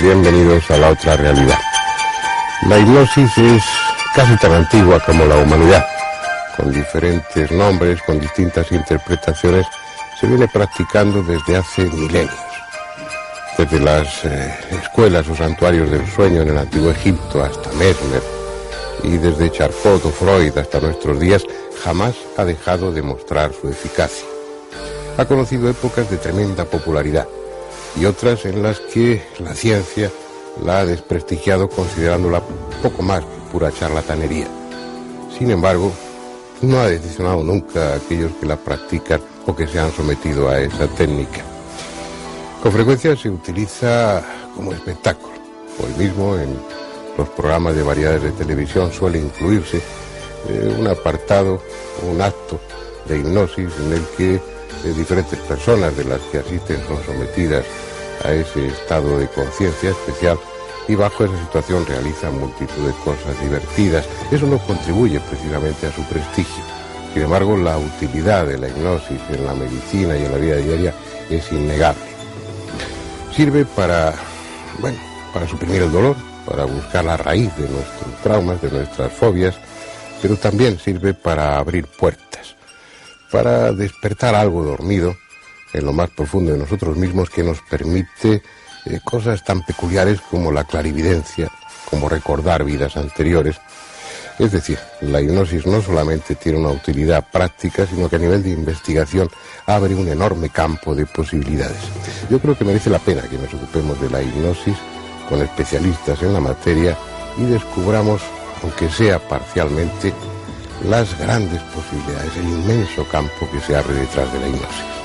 bienvenidos a la otra realidad. La hipnosis es casi tan antigua como la humanidad. Con diferentes nombres, con distintas interpretaciones, se viene practicando desde hace milenios. Desde las eh, escuelas o santuarios del sueño en el antiguo Egipto hasta Mesmer y desde Charcot o Freud hasta nuestros días, jamás ha dejado de mostrar su eficacia. Ha conocido épocas de tremenda popularidad y otras en las que la ciencia la ha desprestigiado considerándola poco más que pura charlatanería. Sin embargo, no ha decepcionado nunca a aquellos que la practican o que se han sometido a esa técnica. Con frecuencia se utiliza como espectáculo. Hoy mismo en los programas de variedades de televisión suele incluirse eh, un apartado, un acto de hipnosis en el que eh, diferentes personas de las que asisten son sometidas a ese estado de conciencia especial y bajo esa situación realiza multitud de cosas divertidas. Eso no contribuye precisamente a su prestigio. Sin embargo, la utilidad de la hipnosis en la medicina y en la vida diaria es innegable. Sirve para, bueno, para suprimir el dolor, para buscar la raíz de nuestros traumas, de nuestras fobias, pero también sirve para abrir puertas, para despertar algo dormido en lo más profundo de nosotros mismos que nos permite eh, cosas tan peculiares como la clarividencia, como recordar vidas anteriores. Es decir, la hipnosis no solamente tiene una utilidad práctica, sino que a nivel de investigación abre un enorme campo de posibilidades. Yo creo que merece la pena que nos ocupemos de la hipnosis con especialistas en la materia y descubramos, aunque sea parcialmente, las grandes posibilidades, el inmenso campo que se abre detrás de la hipnosis.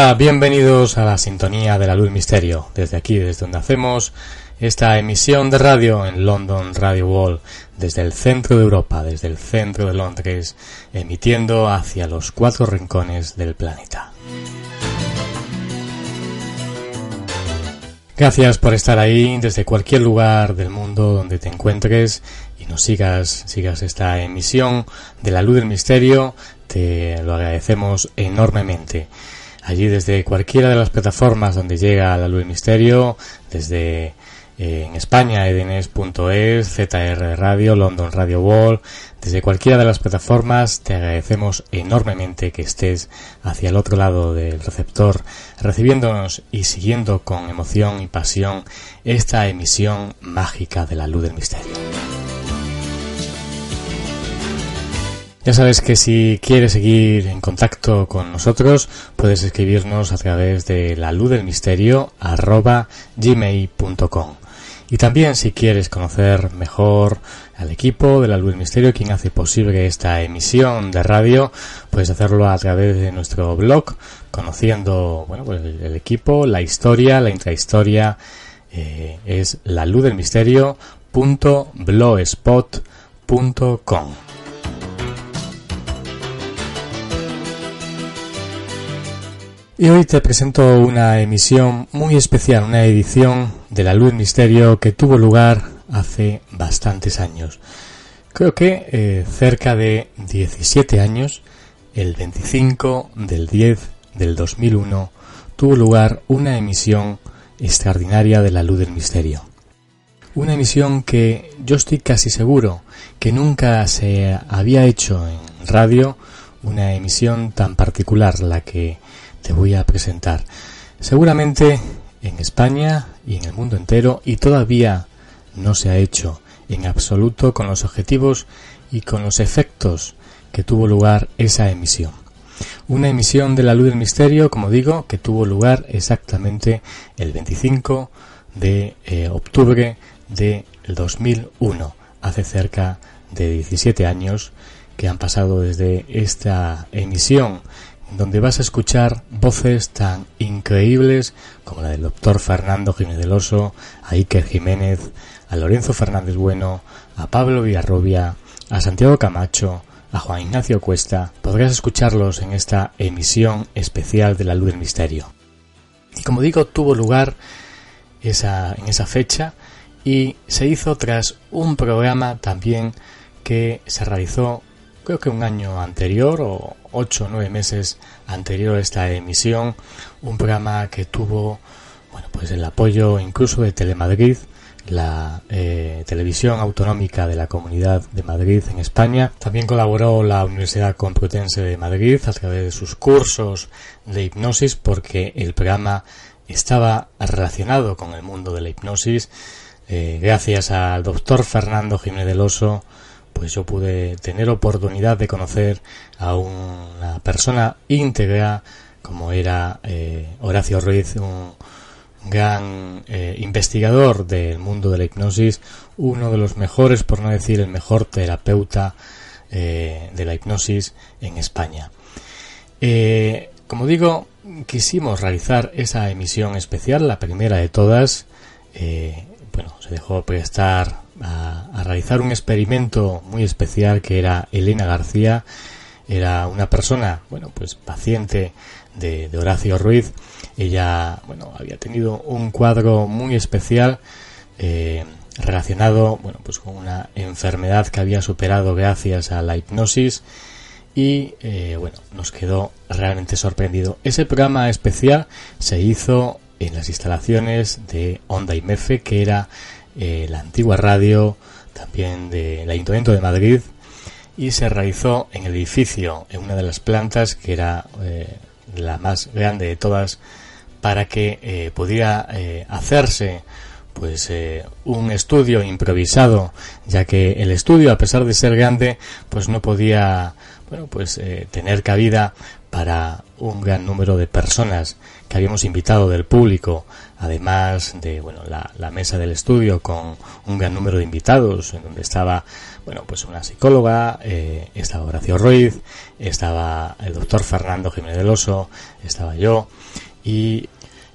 Hola, bienvenidos a la sintonía de la luz misterio, desde aquí, desde donde hacemos esta emisión de radio en London Radio Wall, desde el centro de Europa, desde el centro de Londres, emitiendo hacia los cuatro rincones del planeta. Gracias por estar ahí desde cualquier lugar del mundo donde te encuentres y nos sigas, sigas esta emisión de la luz del misterio, te lo agradecemos enormemente allí desde cualquiera de las plataformas donde llega la luz misterio, desde eh, en España, edenes.es, ZR Radio, London Radio Wall, desde cualquiera de las plataformas te agradecemos enormemente que estés hacia el otro lado del receptor, recibiéndonos y siguiendo con emoción y pasión esta emisión mágica de la luz del misterio. Ya sabes que si quieres seguir en contacto con nosotros, puedes escribirnos a través de la luz del misterio arroba gmail.com. Y también si quieres conocer mejor al equipo de la Luz del Misterio, quien hace posible esta emisión de radio, puedes hacerlo a través de nuestro blog, conociendo bueno, pues el, equipo, la historia, la intrahistoria, eh, es la luz del misterio.blogspot.com. Y hoy te presento una emisión muy especial, una edición de La Luz Misterio que tuvo lugar hace bastantes años. Creo que eh, cerca de 17 años, el 25 del 10 del 2001, tuvo lugar una emisión extraordinaria de La Luz del Misterio. Una emisión que yo estoy casi seguro que nunca se había hecho en radio, una emisión tan particular, la que te voy a presentar. Seguramente en España y en el mundo entero y todavía no se ha hecho en absoluto con los objetivos y con los efectos que tuvo lugar esa emisión. Una emisión de la luz del misterio, como digo, que tuvo lugar exactamente el 25 de eh, octubre del 2001, hace cerca de 17 años que han pasado desde esta emisión donde vas a escuchar voces tan increíbles como la del doctor Fernando Jiménez del Oso, a Iker Jiménez, a Lorenzo Fernández Bueno, a Pablo Villarrobia, a Santiago Camacho, a Juan Ignacio Cuesta. Podrás escucharlos en esta emisión especial de la Luz del Misterio. Y como digo, tuvo lugar esa, en esa fecha y se hizo tras un programa también que se realizó creo que un año anterior o ocho o nueve meses anterior a esta emisión, un programa que tuvo bueno pues el apoyo incluso de Telemadrid, la eh, televisión autonómica de la Comunidad de Madrid en España. También colaboró la Universidad Complutense de Madrid a través de sus cursos de hipnosis porque el programa estaba relacionado con el mundo de la hipnosis. Eh, gracias al doctor Fernando Jiménez del Oso, pues yo pude tener oportunidad de conocer a una persona íntegra como era eh, Horacio Ruiz, un gran eh, investigador del mundo de la hipnosis, uno de los mejores, por no decir el mejor terapeuta de la hipnosis en España. como digo, quisimos realizar esa emisión especial, la primera de todas. Eh, bueno, se dejó prestar a, realizar un experimento muy especial que era Elena García. Era una persona, bueno, pues paciente de, Horacio Ruiz. Ella, bueno, había tenido un cuadro muy especial eh, relacionado, bueno, pues con una enfermedad que había superado gracias a la hipnosis y eh, bueno, nos quedó realmente sorprendido. Ese programa especial se hizo en las instalaciones de Onda y Mefe, que era eh, la antigua radio también del Ayuntamiento de Madrid, y se realizó en el edificio, en una de las plantas, que era eh, la más grande de todas, para que pudiera hacerse pues un estudio improvisado ya que el estudio a pesar de ser grande pues no podía bueno, pues eh, tener cabida para un gran número de personas que habíamos invitado del público, además de bueno la, la, mesa del estudio con un gran número de invitados, en donde estaba bueno pues una psicóloga, eh, estaba Horacio Ruiz, estaba el doctor Fernando Jiménez del Oso, estaba yo y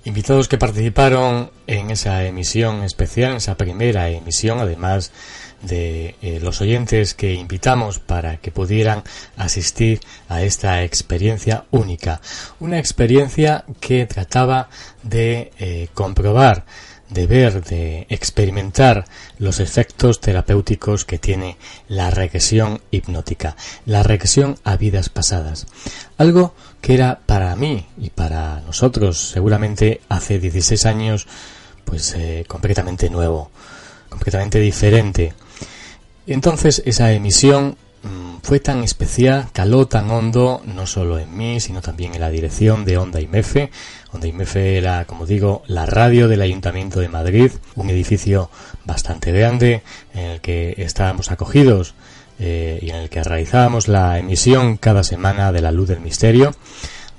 invitados que participaron en esa emisión especial, en esa primera emisión, además de eh, los oyentes que invitamos para que pudieran asistir a esta experiencia única. Una experiencia que trataba de eh, comprobar, de ver, de experimentar los efectos terapéuticos que tiene la regresión hipnótica, la regresión a vidas pasadas. Algo que era para mí y para nosotros seguramente hace 16 años pues eh, completamente nuevo, completamente diferente entonces esa emisión mm, fue tan especial, caló tan hondo, no solo en mí, sino también en la dirección de Onda IMEFE. Onda IMEFE era, como digo, la radio del Ayuntamiento de Madrid, un edificio bastante grande en el que estábamos acogidos eh, y en el que realizábamos la emisión cada semana de La Luz del Misterio,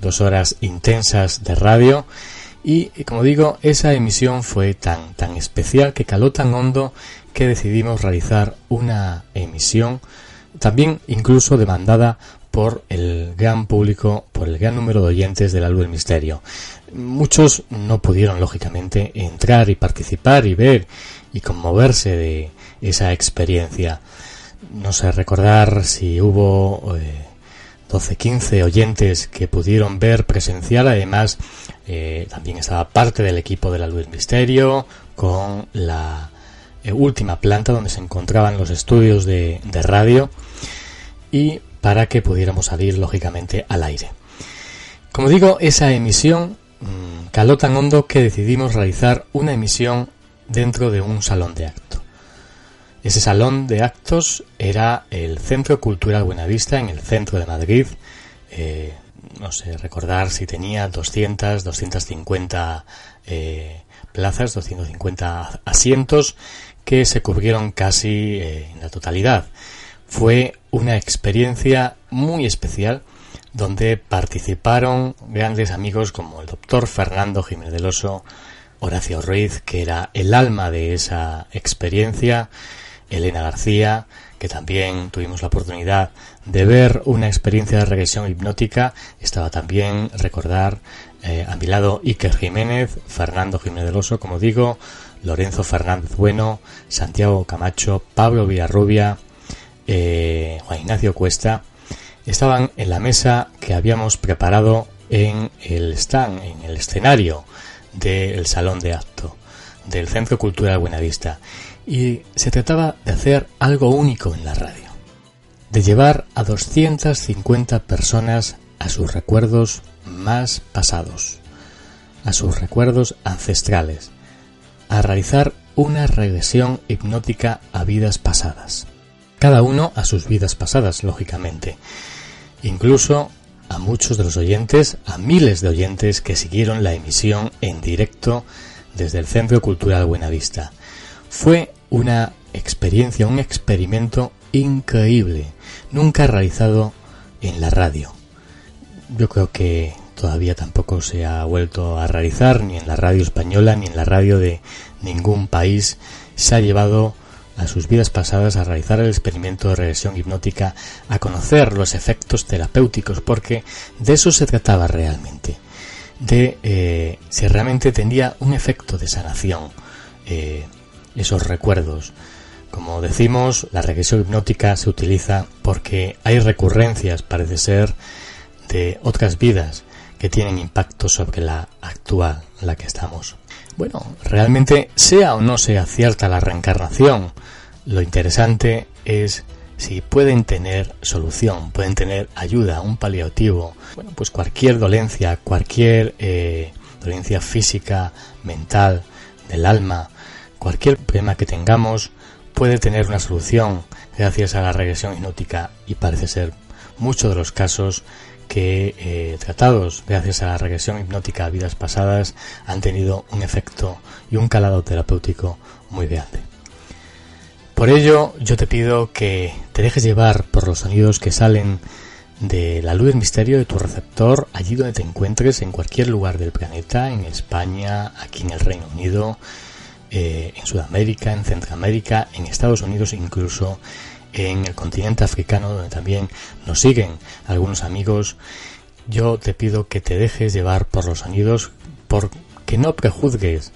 dos horas intensas de radio. Y, como digo, esa emisión fue tan, tan especial que caló tan hondo que decidimos realizar una emisión también incluso demandada por el gran público, por el gran número de oyentes de la luz del misterio. Muchos no pudieron, lógicamente, entrar y participar y ver y conmoverse de esa experiencia. No sé recordar si hubo eh, 12, 15 oyentes que pudieron ver presencial. Además, eh, también estaba parte del equipo de la luz del misterio con la eh, última planta donde se encontraban los estudios de, radio y para que pudiéramos salir lógicamente al aire. Como digo, esa emisión mmm, caló tan hondo que decidimos realizar una emisión dentro de un salón de acto. Ese salón de actos era el Centro Cultural Buenavista en el centro de Madrid. Eh, no sé recordar si tenía 200, 250 eh, plazas, 250 asientos que se cubrieron casi eh, en la totalidad. Fue una experiencia muy especial donde participaron grandes amigos como el doctor Fernando Jiménez del Oso, Horacio Ruiz, que era el alma de esa experiencia, Elena García, que también tuvimos la oportunidad de ver una experiencia de regresión hipnótica, estaba también recordar eh, a mi lado Iker Jiménez, Fernando Jiménez del Oso, como digo, Lorenzo Fernández Bueno, Santiago Camacho, Pablo Villarrubia, eh, Juan Ignacio Cuesta, estaban en la mesa que habíamos preparado en el stand, en el escenario del salón de acto del Centro Cultural Buenavista. Y se trataba de hacer algo único en la radio, de llevar a 250 personas a sus recuerdos más pasados, a sus recuerdos ancestrales, a realizar una regresión hipnótica a vidas pasadas. Cada uno a sus vidas pasadas, lógicamente. Incluso a muchos de los oyentes, a miles de oyentes que siguieron la emisión en directo desde el Centro Cultural Buenavista. Fue una experiencia, un experimento increíble, nunca realizado en la radio. Yo creo que todavía tampoco se ha vuelto a realizar ni en la radio española ni en la radio de ningún país. Se ha llevado a sus vidas pasadas a realizar el experimento de regresión hipnótica, a conocer los efectos terapéuticos, porque de eso se trataba realmente, de eh, si realmente tendría un efecto de sanación eh, esos recuerdos. Como decimos, la regresión hipnótica se utiliza porque hay recurrencias, parece ser, de otras vidas que tienen impacto sobre la actual, la que estamos. Bueno, realmente sea o no sea cierta la reencarnación, lo interesante es si pueden tener solución, pueden tener ayuda, un paliativo. Bueno, pues cualquier dolencia, cualquier eh, dolencia física, mental, del alma, cualquier problema que tengamos puede tener una solución gracias a la regresión hipnótica y parece ser muchos de los casos que eh, tratados gracias a la regresión hipnótica a vidas pasadas han tenido un efecto y un calado terapéutico muy grande. Por ello, yo te pido que te dejes llevar por los sonidos que salen de la luz del misterio de tu receptor allí donde te encuentres en cualquier lugar del planeta, en España, aquí en el Reino Unido, eh, en Sudamérica, en Centroamérica, en Estados Unidos, incluso en el continente africano, donde también nos siguen algunos amigos. Yo te pido que te dejes llevar por los sonidos, porque no prejuzgues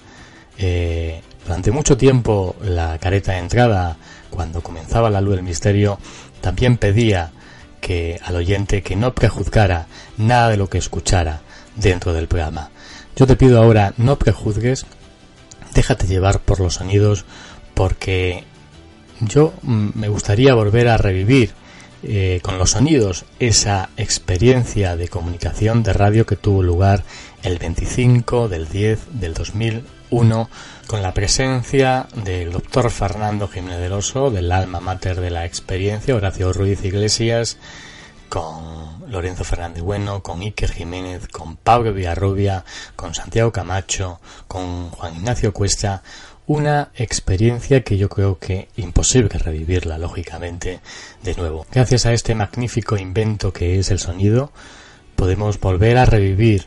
eh, durante mucho tiempo la careta de entrada, cuando comenzaba la luz del misterio, también pedía que al oyente que no prejuzgara nada de lo que escuchara dentro del programa. Yo te pido ahora no prejuzgues, déjate llevar por los sonidos porque yo mm, me gustaría volver a revivir eh, con los sonidos esa experiencia de comunicación de radio que tuvo lugar el 25 del 10 del 2001 con la presencia del doctor Fernando Jiménez del Oso, del alma mater de la experiencia, Horacio Ruiz Iglesias, con Lorenzo Fernández Bueno, con Iker Jiménez, con Pablo Villarrubia, con Santiago Camacho, con Juan Ignacio Cuesta, una experiencia que yo creo que imposible revivirla, lógicamente, de nuevo. Gracias a este magnífico invento que es el sonido, podemos volver a revivir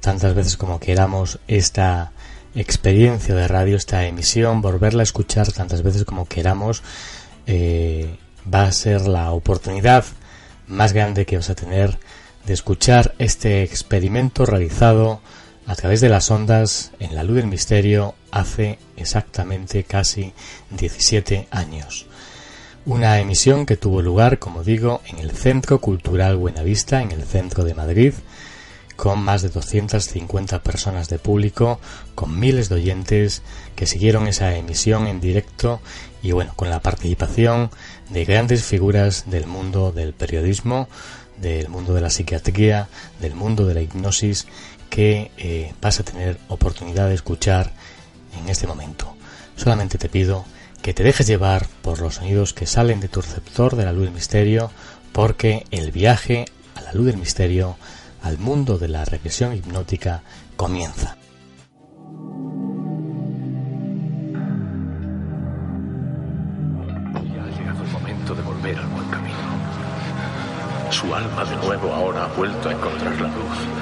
tantas veces como queramos esta experiencia de radio, esta emisión, volverla a escuchar tantas veces como queramos, eh, va a ser la oportunidad más grande que vas a tener de escuchar este experimento realizado a través de las ondas en la luz del misterio hace exactamente casi 17 años. Una emisión que tuvo lugar, como digo, en el Centro Cultural Buenavista, en el centro de Madrid, con más de 250 personas de público, con miles de oyentes que siguieron esa emisión en directo y bueno, con la participación de grandes figuras del mundo del periodismo, del mundo de la psiquiatría, del mundo de la hipnosis que eh, vas a tener oportunidad de escuchar en este momento. Solamente te pido que te dejes llevar por los sonidos que salen de tu receptor de la luz del misterio, porque el viaje a la luz del misterio al mundo de la regresión hipnótica comienza. Ya ha llegado el momento de volver al buen camino. Su alma de nuevo ahora ha vuelto a encontrar la luz.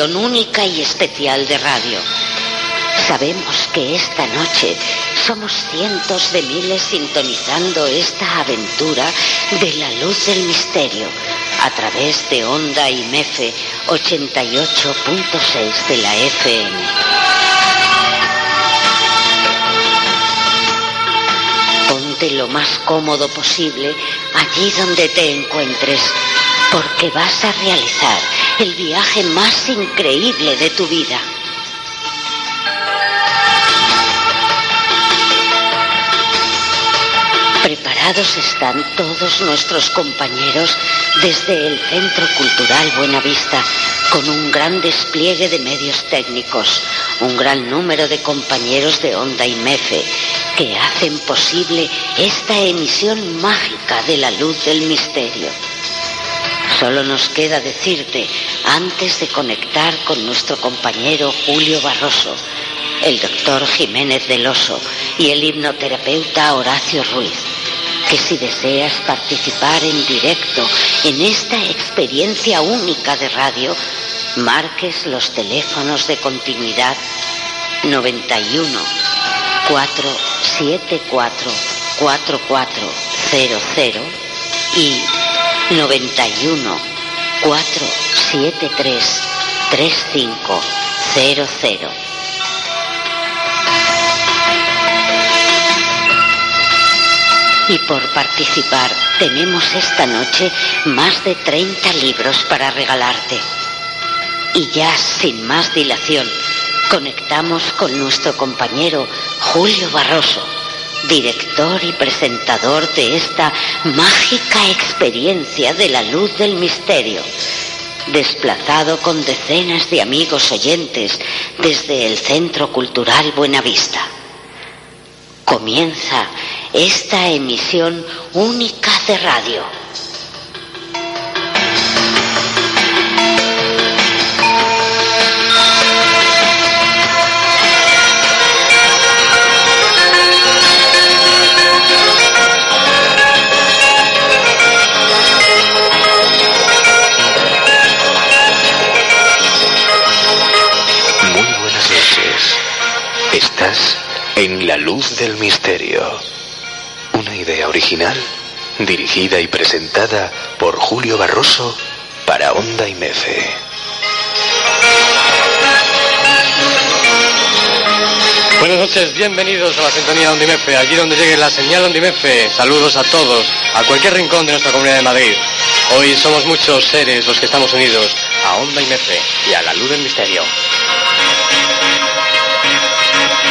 Única y especial de radio. Sabemos que esta noche somos cientos de miles sintonizando esta aventura de la luz del misterio a través de Onda y Mefe 88.6 de la FM. Ponte lo más cómodo posible allí donde te encuentres, porque vas a realizar el viaje más increíble de tu vida. Preparados están todos nuestros compañeros desde el Centro Cultural Buenavista, con un gran despliegue de medios técnicos, un gran número de compañeros de Onda y Mefe, que hacen posible esta emisión mágica de la luz del misterio. Solo nos queda decirte, antes de conectar con nuestro compañero Julio Barroso, el doctor Jiménez del Oso y el hipnoterapeuta Horacio Ruiz, que si deseas participar en directo en esta experiencia única de radio, marques los teléfonos de continuidad 91 474 4400 y 91 473 3500. Y por participar tenemos esta noche más de 30 libros para regalarte. Y ya sin más dilación, conectamos con nuestro compañero Julio Barroso, director y presentador de esta mágica experiencia de la luz del misterio, desplazado con decenas de amigos oyentes desde el Centro Cultural Buenavista. Comienza esta emisión única de radio. En La Luz del Misterio. Una idea original, dirigida y presentada por Julio Barroso para Onda y Mefe. Buenas noches, bienvenidos a la sintonía de Ondimefe, allí donde llegue la señal Ondimefe. Saludos a todos, a cualquier rincón de nuestra comunidad de Madrid. Hoy somos muchos seres los que estamos unidos a Onda y Mefe y a la luz del misterio.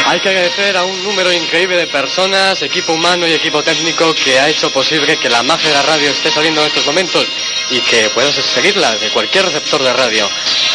Hay que agradecer a un número increíble de personas, equipo humano y equipo técnico que ha hecho posible que la magia de la radio esté saliendo en estos momentos y que puedas seguirla de cualquier receptor de radio.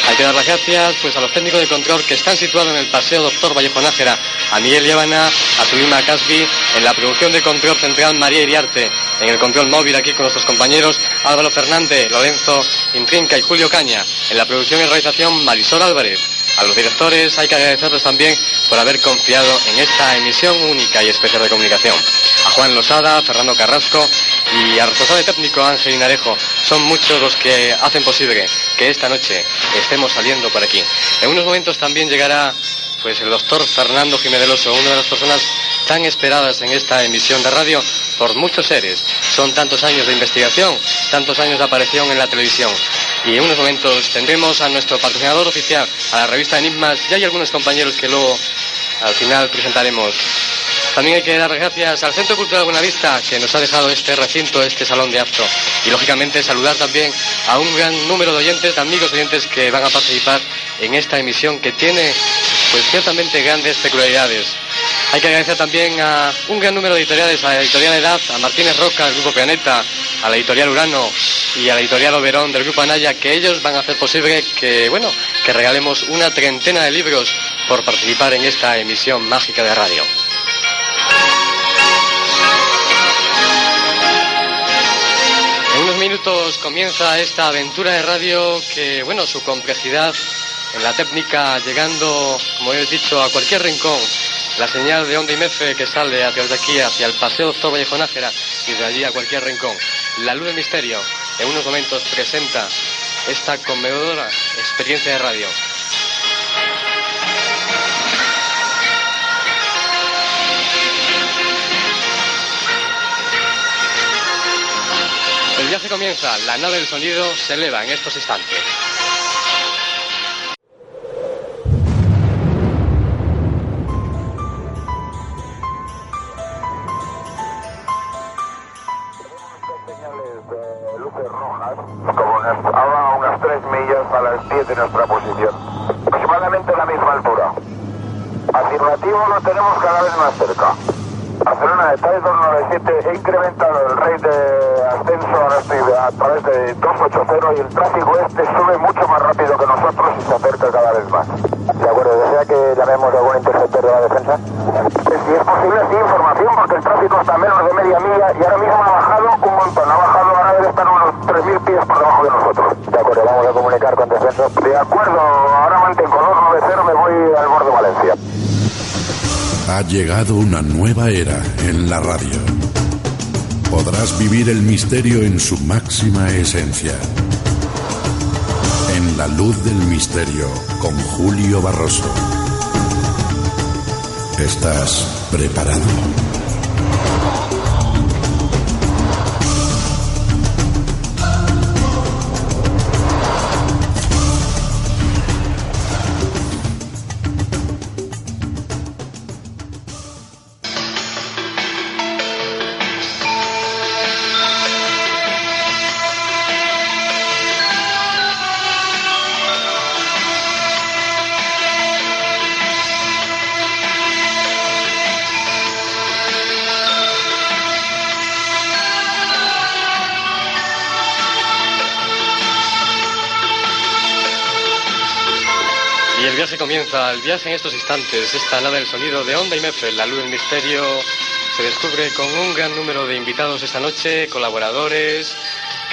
Hay que dar las gracias pues a los técnicos de control que están situados en el Paseo Doctor Vallejo Nájera, a Miguel Llévana, a Zulima Casbi, en la producción de control central María Iriarte, en el control móvil aquí con nuestros compañeros Álvaro Fernández, Lorenzo Intrinca y Julio Caña, en la producción y realización Marisol Álvarez. A los directores hay que agradecerles también por haber confiado en esta emisión única y especial de comunicación. A Juan Losada, Fernando Carrasco y al responsable técnico Ángel Inarejo. Son muchos los que hacen posible que esta noche estemos saliendo por aquí. En unos momentos también llegará pues el doctor Fernando Jiménez Oso, una de las personas tan esperadas en esta emisión de radio por muchos seres. Son tantos años de investigación, tantos años de aparición en la televisión. Y en unos momentos tendremos a nuestro patrocinador oficial, a la revista Enigmas, y hay algunos compañeros que luego al final presentaremos. También hay que dar gracias al Centro Cultural Buenavista que nos ha dejado este recinto, este salón de acto. Y lógicamente saludar también a un gran número de oyentes, de amigos oyentes que van a participar en esta emisión que tiene pues ciertamente grandes peculiaridades. Hay que agradecer también a un gran número de editoriales, a la editorial Edad, a Martínez Roca del Grupo Planeta, a la editorial Urano y a la editorial Oberón del Grupo Anaya, que ellos van a hacer posible que, bueno, que regalemos una treintena de libros por participar en esta emisión mágica de radio. En unos minutos comienza esta aventura de radio que, bueno, su complejidad en la técnica llegando, como he dicho, a cualquier rincón. La señal de onda y mefe que sale hacia aquí, hacia el Paseo Doctor Vallejo Nájera y de allí a cualquier rincón. La luz del misterio en unos momentos presenta esta conmovedora experiencia de radio. El viaje comienza, la nave del sonido se eleva en estos instantes. Como a unas 3 millas a las 10 de nuestra posición. Aproximadamente la misma altura. Afirmativo lo tenemos cada vez más cerca. Barcelona de 297 he incrementado el rate de ascenso a, a través de 280 y el tráfico este sube mucho más rápido que nosotros y se acerca cada vez más. De acuerdo, ¿desea que llamemos a algún interceptor de la defensa? Si es posible, sí, información, porque el tráfico está menos de media milla y ahora mismo ha bajado un montón. Ha bajado, ahora debe estar unos 3.000 pies por debajo de nosotros. De acuerdo, vamos a comunicar con defensa. De acuerdo, ahora mantengo 290, me voy al borde de Valencia. Ha llegado una nueva era en la radio. Podrás vivir el misterio en su máxima esencia. En la luz del misterio con Julio Barroso. ¿Estás preparado? El viaje en estos instantes, esta nave del sonido de Onda y Mefe, la luz del misterio, se descubre con un gran número de invitados esta noche, colaboradores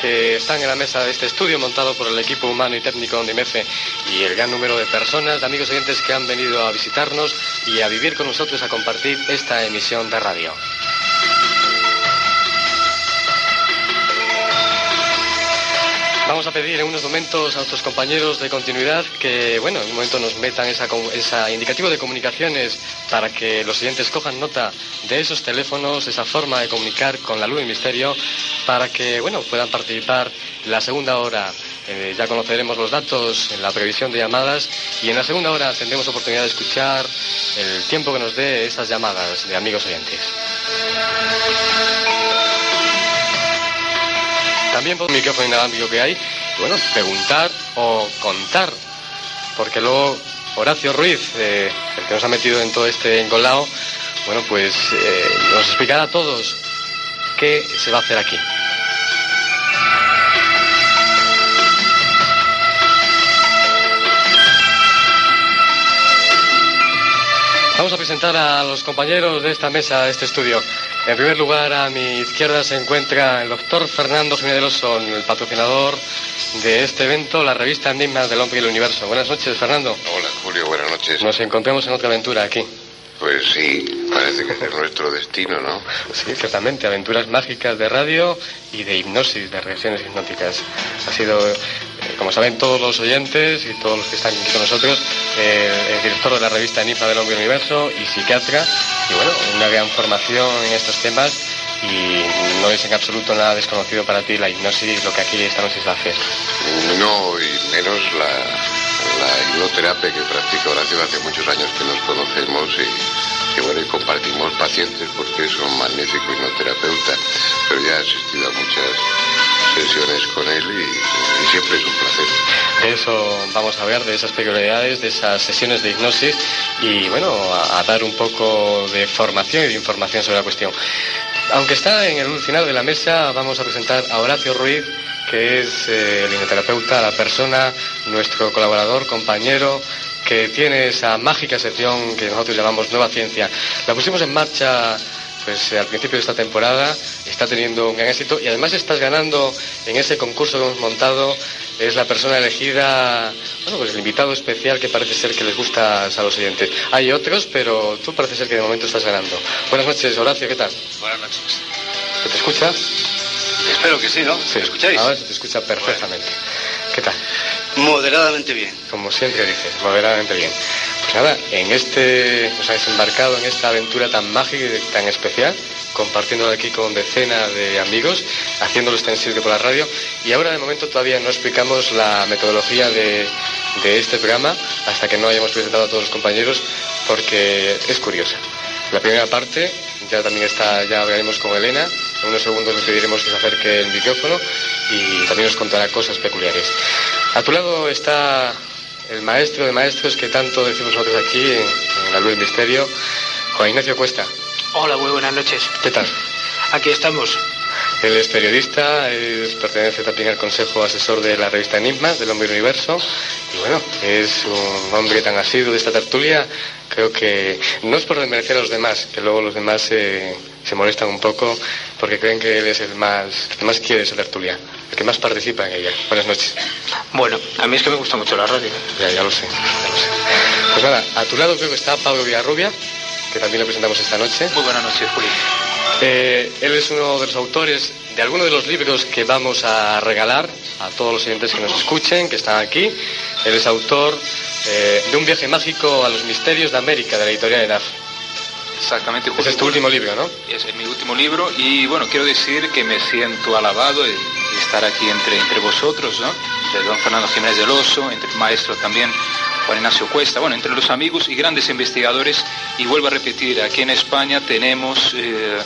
que están en la mesa de este estudio montado por el equipo humano y técnico Onda y Mefe y el gran número de personas, de amigos oyentes que han venido a visitarnos y a vivir con nosotros, a compartir esta emisión de radio. Vamos a pedir en unos momentos a nuestros compañeros de continuidad que, bueno, en un momento nos metan esa, indicativo de comunicaciones para que los oyentes cojan nota de esos teléfonos, esa forma de comunicar con la luz del misterio, para que, bueno, puedan participar la segunda hora. Eh, ya conoceremos los datos en la previsión de llamadas y en la segunda hora tendremos oportunidad de escuchar el tiempo que nos dé esas llamadas de amigos oyentes. También por el micrófono inalámbrico que hay, bueno, preguntar o contar, porque luego Horacio Ruiz, eh, el que nos ha metido en todo este engolado, bueno, pues eh, nos explicará a todos qué se va a hacer aquí. Vamos a presentar a los compañeros de esta mesa, de este estudio. En primer lugar, a mi izquierda se encuentra el doctor Fernando Jiménez el patrocinador de este evento, la revista Enigmas del Hombre y el Universo. Buenas noches, Fernando. Hola, Julio, buenas noches. Nos encontramos en otra aventura aquí. Pues sí, parece que es nuestro destino, ¿no? Sí, ciertamente, aventuras mágicas de radio y de hipnosis, de regresiones hipnóticas. Ha sido, eh, como saben todos los oyentes y todos los que están aquí con nosotros, eh, el director de la revista Enigma del Hombre Universo y psiquiatra, y bueno, una gran formación en estos temas y no es en absoluto nada desconocido para ti la hipnosis, lo que aquí esta noche se va a hacer. No, y menos la, la hipnoterapia que practica Horacio hace muchos años que nos conocemos y, y bueno, y compartimos pacientes porque es un magnífico hipnoterapeuta, pero ya he asistido a muchas sesiones con él y, siempre es un placer. Eso vamos a hablar, de esas peculiaridades, de esas sesiones de hipnosis y bueno, a dar un poco de formación y de información sobre la cuestión. Aunque está en el final de la mesa, vamos a presentar a Horacio Ruiz, que es eh, el hipnoterapeuta, la persona, nuestro colaborador, compañero, que tiene esa mágica sección que nosotros llamamos Nueva Ciencia. La pusimos en marcha pues al principio de esta temporada, está teniendo un gran éxito y además estás ganando en ese concurso que hemos montado, es la persona elegida, bueno, pues el invitado especial que parece ser que les gusta a los oyentes. Hay otros, pero tú parece ser que de momento estás ganando. Buenas noches, Horacio, ¿qué tal? Buenas noches. ¿Se te escucha? Espero que sí, ¿no? Sí. ¿Me escucháis? Ahora se te escucha perfectamente. ¿Qué tal? Moderadamente bien. Como siempre dices, moderadamente bien. Nada, en este, nos has embarcado en esta aventura tan mágica y tan especial, compartiéndolo aquí con decenas de amigos, haciéndolo extensible por la radio. Y ahora de momento todavía no explicamos la metodología de, de este programa hasta que no hayamos presentado a todos los compañeros, porque es curiosa. La primera parte ya también está, ya hablaremos con Elena. En unos segundos le pediremos que se acerque el micrófono y también nos contará cosas peculiares. A tu lado está el maestro de maestros que tanto decimos nosotros aquí en, en la luz del misterio, Juan Ignacio Cuesta. Hola, muy buenas noches. ¿Qué tal? Aquí estamos. Él es periodista, es, pertenece también al Consejo Asesor de la revista Enigmas, del Hombre Universo, y bueno, es un hombre tan asiduo de esta tertulia, creo que no es por desmerecer a los demás, que luego los demás se, se molestan un poco porque creen que él es el más, el que más quiere esa tertulia, el que más participa en ella. Buenas noches. Bueno, a mí es que me gusta mucho la radio. Ya, ya lo sé, ya lo sé. Pues nada, a tu lado creo que está Pablo Villarrubia, que también lo presentamos esta noche. Muy buenas noches, Juli. Eh, él es uno de los autores de algunos de los libros que vamos a regalar a todos los oyentes que nos escuchen, que están aquí. Él es autor eh, de Un viaje mágico a los misterios de América, de la editorial EDAF. Exactamente. Es tu último libro, ¿no? Es mi último libro y bueno, quiero decir que me siento alabado de, de estar aquí entre, entre vosotros, ¿no? De don Fernando Jiménez del Oso, entre el maestro también Juan Ignacio Cuesta, bueno, entre los amigos y grandes investigadores. Y vuelvo a repetir, aquí en España tenemos, eh,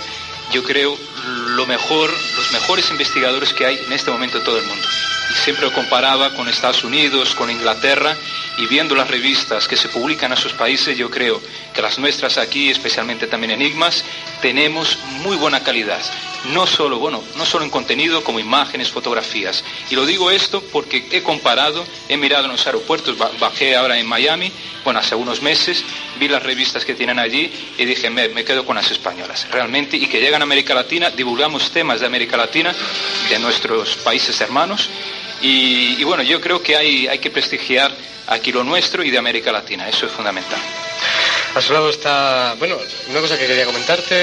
yo creo, lo mejor, los mejores investigadores que hay en este momento en todo el mundo. Siempre lo comparaba con Estados Unidos, con Inglaterra, y viendo las revistas que se publican en esos países, yo creo que las nuestras aquí, especialmente también Enigmas, tenemos muy buena calidad. No solo, bueno, no solo en contenido, como imágenes, fotografías. Y lo digo esto porque he comparado, he mirado en los aeropuertos, ba- bajé ahora en Miami, bueno, hace unos meses, vi las revistas que tienen allí y dije, me, me quedo con las españolas, realmente, y que llegan a América Latina, divulgamos temas de América Latina, de nuestros países hermanos, y, bueno, yo creo que hay, hay que prestigiar aquí lo nuestro y de América Latina, eso es fundamental. A su lado está, bueno, una cosa que quería comentarte,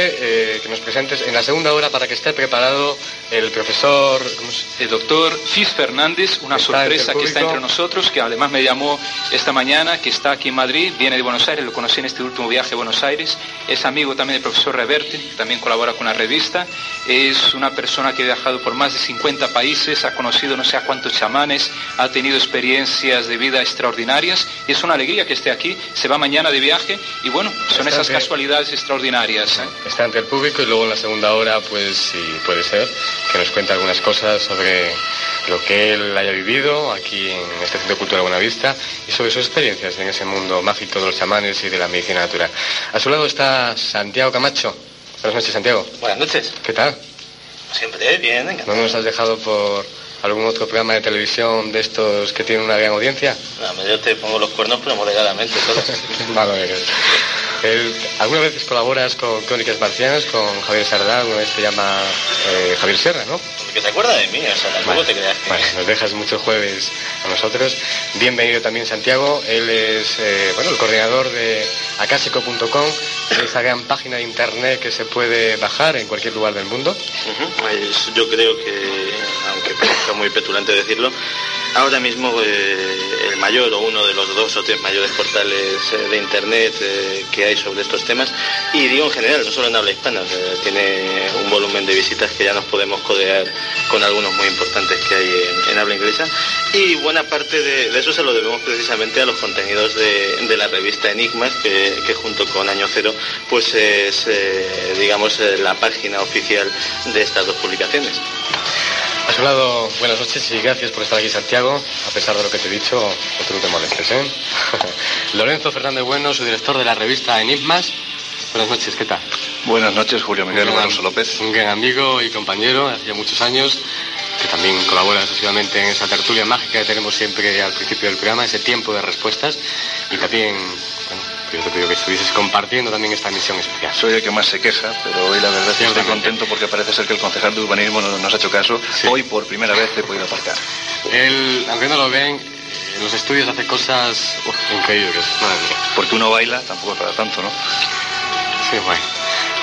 eh, que nos presentes en la segunda hora para que esté preparado el profesor, ¿cómo se- El doctor Fis Fernández, una sorpresa que está entre nosotros, que además me llamó esta mañana, que está aquí en Madrid, viene de Buenos Aires, lo conocí en este último viaje a Buenos Aires, es amigo también del profesor Reverte, que también colabora con la revista, es una persona que ha viajado por más de 50 países, ha conocido no sé a cuántos chamanes, ha tenido experiencias de vida extraordinarias, y es una alegría que esté aquí, se va mañana de viaje, Y bueno, son esas casualidades extraordinarias. ¿eh? Está ante el público y luego en la segunda hora, pues si puede ser, que nos cuente algunas cosas sobre lo que él haya vivido aquí en este Centro Cultural Buenavista y sobre sus experiencias en ese mundo mágico de los chamanes y de la medicina natural. A su lado está Santiago Camacho. Buenas noches, Santiago. Buenas noches. ¿Qué tal? Siempre bien, venga. ¿No nos has dejado por algún otro programa de televisión de estos que tienen una gran audiencia? No, yo te pongo los cuernos, pero moderadamente, solo. vale, el, ¿Alguna vez colaboras con Crónicas Marcianas, con Javier Sardá? Una vez te llama eh, Javier Serra, ¿no? Que te acuerdas de mí, o sea, tampoco te creas. Que... Vale, nos dejas muchos jueves a nosotros. Bienvenido también Santiago. Él es, eh, bueno, el coordinador de acásico.com, esa gran página de internet que se puede bajar en cualquier lugar del mundo. pues yo creo que, aunque parezca muy petulante decirlo, ahora mismo eh, el mayor o uno de los dos o tres mayores portales eh, de internet eh, que hay sobre estos temas, y digo en general, no solo en habla hispana, tiene un volumen de visitas que ya nos podemos codear con algunos muy importantes que hay en, habla inglesa, y buena parte de, eso se lo debemos precisamente a los contenidos de, la revista Enigmas, que, junto con Año Cero, pues es, digamos, la página oficial de estas dos publicaciones. A su lado, buenas noches y gracias por estar aquí, Santiago. A pesar de lo que te he dicho, no te molestes, ¿eh? Lorenzo Fernández Bueno, su director de la revista Enigmas. Buenas noches, ¿qué tal? Buenas noches, Julio Miguel Alonso López. Un gran amigo y compañero, hace ya muchos años, que también colabora excesivamente en esa tertulia mágica que tenemos siempre al principio del programa, ese tiempo de respuestas. Y también, yo te pido que estuvieses compartiendo también esta misión especial. Soy el que más se queja, pero hoy la verdad es que estoy contento porque parece ser que el concejal de urbanismo no nos ha hecho caso. Hoy por primera vez he podido aparcar. Él, aunque no lo ven, en los estudios hace cosas increíbles. Porque uno baila, tampoco es para tanto, ¿no? Sí, bueno.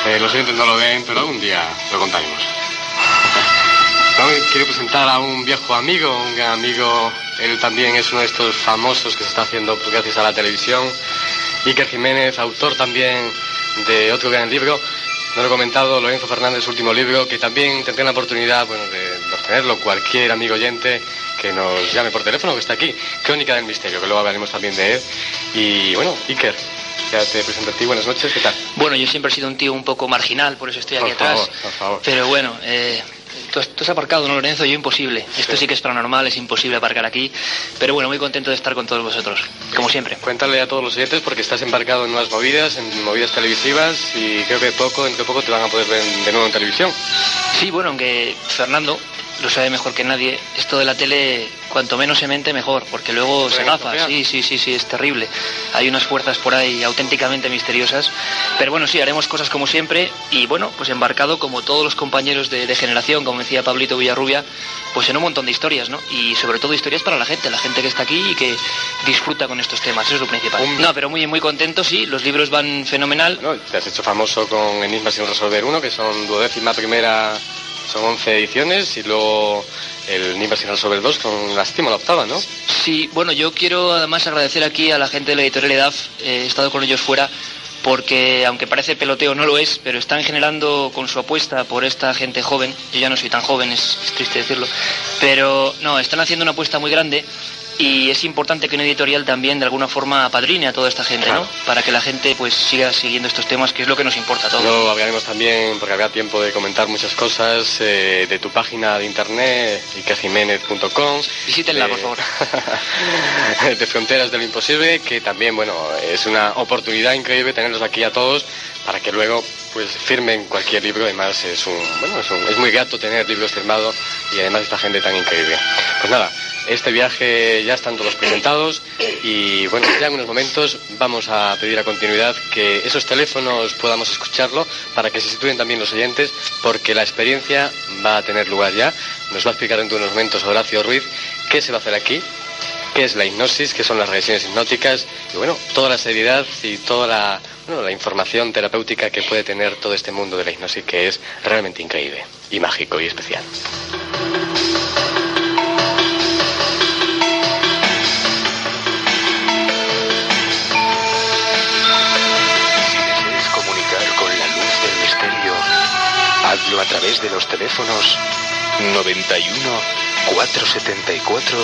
Eh, los oyentes no lo ven, pero algún día lo contaremos. quiero presentar a un viejo amigo, un gran amigo. Él también es uno de estos famosos que se está haciendo gracias a la televisión. Iker Jiménez, autor también de otro gran libro. No lo he comentado, Lorenzo Fernández, su último libro, que también tendré la oportunidad bueno, de, obtenerlo cualquier amigo oyente que nos llame por teléfono, que está aquí. Crónica del Misterio, que luego hablaremos también de él. Y bueno, Iker, ya te presento a ti. Buenas noches, ¿qué tal? Bueno, yo siempre he sido un tío un poco marginal, por eso estoy aquí atrás. por favor. Pero bueno, eh, Tú has, aparcado, ¿no, Lorenzo? Yo imposible. Esto sí que es paranormal, es imposible aparcar aquí. Pero bueno, muy contento de estar con todos vosotros, como siempre. Cuéntale a todos los oyentes porque estás embarcado en nuevas movidas, en movidas televisivas y creo que poco, entre poco te van a poder ver de nuevo en televisión. Sí, bueno, aunque Fernando lo sabe mejor que nadie, esto de la tele, cuanto menos se mente, mejor, porque luego se gafa. Sí, sí, sí, sí, es terrible. Hay unas fuerzas por ahí auténticamente misteriosas. Pero bueno, sí, haremos cosas como siempre y bueno, pues embarcado como todos los compañeros de, generación, como decía Pablito Villarrubia, pues en un montón de historias, ¿no? Y sobre todo historias para la gente, la gente que está aquí y que disfruta con estos temas, eso es lo principal. No, pero muy, muy contento, sí, los libros van fenomenal. No, te has hecho famoso con Enigma sin resolver uno, que son duodécima primera son 11 ediciones y luego el Nimba Final sobre el 2 con Lástima la octava, ¿no? Sí, bueno, yo quiero además agradecer aquí a la gente de la editorial EDAF, he estado con ellos fuera, porque aunque parece peloteo no lo es, pero están generando con su apuesta por esta gente joven, yo ya no soy tan joven, es triste decirlo, pero no, están haciendo una apuesta muy grande y es importante que un editorial también de alguna forma apadrine a toda esta gente, ¿no? Para que la gente pues siga siguiendo estos temas, que es lo que nos importa a todos. Luego hablaremos también, porque habrá tiempo de comentar muchas cosas, eh, de tu página de internet, ikejiménez.com. Visítenla, por favor. de Fronteras de lo Imposible, que también, bueno, es una oportunidad increíble tenerlos aquí a todos para que luego pues firmen cualquier libro. Además es un, bueno, es, un, es muy grato tener libros firmados y además esta gente tan increíble. Pues nada, este viaje ya están todos presentados y bueno, ya en unos momentos vamos a pedir a continuidad que esos teléfonos podamos escucharlo para que se sitúen también los oyentes porque la experiencia va a tener lugar ya. Nos va a explicar dentro de unos momentos Horacio Ruiz qué se va a hacer aquí, qué es la hipnosis, qué son las regresiones hipnóticas y bueno, toda la seriedad y toda la, la información terapéutica que puede tener todo este mundo de la hipnosis que es realmente increíble y mágico y especial. Través de los teléfonos 91 474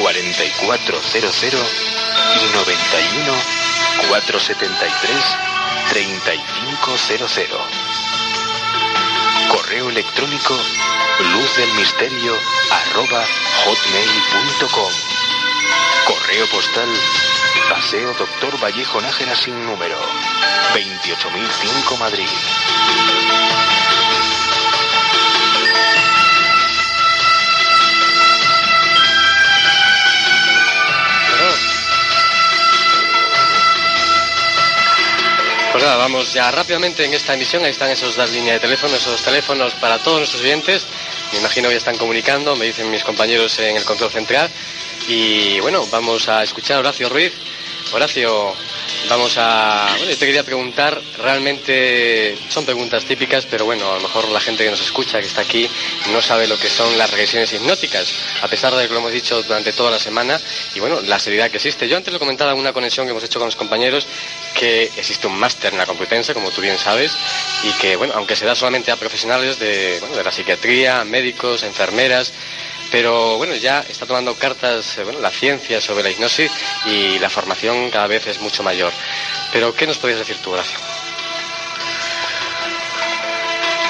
4400 y 91 473 3500. Correo electrónico luzdelmisterio arroba hotmail.com. Correo postal Paseo Doctor Vallejo Nájera sin número 28005 Madrid. Pues nada, vamos ya rápidamente en esta emisión. Ahí están esos dos líneas de teléfono, esos teléfonos para todos nuestros oyentes. Me imagino que están comunicando, me dicen mis compañeros en el control central. Y bueno, vamos a escuchar a Horacio Ruiz. Horacio, vamos a... Bueno, yo te quería preguntar, realmente son preguntas típicas, pero bueno, a lo mejor la gente que nos escucha, que está aquí, no sabe lo que son las regresiones hipnóticas, a pesar de que lo hemos dicho durante toda la semana, y bueno, la seriedad que existe. Yo antes lo comentaba en una conexión que hemos hecho con los compañeros, que existe un máster en la Complutense, como tú bien sabes, y que, bueno, aunque se da solamente a profesionales de, bueno, de la psiquiatría, médicos, enfermeras, pero bueno, ya está tomando cartas eh, bueno, la ciencia sobre la hipnosis y la formación cada vez es mucho mayor. Pero, ¿qué nos podrías decir tú, Horacio?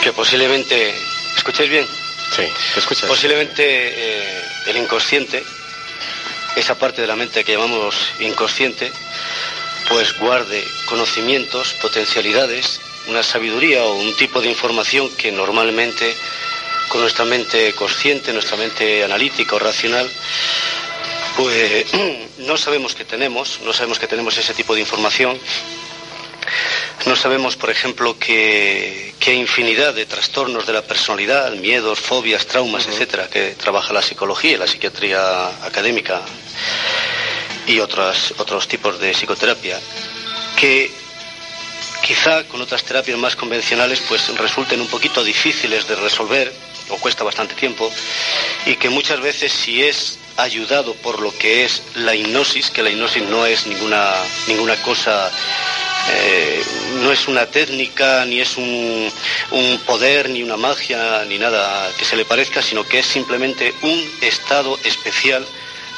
Que posiblemente, ¿escucháis bien? Sí, te escuchas. Posiblemente eh, el inconsciente, esa parte de la mente que llamamos inconsciente, pues guarde conocimientos, potencialidades, una sabiduría o un tipo de información que normalmente con nuestra mente consciente, nuestra mente analítica o racional, pues no sabemos que tenemos, no sabemos que tenemos ese tipo de información. No sabemos, por ejemplo, que, hay infinidad de trastornos de la personalidad, miedos, fobias, traumas, etcétera, que trabaja la psicología y la psiquiatría académica y otros, otros tipos de psicoterapia, que quizá con otras terapias más convencionales pues resulten un poquito difíciles de resolver o cuesta bastante tiempo, y que muchas veces si es ayudado por lo que es la hipnosis, que la hipnosis no es ninguna, ninguna cosa, eh, no es una técnica, ni es un, un poder, ni una magia, ni nada que se le parezca, sino que es simplemente un estado especial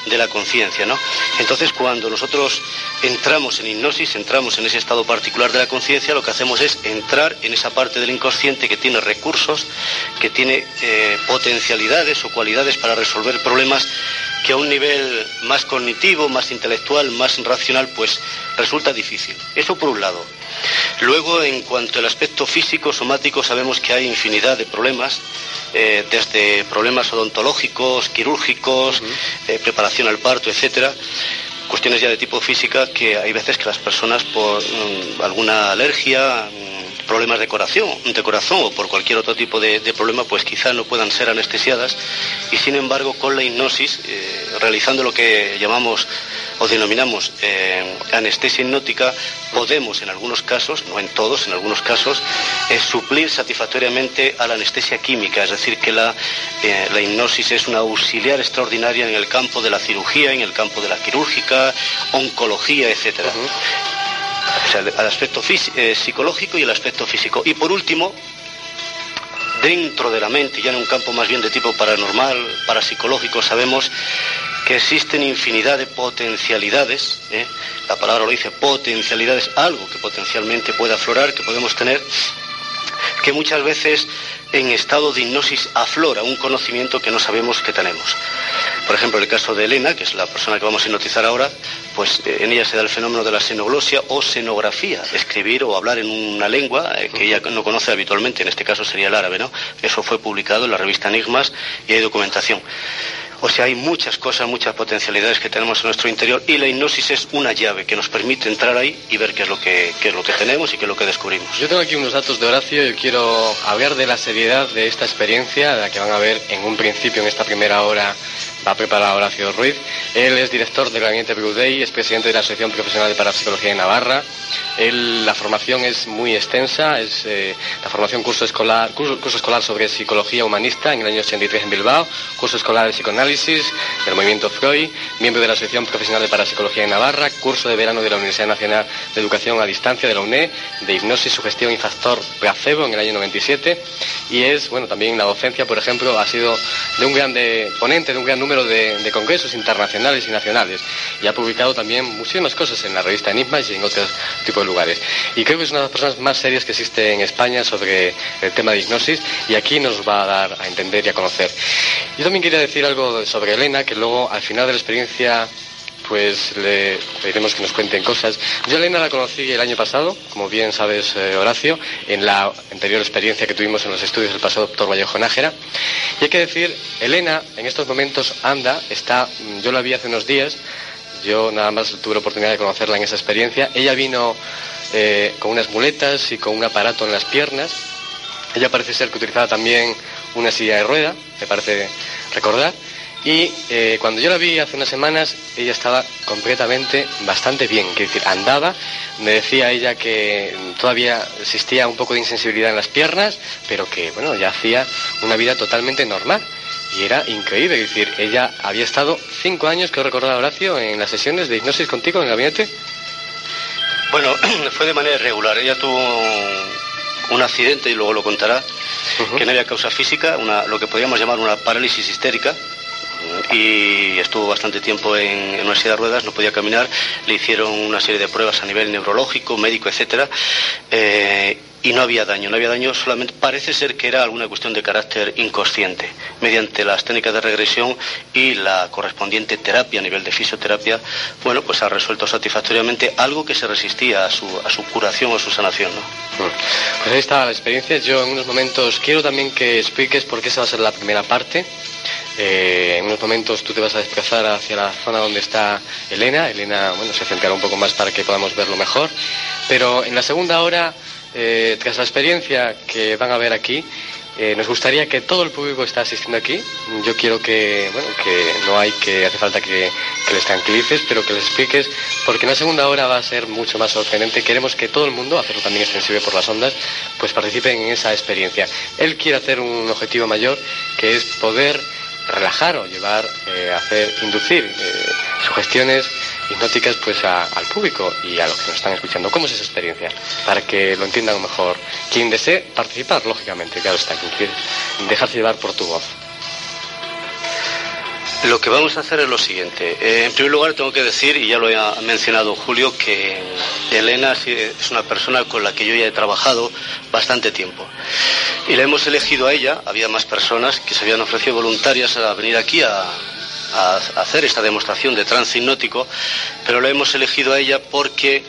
de la conciencia, ¿no? Entonces, cuando nosotros entramos en hipnosis, entramos en ese estado particular de la conciencia, lo que hacemos es entrar en esa parte del inconsciente que tiene recursos, que tiene eh, potencialidades o cualidades para resolver problemas que a un nivel más cognitivo, más intelectual, más racional, pues resulta difícil. Eso por un lado. Luego, en cuanto al aspecto físico, somático, sabemos que hay infinidad de problemas, eh, desde problemas odontológicos, quirúrgicos, eh, preparación al parto, etcétera cuestiones ya de tipo física que hay veces que las personas por mm, alguna alergia, problemas de corazón, de corazón o por cualquier otro tipo de, problema, pues quizá no puedan ser anestesiadas. Y sin embargo con la hipnosis, eh, realizando lo que llamamos o denominamos eh, anestesia hipnótica, podemos en algunos casos, no en todos, en algunos casos, eh, suplir satisfactoriamente a la anestesia química, es decir, que la, la hipnosis es una auxiliar extraordinaria en el campo de la cirugía, en el campo de la quirúrgica, oncología, etcétera. O sea, el aspecto psicológico y el aspecto físico. Y por último, dentro de la mente, ya en un campo más bien de tipo paranormal, parapsicológico, sabemos que existen infinidad de potencialidades, ¿eh? la palabra lo dice, potencialidades, algo que potencialmente puede aflorar, que podemos tener, que muchas veces en estado de hipnosis aflora un conocimiento que no sabemos que tenemos. Por ejemplo, el caso de Elena, que es la persona que vamos a hipnotizar ahora, pues eh, en ella se da el fenómeno de la xenoglosia o xenografía, escribir o hablar en una lengua eh, que ella no conoce habitualmente, en este caso sería el árabe, ¿no? Eso fue publicado en la revista Enigmas y hay documentación. O sea, hay muchas cosas, muchas potencialidades que tenemos en nuestro interior y la hipnosis es una llave que nos permite entrar ahí y ver qué es lo que, es lo que tenemos y qué es lo que descubrimos. Yo tengo aquí unos datos de Horacio y quiero hablar de la seriedad de esta experiencia, la que van a ver en un principio, en esta primera hora, va a preparar Horacio Ruiz. Él es director del gabinete Brudey, es presidente de la Asociación Profesional de Parapsicología de Navarra. la formación es muy extensa, es eh, la formación curso escolar, curso, escolar sobre psicología humanista en el año 83 en Bilbao, curso escolar de psicoanálisis del movimiento Freud, miembro de la Asociación Profesional de Parapsicología de Navarra, curso de verano de la Universidad Nacional de Educación a Distancia de la UNED, de hipnosis, sugestión y factor placebo en el año 97 y es, bueno, también la docencia, por ejemplo, ha sido de un gran ponente de un gran número número de, de, congresos internacionales y nacionales y ha publicado también muchísimas cosas en la revista Enigmas y en otros tipos de lugares. Y creo que es una de las personas más serias que existe en España sobre el tema de hipnosis y aquí nos va a dar a entender y a conocer. Yo también quería decir algo sobre Elena, que luego al final de la experiencia pues le pediremos que nos cuenten cosas. Yo a Elena la conocí el año pasado, como bien sabes, eh, Horacio, en la anterior experiencia que tuvimos en los estudios del pasado doctor Vallejo Nájera. Y hay que decir, Elena en estos momentos anda, está, yo la vi hace unos días, yo nada más tuve la oportunidad de conocerla en esa experiencia. Ella vino eh, con unas muletas y con un aparato en las piernas. Ella parece ser que utilizaba también una silla de rueda, me parece recordar. Y eh, cuando yo la vi hace unas semanas, ella estaba completamente bastante bien. Quiere decir, andaba, me decía ella que todavía existía un poco de insensibilidad en las piernas, pero que, bueno, ya hacía una vida totalmente normal. Y era increíble, es decir, ella había estado cinco años, creo recordar Horacio, en las sesiones de hipnosis contigo en el gabinete. Bueno, fue de manera irregular. Ella tuvo un accidente, y luego lo contará, que no había causa física, una, lo que podríamos llamar una parálisis histérica, y estuvo bastante tiempo en, en, una silla de ruedas, no podía caminar, le hicieron una serie de pruebas a nivel neurológico, médico, etcétera, eh, y no había daño, no había daño, solamente parece ser que era alguna cuestión de carácter inconsciente. Mediante las técnicas de regresión y la correspondiente terapia a nivel de fisioterapia, bueno, pues ha resuelto satisfactoriamente algo que se resistía a su, a su curación o su sanación. ¿no? Pues ahí está la experiencia. Yo en unos momentos quiero también que expliques por qué esa va a ser la primera parte. Eh, en unos momentos tú te vas a desplazar hacia la zona donde está Elena. Elena, bueno, se centrará un poco más para que podamos verlo mejor. Pero en la segunda hora eh, tras la experiencia que van a ver aquí, eh, nos gustaría que todo el público está asistiendo aquí. Yo quiero que, bueno, que no hay que, hace falta que, que, les tranquilices, pero que les expliques, porque en la segunda hora va a ser mucho más sorprendente. Queremos que todo el mundo, hacerlo también extensible por las ondas, pues participen en esa experiencia. Él quiere hacer un objetivo mayor, que es poder relajar o llevar, eh, hacer, inducir eh, sugestiones hipnóticas pues a, al público y a los que nos están escuchando. ¿Cómo es esa experiencia? Para que lo entiendan mejor. Quien desee participar, lógicamente, claro está, quien quiere dejarse llevar por tu voz. Lo que vamos a hacer es lo siguiente. Eh, en primer lugar, tengo que decir, y ya lo ha mencionado Julio, que Elena es una persona con la que yo ya he trabajado bastante tiempo. Y la hemos elegido a ella, había más personas que se habían ofrecido voluntarias a venir aquí a, hacer esta demostración de trance hipnótico, pero la hemos elegido a ella porque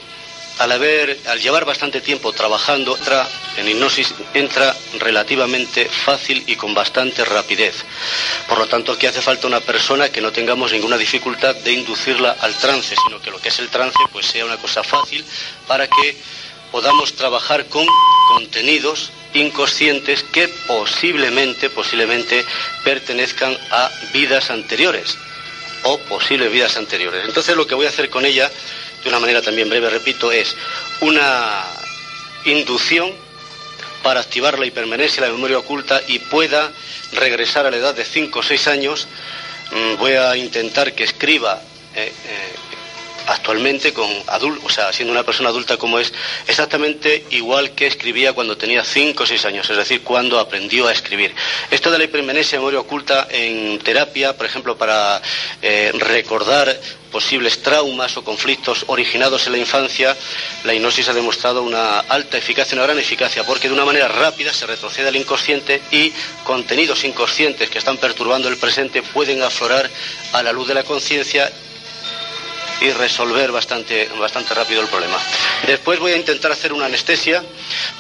al haber, al llevar bastante tiempo trabajando, entra, en hipnosis entra relativamente fácil y con bastante rapidez. Por lo tanto, aquí hace falta una persona que no tengamos ninguna dificultad de inducirla al trance, sino que lo que es el trance pues sea una cosa fácil para que podamos trabajar con contenidos inconscientes que posiblemente, posiblemente pertenezcan a vidas anteriores o posibles vidas anteriores. Entonces lo que voy a hacer con ella de una manera también breve, repito, es una inducción para activar la hipermenesia, la memoria oculta y pueda regresar a la edad de 5 o 6 años. Mm, voy a intentar que escriba eh, eh, actualmente con adulto, o sea, siendo una persona adulta como es, exactamente igual que escribía cuando tenía 5 o 6 años, es decir, cuando aprendió a escribir. Esto de la hipermenesia memoria oculta en terapia, por ejemplo, para eh, recordar posibles traumas o conflictos originados en la infancia, la hipnosis ha demostrado una alta eficacia, una gran eficacia, porque de una manera rápida se retrocede al inconsciente y contenidos inconscientes que están perturbando el presente pueden aflorar a la luz de la conciencia y resolver bastante, bastante rápido el problema. Después voy a intentar hacer una anestesia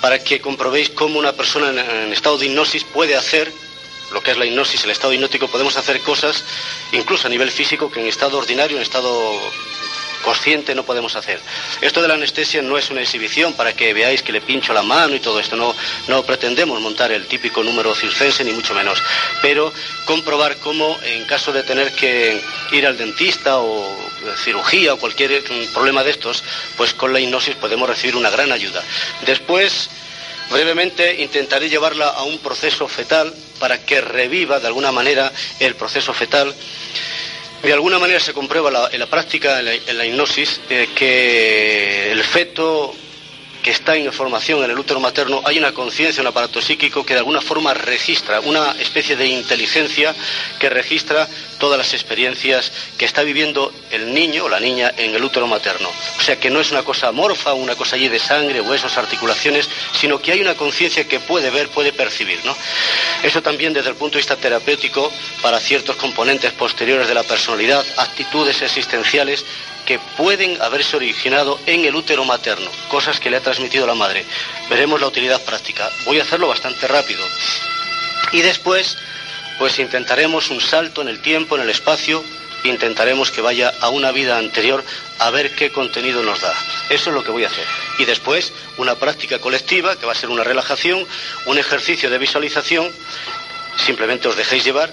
para que comprobéis cómo una persona en, en estado de hipnosis puede hacer lo que es la hipnosis, el estado hipnótico, podemos hacer cosas, incluso a nivel físico, que en estado ordinario, en estado consciente no podemos hacer. Esto de la anestesia no es una exhibición para que veáis que le pincho la mano y todo esto. No, no pretendemos montar el típico número circense, ni mucho menos. Pero comprobar cómo, en caso de tener que ir al dentista o cirugía o cualquier problema de estos, pues con la hipnosis podemos recibir una gran ayuda. Después, brevemente, intentaré llevarla a un proceso fetal para que reviva de alguna manera el proceso fetal de alguna manera se comprueba en la práctica, en la, en la hipnosis, eh, que el feto que está en formación en el útero materno, hay una conciencia, un aparato psíquico que de alguna forma registra, una especie de inteligencia que registra todas las experiencias que está viviendo el niño o la niña en el útero materno. O sea que no es una cosa amorfa, una cosa allí de sangre, huesos, articulaciones, sino que hay una conciencia que puede ver, puede percibir. Eso también desde el punto de vista terapéutico para ciertos componentes posteriores de la personalidad, actitudes existenciales que pueden haberse originado en el útero materno, cosas que le ha transmitido la madre. Veremos la utilidad práctica. Voy a hacerlo bastante rápido. Y después, pues intentaremos un salto en el tiempo, en el espacio, intentaremos que vaya a una vida anterior a ver qué contenido nos da. Eso es lo que voy a hacer. Y después, una práctica colectiva, que va a ser una relajación, un ejercicio de visualización, simplemente os dejéis llevar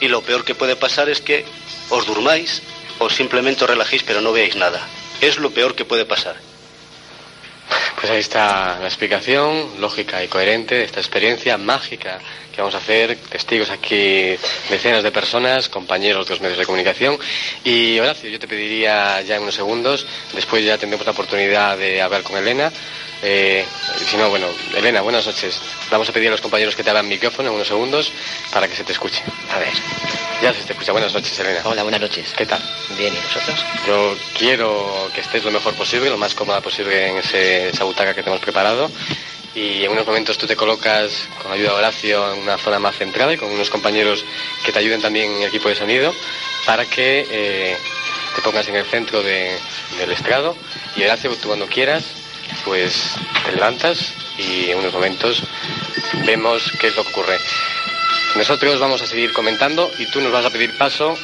y lo peor que puede pasar es que os durmáis o simplemente os relajéis pero no veáis nada. Es lo peor que puede pasar. Pues ahí está la explicación lógica y coherente de esta experiencia mágica que vamos a hacer, testigos aquí, decenas de personas, compañeros de los medios de comunicación. Y Horacio, yo te pediría ya en unos segundos, después ya tendremos la oportunidad de hablar con Elena. Eh, si no, bueno, Elena, buenas noches. Vamos a pedir a los compañeros que te abran micrófono en unos segundos para que se te escuche. A ver. Ya se te escucha. Buenas noches, Elena. Hola, buenas noches. ¿Qué tal? Bien, ¿y vosotros? Yo quiero que estés lo mejor posible, lo más cómoda posible en ese, esa butaca que te hemos preparado y en unos momentos tú te colocas con ayuda de Horacio en una zona más centrada y con unos compañeros que te ayuden también en el equipo de sonido para que eh, te pongas en el centro de, del estrado y Horacio tú cuando quieras pues te levantas y en unos momentos vemos qué es lo que ocurre. Nosotros vamos a seguir comentando y tú nos vas a pedir paso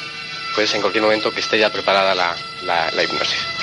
pues en cualquier momento que esté ya preparada la, la, la hipnosis.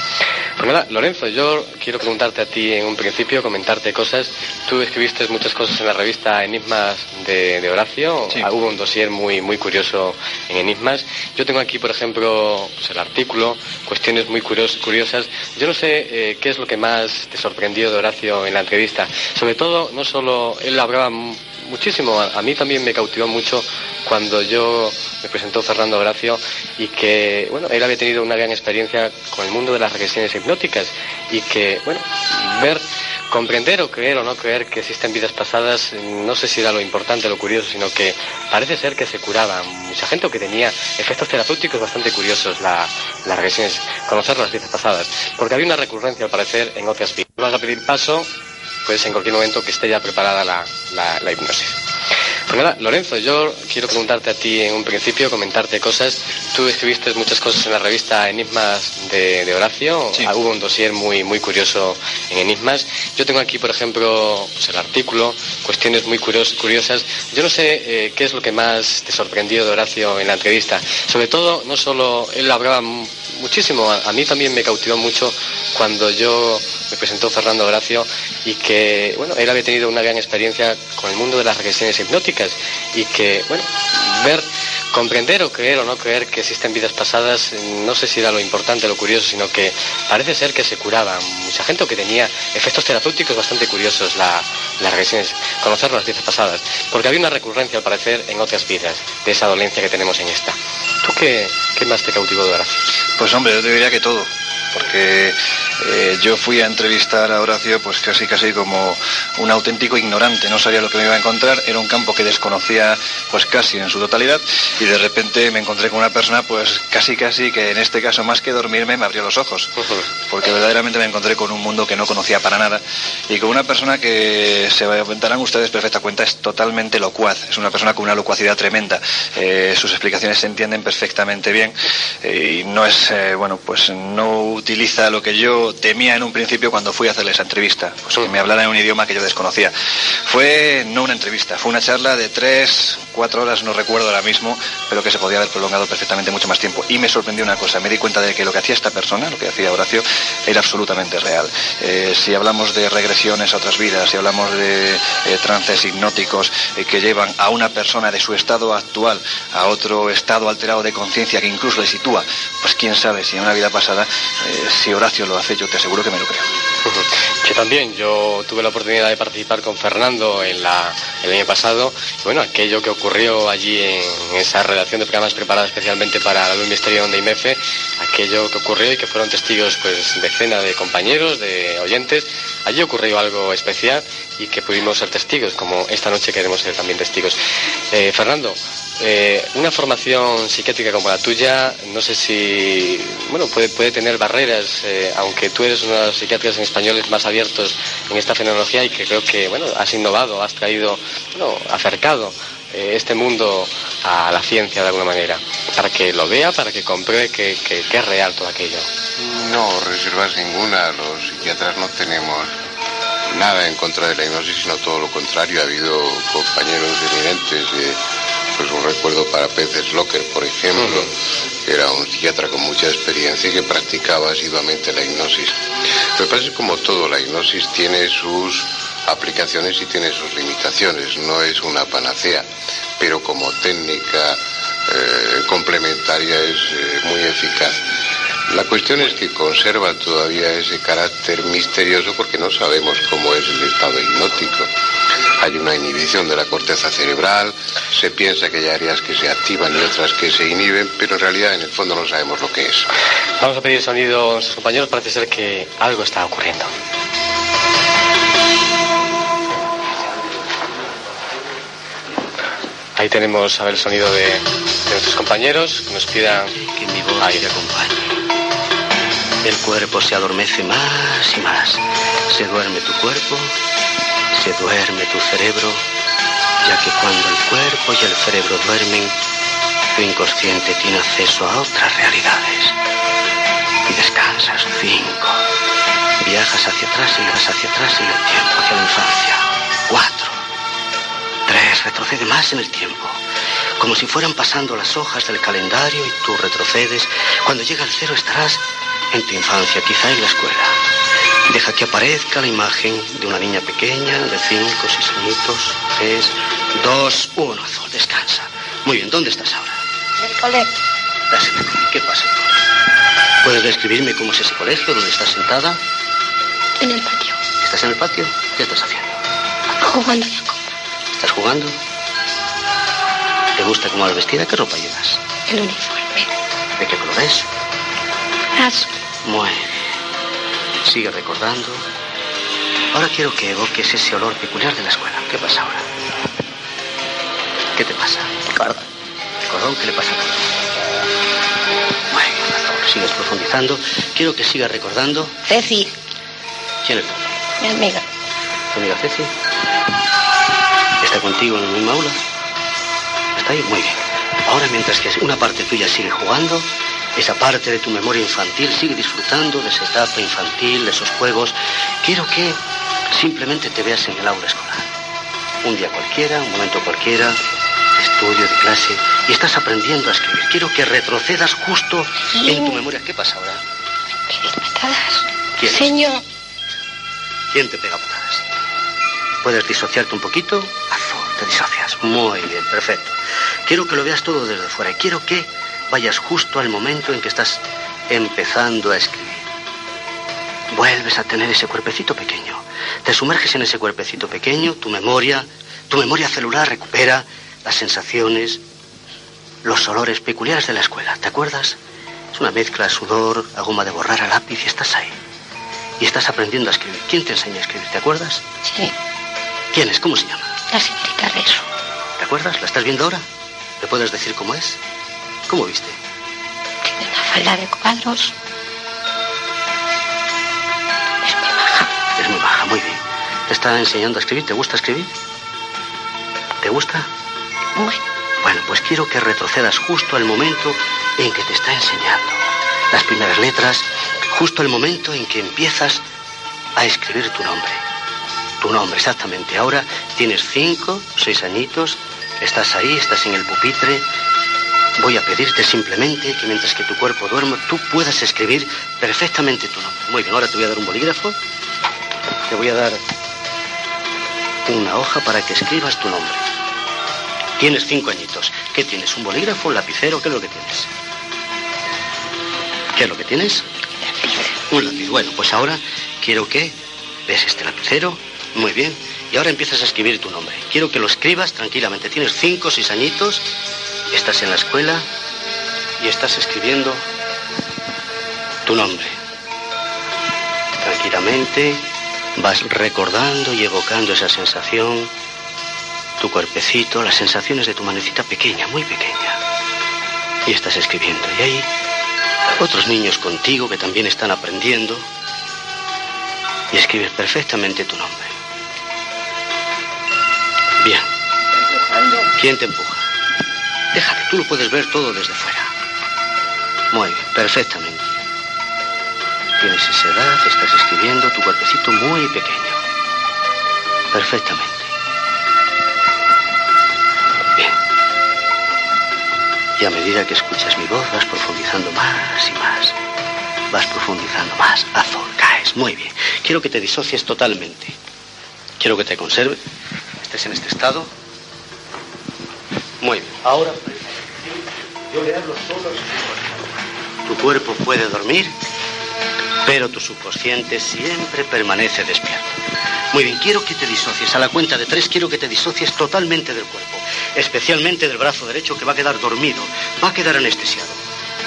Lorenzo, yo quiero preguntarte a ti en un principio, comentarte cosas. Tú escribiste muchas cosas en la revista Enigmas de, de Horacio. Sí. Ah, Hubo un dossier muy, muy curioso en Enigmas. Yo tengo aquí, por ejemplo, pues, el artículo, cuestiones muy curios- curiosas. Yo no sé eh, qué es lo que más te sorprendió de Horacio en la entrevista. Sobre todo, no solo él hablaba mu- muchísimo, a, a mí también me cautivó mucho cuando yo me presentó Fernando Horacio y que, bueno, él había tenido una gran experiencia con el mundo de las regresiones hipnóticas y que, bueno, ver, comprender o creer o no creer que existen vidas pasadas, no sé si era lo importante, lo curioso, sino que parece ser que se curaba mucha gente o que tenía efectos terapéuticos bastante curiosos la, las regresiones, conocer las vidas pasadas, porque había una recurrencia al parecer en otras vidas. Vas a pedir paso, pues en cualquier momento que esté ya preparada la, la hipnosis. Nada, Lorenzo, yo quiero preguntarte a ti en un principio, comentarte cosas. Tú escribiste muchas cosas en la revista Enigmas de, de Horacio. Ah, Hubo un dossier muy, muy curioso en Enigmas. Yo tengo aquí, por ejemplo, pues, el artículo, cuestiones muy curios- curiosas. Yo no sé eh, qué es lo que más te sorprendió de Horacio en la entrevista. Sobre todo, no solo él hablaba muchísimo, a, mí también me cautivó mucho cuando yo me presentó Fernando Horacio y que, bueno, él había tenido una gran experiencia con el mundo de las regresiones hipnóticas y que, bueno, ver, comprender o creer o no creer que existen vidas pasadas, no sé si era lo importante, lo curioso, sino que parece ser que se curaba mucha gente o que tenía efectos terapéuticos bastante curiosos la, las regresiones, conocer las vidas pasadas, porque había una recurrencia al parecer en otras vidas de esa dolencia que tenemos en esta. ¿Tú qué, qué más te cautivó de Horacio? Pues hombre, yo te diría que todo, porque eh, yo fui a entrevistar a Horacio pues casi casi como un auténtico ignorante, no sabía lo que me iba a encontrar, era un campo que desconocía pues casi en su totalidad y de repente me encontré con una persona pues casi casi que en este caso más que dormirme me abrió los ojos, porque verdaderamente me encontré con un mundo que no conocía para nada y con una persona que se darán ustedes perfecta cuenta es totalmente locuaz, es una persona con una locuacidad tremenda, Eh, sus explicaciones se entienden perfectamente bien eh, y no es, bueno, pues no utiliza lo que yo temía en un principio cuando fui a hacerle esa entrevista, pues que me hablara en un idioma que yo desconocía. Fue no una entrevista, fue una charla de tres, cuatro horas, no recuerdo ahora mismo, pero que se podía haber prolongado perfectamente mucho más tiempo. Y me sorprendió una cosa, me di cuenta de que lo que hacía esta persona, lo que hacía Horacio, era absolutamente real. Eh, si hablamos de regresiones a otras vidas, si hablamos de eh, trances hipnóticos eh, que llevan a una persona de su estado actual a otro estado alterado de conciencia que incluso le sitúa, pues quién sabe si en una vida pasada, eh, si Horacio lo hace, yo te aseguro que me lo creo. Yo también, yo tuve la oportunidad de participar con Fernando en la, el año pasado. Y bueno, aquello que ocurrió allí en esa redacción de programas preparada especialmente para la Luz Misterio de IMF, aquello que ocurrió y que fueron testigos pues decenas de compañeros, de oyentes, allí ocurrió algo especial y que pudimos ser testigos, como esta noche queremos ser también testigos. Eh, Fernando, eh, una formación psiquiátrica como la tuya, no sé si, bueno, puede, puede tener barreras, eh, aunque tú eres uno de los psiquiatras en españoles más abiertos en esta fenomenología y que creo que, bueno, has innovado, has traído, bueno, acercado este mundo a la ciencia de alguna manera, para que lo vea, para que compruebe que, que- que es real todo aquello. No, reservas ninguna. Los psiquiatras no tenemos nada en contra de la hipnosis, sino todo lo contrario. Ha habido compañeros eminentes, eh, pues un recuerdo para Peces Locker, por ejemplo, que era un psiquiatra con mucha experiencia y que practicaba asiduamente la hipnosis. Me parece como todo, la hipnosis tiene sus aplicaciones y tiene sus limitaciones, no es una panacea, pero como técnica eh, complementaria es eh, muy eficaz. La cuestión es que conserva todavía ese carácter misterioso porque no sabemos cómo es el estado hipnótico. Hay una inhibición de la corteza cerebral, se piensa que hay áreas que se activan y otras que se inhiben, pero en realidad en el fondo no sabemos lo que es. Vamos a pedir sonido a nuestros compañeros, parece ser que algo está ocurriendo. Ahí tenemos a ver el sonido de, de nuestros compañeros que nos pidan que mi voz te acompañe. El cuerpo se adormece más y más. Se duerme tu cuerpo, se duerme tu cerebro, ya que cuando el cuerpo y el cerebro duermen, tu inconsciente tiene acceso a otras realidades. Y descansas. Cinco. Viajas hacia atrás y vas hacia atrás en el tiempo, hacia la infancia. Cuatro. Retrocede más en el tiempo. Como si fueran pasando las hojas del calendario y tú retrocedes. Cuando llega el cero estarás en tu infancia, quizá en la escuela. Deja que aparezca la imagen de una niña pequeña de cinco, seis añitos. Tres, dos, uno. Azul, descansa. Muy bien, ¿dónde estás ahora? En el colegio. Estás en el colegio. ¿Qué pasa? ¿Puedes describirme cómo es ese colegio donde estás sentada? En el patio. ¿Estás en el patio? ¿Qué estás haciendo? Jugando. ¿Estás jugando? ¿Te gusta cómo vas vestida? ¿Qué ropa llevas? El uniforme. ¿De qué color es? Azul. Muy bien. Sigue recordando. Ahora quiero que evoques ese olor peculiar de la escuela. ¿Qué pasa ahora? ¿Qué te pasa? Cordón. ¿Cordón? ¿Qué le pasa al cordón? Muy bien, Azul. Sigues profundizando. Quiero que sigas recordando. Ceci, ¿Quién es mi amiga. tu amiga Ceci? ¿Está contigo en la misma aula? ¿Está ahí? Muy bien. Ahora, mientras que una parte tuya sigue jugando, esa parte de tu memoria infantil sigue disfrutando de esa etapa infantil, de esos juegos, quiero que simplemente te veas en el aula escolar. Un día cualquiera, un momento cualquiera, estudio, de clase, y estás aprendiendo a escribir. Quiero que retrocedas justo en tu memoria. ¿Qué pasa ahora? Patadas. ¿Quién? Señor. ¿Quién te pega patadas? ¿Puedes disociarte un poquito? Azul, te disocias. Muy bien, perfecto. Quiero que lo veas todo desde fuera y quiero que vayas justo al momento en que estás empezando a escribir. Vuelves a tener ese cuerpecito pequeño. Te sumerges en ese cuerpecito pequeño, tu memoria, tu memoria celular recupera las sensaciones, los olores peculiares de la escuela. ¿Te acuerdas? Es una mezcla de sudor, a goma de borrar a lápiz y estás ahí. Y estás aprendiendo a escribir. ¿Quién te enseña a escribir? ¿Te acuerdas? Sí, ¿Quién es? ¿Cómo se llama? La señorita Reso. ¿Te acuerdas? ¿La estás viendo ahora? ¿Me puedes decir cómo es? ¿Cómo viste? Tiene una falda de cuadros. Es muy baja, muy bien. ¿Te está enseñando a escribir? ¿Te gusta escribir? ¿Te gusta? Bueno, Bueno, pues quiero que retrocedas justo al momento en que te está enseñando. Las primeras letras, justo el momento en que empiezas a escribir tu nombre. Tu nombre, exactamente. Ahora tienes cinco, seis añitos, estás ahí, estás en el pupitre. Voy a pedirte simplemente que mientras que tu cuerpo duerme, tú puedas escribir perfectamente tu nombre. Muy bien, ahora te voy a dar un bolígrafo. Te voy a dar una hoja para que escribas tu nombre. Tienes cinco añitos. ¿Qué tienes? ¿Un bolígrafo, un lapicero? ¿Qué es lo que tienes? ¿Qué es lo que tienes? Un lápiz. Bueno, pues ahora quiero que ves este lapicero. Muy bien. Y ahora empiezas a escribir tu nombre. Quiero que lo escribas tranquilamente. Tienes cinco, seis añitos. Estás en la escuela y estás escribiendo tu nombre. Tranquilamente. Vas recordando y evocando esa sensación, tu cuerpecito, las sensaciones de tu manecita pequeña, muy pequeña. Y estás escribiendo. Y hay otros niños contigo que también están aprendiendo. Y escribes perfectamente tu nombre. ¿Quién te empuja? Déjate, tú lo puedes ver todo desde fuera. Muy bien, perfectamente. Tienes esa edad, estás escribiendo tu cuerpecito muy pequeño. Perfectamente. Bien. Y a medida que escuchas mi voz vas profundizando más y más. Vas profundizando más. Azul, caes. Muy bien. Quiero que te disocies totalmente. Quiero que te conserves. Estés en este estado. Muy bien. Ahora, yo le hablo solo a Tu cuerpo puede dormir, pero tu subconsciente siempre permanece despierto. Muy bien, quiero que te disocies. A la cuenta de tres quiero que te disocies totalmente del cuerpo, especialmente del brazo derecho que va a quedar dormido, va a quedar anestesiado.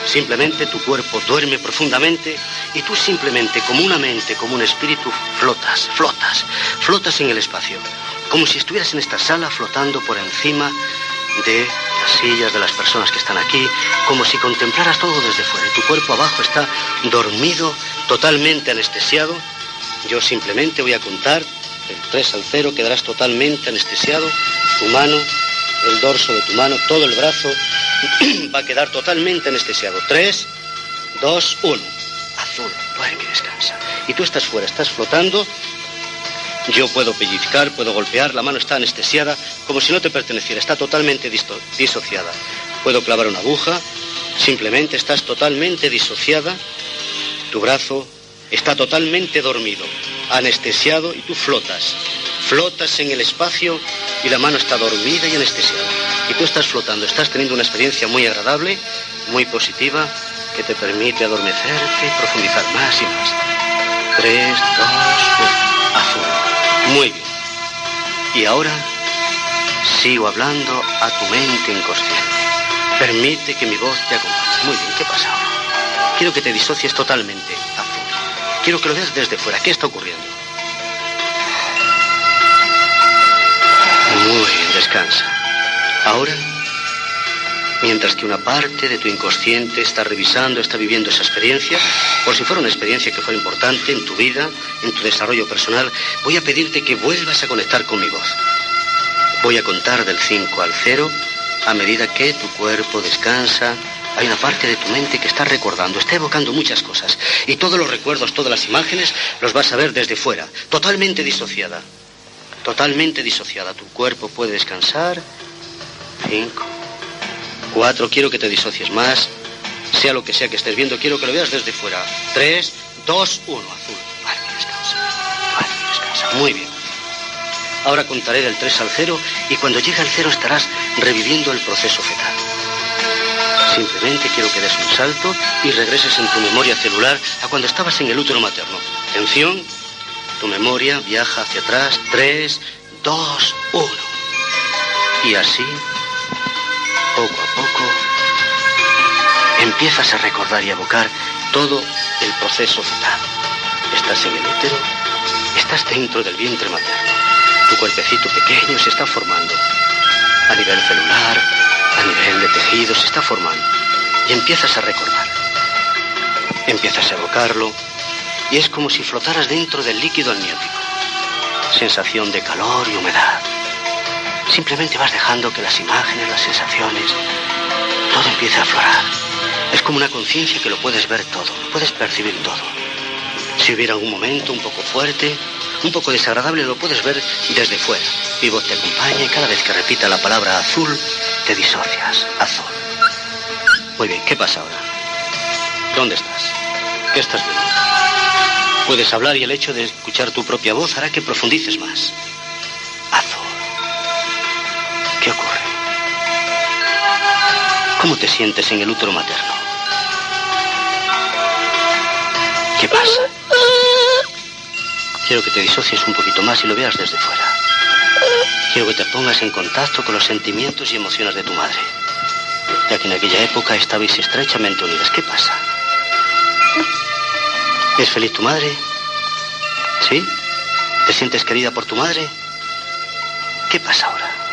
Simplemente tu cuerpo duerme profundamente y tú simplemente como una mente, como un espíritu, flotas, flotas, flotas en el espacio, como si estuvieras en esta sala flotando por encima de las sillas de las personas que están aquí, como si contemplaras todo desde fuera. Tu cuerpo abajo está dormido, totalmente anestesiado. Yo simplemente voy a contar del 3 al 0, quedarás totalmente anestesiado. Tu mano, el dorso de tu mano, todo el brazo va a quedar totalmente anestesiado. 3, 2, 1. Azul, duerme y descansa. Y tú estás fuera, estás flotando yo puedo pellizcar, puedo golpear, la mano está anestesiada, como si no te perteneciera, está totalmente disociada. Puedo clavar una aguja, simplemente estás totalmente disociada, tu brazo está totalmente dormido, anestesiado y tú flotas. Flotas en el espacio y la mano está dormida y anestesiada. Y tú estás flotando, estás teniendo una experiencia muy agradable, muy positiva, que te permite adormecerte y profundizar más y más. Tres, dos. Muy bien. Y ahora sigo hablando a tu mente inconsciente. Permite que mi voz te acompañe. Muy bien, ¿qué pasa ahora? Quiero que te disocies totalmente, azul. Quiero que lo veas desde fuera. ¿Qué está ocurriendo? Muy bien, descansa. Ahora, mientras que una parte de tu inconsciente está revisando, está viviendo esa experiencia, por si fuera una experiencia que fuera importante en tu vida, en tu desarrollo personal, voy a pedirte que vuelvas a conectar con mi voz. Voy a contar del 5 al 0 a medida que tu cuerpo descansa. Hay una parte de tu mente que está recordando, está evocando muchas cosas. Y todos los recuerdos, todas las imágenes, los vas a ver desde fuera, totalmente disociada. Totalmente disociada. Tu cuerpo puede descansar. Cinco. Cuatro. Quiero que te disocies más. Sea lo que sea que estés viendo, quiero que lo veas desde fuera. Tres, dos, uno. Azul. Vale, descansa. Vale, descansa. Muy bien. Ahora contaré del 3 al 0 y cuando llegue al 0 estarás reviviendo el proceso fetal. Simplemente quiero que des un salto y regreses en tu memoria celular a cuando estabas en el útero materno. Atención, tu memoria viaja hacia atrás. 3, 2, 1. Y así, poco a poco, empiezas a recordar y evocar todo el proceso fetal. Estás en el útero, estás dentro del vientre materno. Tu cuerpecito pequeño se está formando. A nivel celular, a nivel de tejido, se está formando. Y empiezas a recordar. Empiezas a evocarlo. Y es como si flotaras dentro del líquido amniótico. Sensación de calor y humedad. Simplemente vas dejando que las imágenes, las sensaciones, todo empiece a aflorar. Es como una conciencia que lo puedes ver todo, lo puedes percibir todo. Si hubiera algún momento un poco fuerte, un poco desagradable, lo puedes ver desde fuera. Mi voz te acompaña y cada vez que repita la palabra azul, te disocias. Azul. Muy bien, ¿qué pasa ahora? ¿Dónde estás? ¿Qué estás viendo? Puedes hablar y el hecho de escuchar tu propia voz hará que profundices más. ¿Qué ocurre? ¿Cómo te sientes en el útero materno? ¿Qué pasa? Quiero que te disocies un poquito más y lo veas desde fuera. Quiero que te pongas en contacto con los sentimientos y emociones de tu madre. Ya que en aquella época estabais estrechamente unidas. ¿Qué pasa? ¿Es feliz tu madre? ¿Sí? ¿Te sientes querida por tu madre? ¿Qué pasa ahora?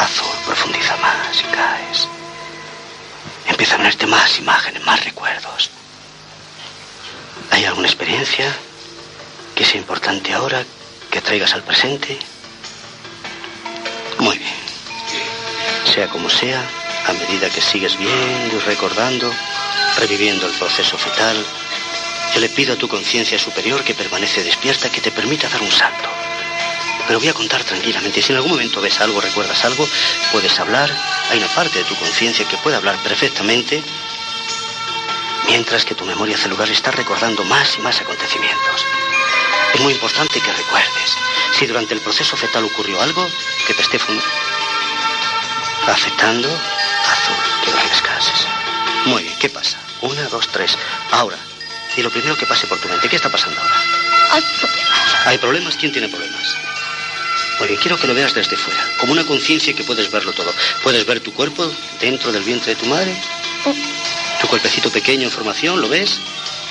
Azul, profundiza más y caes. Empieza a venirte más imágenes, más recuerdos. ¿Hay alguna experiencia que sea importante ahora que traigas al presente? Muy bien. Sea como sea, a medida que sigues viendo y recordando, reviviendo el proceso fetal, yo le pido a tu conciencia superior que permanece despierta que te permita dar un salto. Pero voy a contar tranquilamente. Si en algún momento ves algo, recuerdas algo, puedes hablar. Hay una parte de tu conciencia que puede hablar perfectamente, mientras que tu memoria celular está recordando más y más acontecimientos. Es muy importante que recuerdes. Si durante el proceso fetal ocurrió algo que te esté afectando, azul, que descanses. Muy bien, ¿qué pasa? Una, dos, tres. Ahora, y lo primero que pase por tu mente, ¿qué está pasando ahora? Hay problemas. ¿Hay problemas? ¿Quién tiene problemas? Bien, quiero que lo veas desde fuera, como una conciencia que puedes verlo todo. ¿Puedes ver tu cuerpo dentro del vientre de tu madre? ¿Tu cuerpecito pequeño en formación? ¿Lo ves?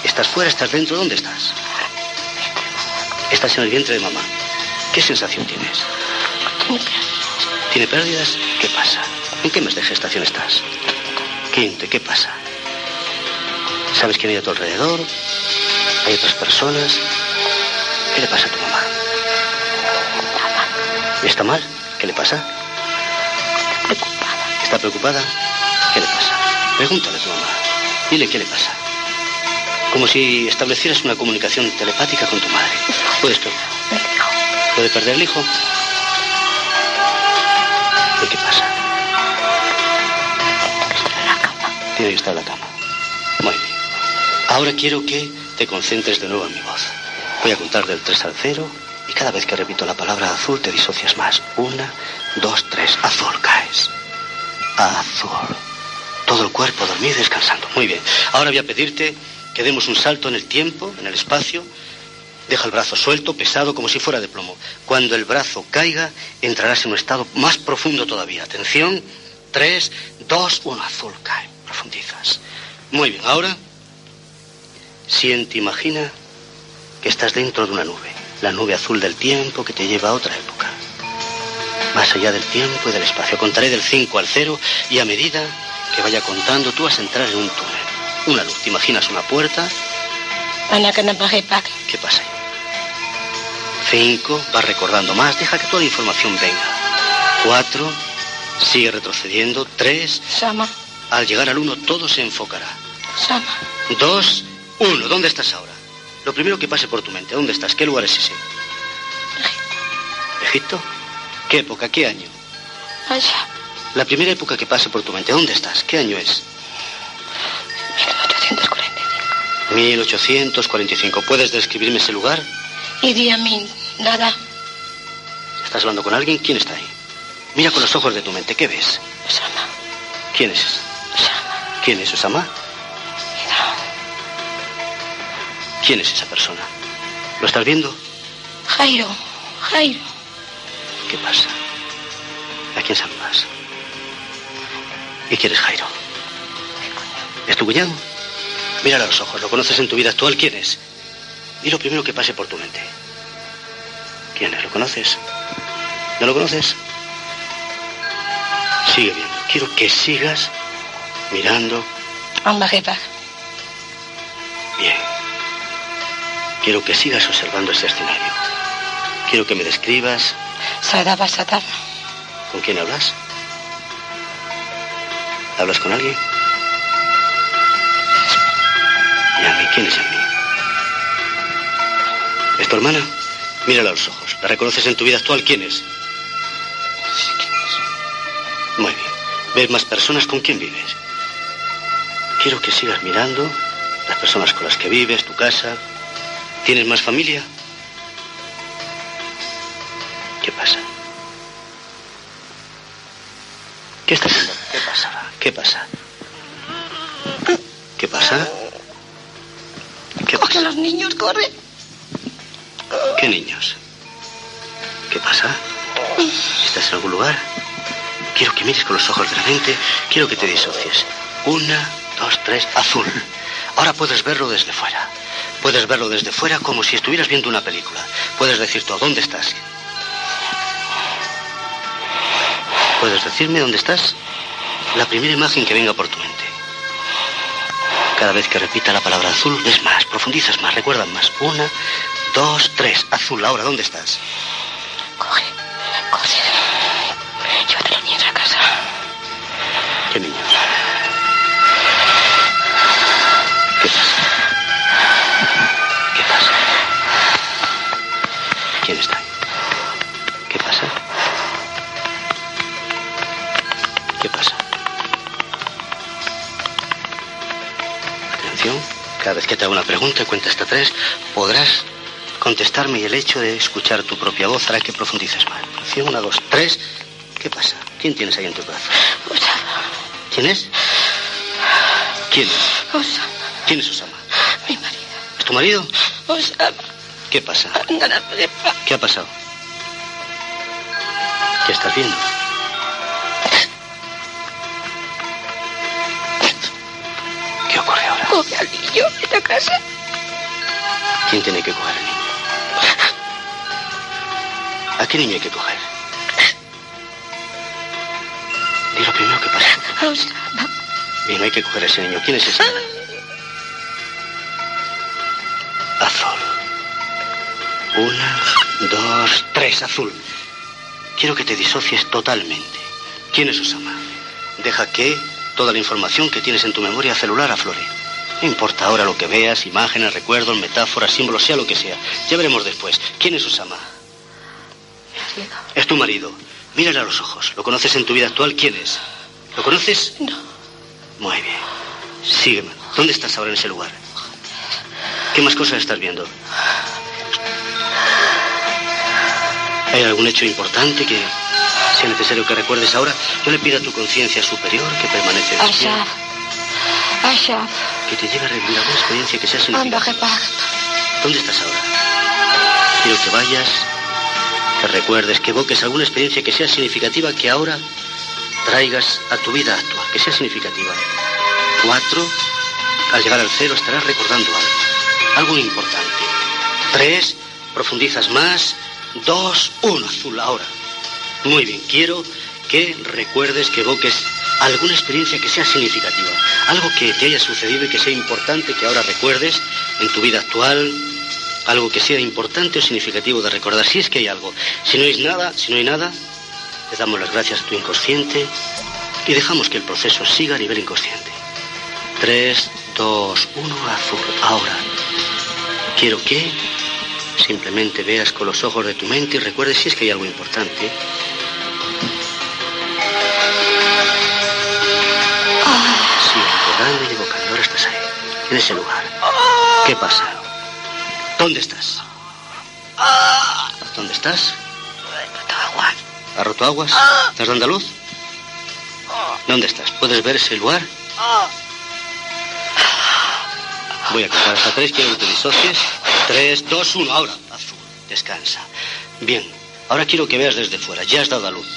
¿Estás fuera? ¿Estás dentro? ¿Dónde estás? Estás en el vientre de mamá. ¿Qué sensación tienes? ¿Tiene pérdidas? ¿Qué pasa? ¿En qué mes de gestación estás? Quinto, ¿y qué pasa? ¿Sabes quién hay a tu alrededor? ¿Hay otras personas? ¿Qué le pasa a tu mamá? ¿Está mal? ¿Qué le pasa? ¿Está preocupada? ¿Qué le pasa? Pregúntale a tu mamá. Dile qué le pasa. Como si establecieras una comunicación telepática con tu madre. Puedes preguntar. ¿Puede perder el hijo? ¿Y qué pasa? Tiene que estar en la cama. Muy bien. Ahora quiero que te concentres de nuevo en mi voz. Voy a contar del 3 al 0 y cada vez que repito la palabra azul te disocias más. Una, dos, tres. Azul, caes. Azul. Todo el cuerpo dormido y descansando. Muy bien. Ahora voy a pedirte que demos un salto en el tiempo, en el espacio. Deja el brazo suelto, pesado, como si fuera de plomo. Cuando el brazo caiga, entrarás en un estado más profundo todavía. Atención. Tres, dos, uno. Azul, cae. Profundizas. Muy bien. Ahora, siente, imagina que estás dentro de una nube. La nube azul del tiempo que te lleva a otra época. Más allá del tiempo y del espacio. Contaré del 5 al 0 y a medida que vaya contando, tú vas a entrar en un túnel. Una luz. Te imaginas una puerta. ¿Qué pasa ahí? Cinco, vas recordando más, deja que toda la información venga. Cuatro, sigue retrocediendo. Tres, Sama. al llegar al uno todo se enfocará. Sama. Dos, uno, ¿dónde estás ahora? Lo primero que pase por tu mente, ¿dónde estás? ¿Qué lugar es ese? ¿Egipto? ¿Qué época? ¿Qué año? Allá. La primera época que pase por tu mente, ¿dónde estás? ¿Qué año es? 1845. ¿Puedes describirme ese lugar? Idi Amin. Nada. ¿Estás hablando con alguien? ¿Quién está ahí? Mira con los ojos de tu mente, ¿qué ves? Osama. ¿Quién es? ¿Quién es Osama? ¿Quién es esa persona? ¿Lo estás viendo? Jairo. Jairo. ¿Qué pasa? ¿A quién saludas? ¿Y quién es Jairo? ¿Es tu cuñado? Mírale a los ojos, ¿lo conoces en tu vida actual? ¿Quién es? Di lo primero que pase por tu mente. ¿Quién es? ¿Lo conoces? ¿No lo conoces? Sigue viendo. Quiero que sigas mirando. Ambajepak. Bien. Quiero que sigas observando ese escenario. Quiero que me describas Sadaba Sadaba. con quién hablas. ¿Hablas con alguien? ¿Y a mí? ¿Quién es a mí? ¿Es tu hermana? Mírala a los ojos. ¿La reconoces en tu vida actual? ¿Quién es? Muy bien. ¿Ves más personas con quién vives? Quiero que sigas mirando las personas con las que vives, tu casa. ¿Tienes más familia? ¿Qué pasa? ¿Qué estás haciendo? ¿Qué pasa? ¿Qué pasa? ¿Qué pasa? ¿Qué Porque los niños corren. ¿Qué niños? ¿Qué pasa? ¿Estás en algún lugar? Quiero que mires con los ojos de la mente. Quiero que te disocies. Una, dos, tres, azul. Ahora puedes verlo desde fuera. Puedes verlo desde fuera como si estuvieras viendo una película. Puedes decir todo, ¿dónde estás? ¿Puedes decirme dónde estás? La primera imagen que venga por tu mente. Cada vez que repita la palabra azul, ves más, profundizas más, recuerdas más. Una, dos, tres. Azul, ahora, ¿dónde estás? Coge. Cada vez que te hago una pregunta y cuenta hasta tres, podrás contestarme y el hecho de escuchar tu propia voz hará que profundices más. Atención, una, dos, tres. ¿Qué pasa? ¿Quién tienes ahí en tu corazón? ¿Quién es? ¿Quién? Osama, ¿Quién es Osama? mi marido. ¿Es tu marido? Osama, ¿Qué pasa? ¿Qué ha pasado? ¿Qué estás viendo? ¿Qué ocurre ahora? Coge al niño la casa. ¿Quién tiene que coger al niño? ¿A qué niño hay que coger? Di lo primero que pasa. Osama. Bien, hay que coger a ese niño. ¿Quién es ese? Azul. Una, dos, tres, azul. Quiero que te disocies totalmente. ¿Quién es Osama? Deja que toda la información que tienes en tu memoria celular aflore. No importa ahora lo que veas, imágenes, recuerdos, metáforas, símbolos, sea lo que sea. Ya veremos después. ¿Quién es Osama? Es tu marido. Mírale a los ojos. ¿Lo conoces en tu vida actual? ¿Quién es? ¿Lo conoces? No. Muy bien. Sígueme. ¿Dónde estás ahora en ese lugar? ¿Qué más cosas estás viendo? ¿Hay algún hecho importante que sea necesario que recuerdes ahora? Yo le pido a tu conciencia superior que permanece despierta. Que te lleve a revivir alguna experiencia que sea significativa. ¿Dónde estás ahora? Quiero que vayas, que recuerdes, que evoques alguna experiencia que sea significativa que ahora traigas a tu vida actual, que sea significativa. Cuatro, al llegar al cero estarás recordando algo, algo importante. Tres, profundizas más. Dos, uno, azul, ahora. Muy bien, quiero que recuerdes, que evoques alguna experiencia que sea significativa, algo que te haya sucedido y que sea importante que ahora recuerdes en tu vida actual, algo que sea importante o significativo de recordar, si es que hay algo. Si no hay nada, si no hay nada, le damos las gracias a tu inconsciente y dejamos que el proceso siga a nivel inconsciente. Tres, dos, uno, azul. Ahora, quiero que simplemente veas con los ojos de tu mente y recuerdes si es que hay algo importante. En ese lugar. ¿Qué pasa? ¿Dónde estás? ¿Dónde estás? ¿Has roto aguas? ¿Estás dando a luz? ¿Dónde estás? ¿Puedes ver ese lugar? Voy a contar hasta tres, quiero que te disocies. Tres, dos, uno, ahora. Azul, descansa. Bien, ahora quiero que veas desde fuera, ya has dado a luz.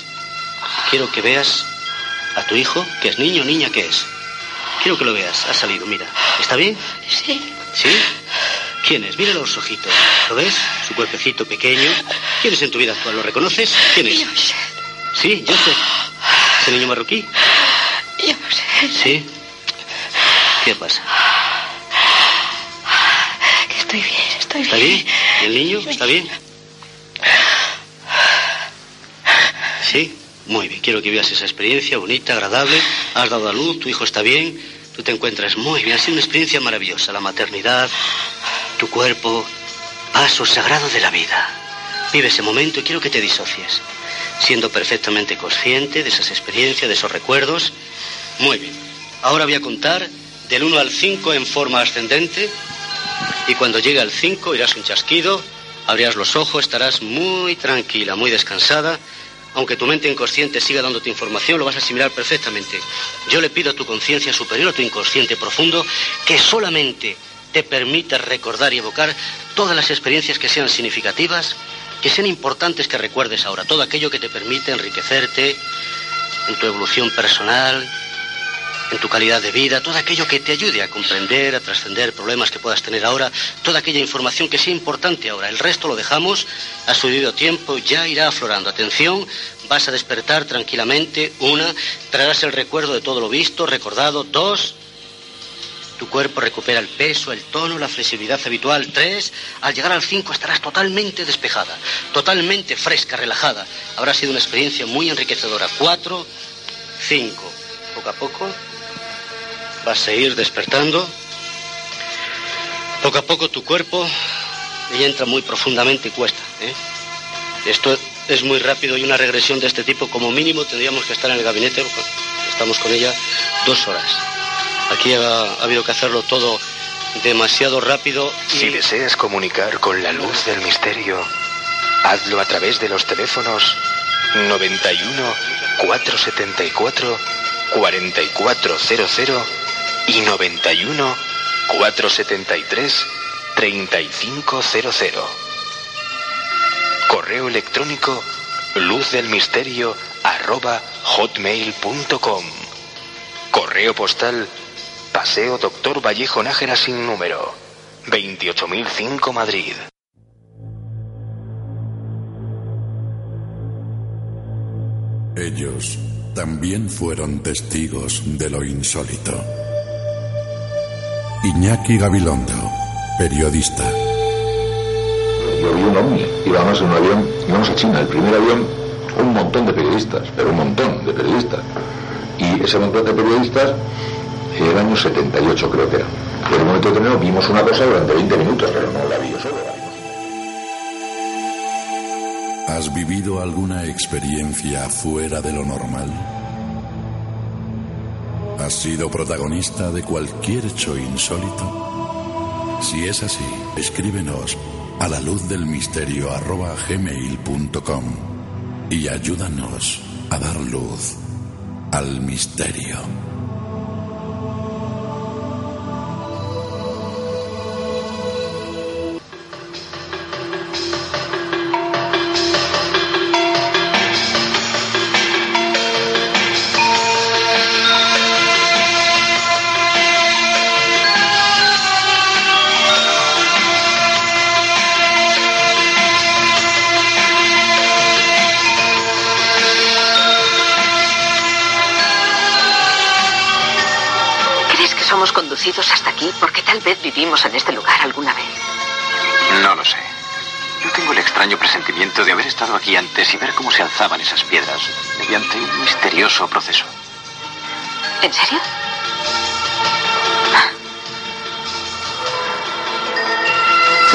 Quiero que veas a tu hijo, que es niño o niña, ¿qué es? Quiero que lo veas, ha salido, mira. ¿Está bien? Sí. ¿Sí? ¿Quién es? Mira los ojitos. ¿Lo ves? Su cuerpecito pequeño. ¿Quién es en tu vida actual? ¿Lo reconoces? ¿Quién es? Sí, Joseph. ¿Ese niño marroquí? Sí. ¿Qué pasa? Que estoy bien, estoy ¿Está bien? ¿Y el niño? ¿Está bien? Sí. Muy bien. Quiero que vivas esa experiencia bonita, agradable. Has dado a luz, tu hijo está bien. Tú te encuentras muy bien. Ha sido una experiencia maravillosa. La maternidad, tu cuerpo, paso sagrado de la vida. Vive ese momento y quiero que te disocies. Siendo perfectamente consciente de esas experiencias, de esos recuerdos. Muy bien. Ahora voy a contar del 1 al 5 en forma ascendente. Y cuando llegue al 5 irás un chasquido, abrirás los ojos, estarás muy tranquila, muy descansada. Aunque tu mente inconsciente siga dándote información, lo vas a asimilar perfectamente. Yo le pido a tu conciencia superior, a tu inconsciente profundo, que solamente te permita recordar y evocar todas las experiencias que sean significativas, que sean importantes que recuerdes ahora. Todo aquello que te permite enriquecerte en tu evolución personal, en tu calidad de vida, todo aquello que te ayude a comprender, a trascender problemas que puedas tener ahora, toda aquella información que sea importante ahora. El resto lo dejamos a su debido tiempo, ya irá aflorando. Atención, vas a despertar tranquilamente. Una, traerás el recuerdo de todo lo visto, recordado. Dos, tu cuerpo recupera el peso, el tono, la flexibilidad habitual. Tres, al llegar al cinco estarás totalmente despejada, totalmente fresca, relajada. Habrá sido una experiencia muy enriquecedora. Cuatro, cinco. Poco a poco vas a ir despertando. Poco a poco tu cuerpo y entra muy profundamente y cuesta. ¿eh? Esto es muy rápido y una regresión de este tipo, como mínimo, tendríamos que estar en el gabinete, estamos con ella, dos horas. Aquí ha, ha habido que hacerlo todo demasiado rápido. Si deseas comunicar con la luz del misterio, hazlo a través de los teléfonos 91 474 4400 y 91 473 3500. Correo electrónico luzdelmisterio arroba hotmail.com. Correo postal Paseo Doctor Vallejo Nájera sin número 28005 Madrid. Ellos también fueron testigos de lo insólito. Iñaki Gabilondo, periodista. Yo vi un ovni, íbamos en un avión, íbamos a China, el primer avión, un montón de periodistas, pero un montón de periodistas. Y ese montón de periodistas, en el año 78 creo que era. En un momento determinado vimos una cosa durante 20 minutos, pero no la vi yo solo. la vimos. ¿Has vivido alguna experiencia fuera de lo normal? ¿Has sido protagonista de cualquier hecho insólito? Si es así, escríbenos a la luz del misterio arroba gmail.com y ayúdanos a dar luz al misterio. Tal vez vivimos en este lugar alguna vez? No lo sé. Yo tengo el extraño presentimiento de haber estado aquí antes y ver cómo se alzaban esas piedras mediante un misterioso proceso. ¿En serio?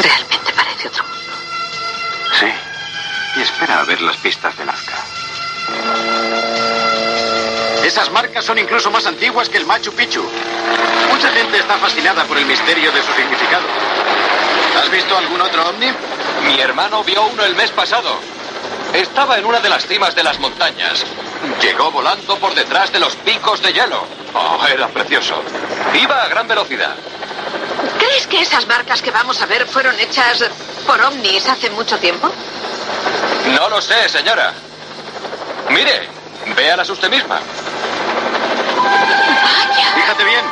Realmente parece otro mundo. Sí. Y espera a ver las pistas de Nazca. Esas marcas son incluso más antiguas que el Machu Picchu. Mucha gente está fascinada por el misterio de su significado. ¿Has visto algún otro ovni? Mi hermano vio uno el mes pasado. Estaba en una de las cimas de las montañas. Llegó volando por detrás de los picos de hielo. Oh, era precioso. Iba a gran velocidad. ¿Crees que esas marcas que vamos a ver fueron hechas por ovnis hace mucho tiempo? No lo sé, señora. Mire, véalas usted misma. Fíjate bien.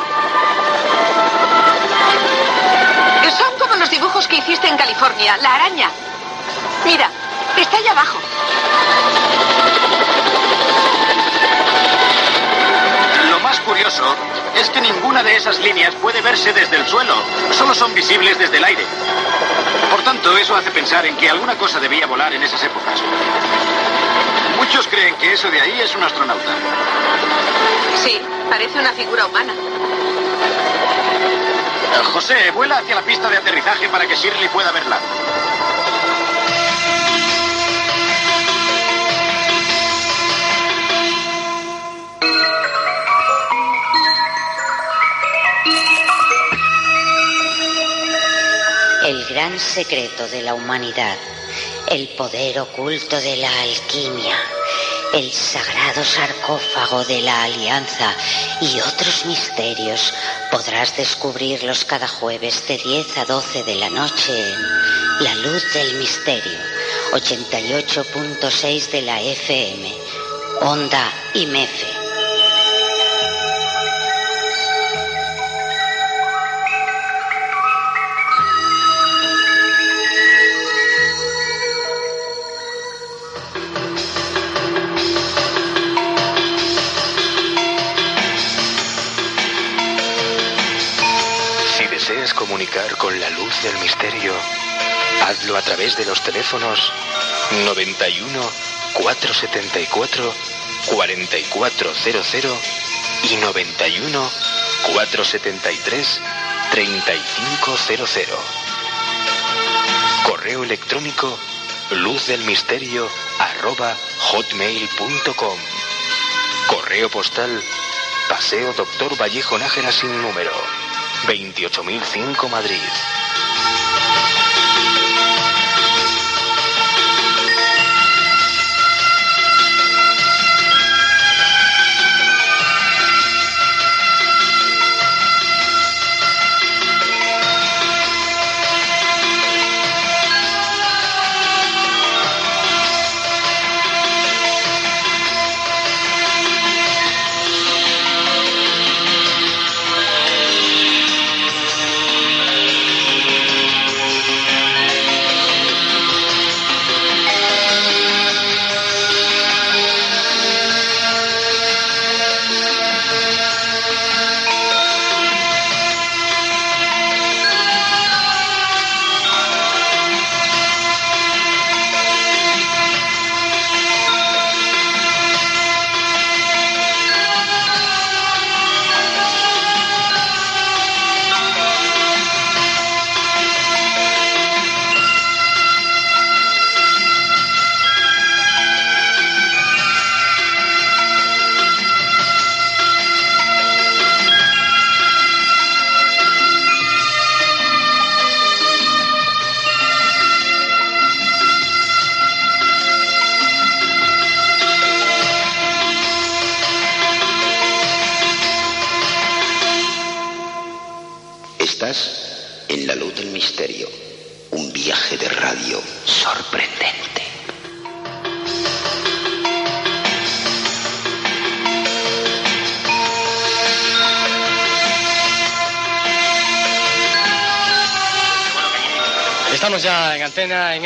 Son como los dibujos que hiciste en California, la araña. Mira, está allá abajo. Lo más curioso es que ninguna de esas líneas puede verse desde el suelo. Solo son visibles desde el aire. Por tanto, eso hace pensar en que alguna cosa debía volar en esas épocas. Muchos creen que eso de ahí es un astronauta. Sí, parece una figura humana. Eh, José, vuela hacia la pista de aterrizaje para que Shirley pueda verla. El gran secreto de la humanidad, el poder oculto de la alquimia, el sagrado sarcófago de la alianza y otros misterios podrás descubrirlos cada jueves de 10 a 12 de la noche en La Luz del Misterio, 88.6 de la FM, Onda y Mefe. Luz del misterio, hazlo a través de los teléfonos 91 474 4400 y 91 473 3500. Correo electrónico luz del misterio arroba hotmail.com. Correo postal Paseo Doctor Vallejo Nájera sin número 28005 Madrid.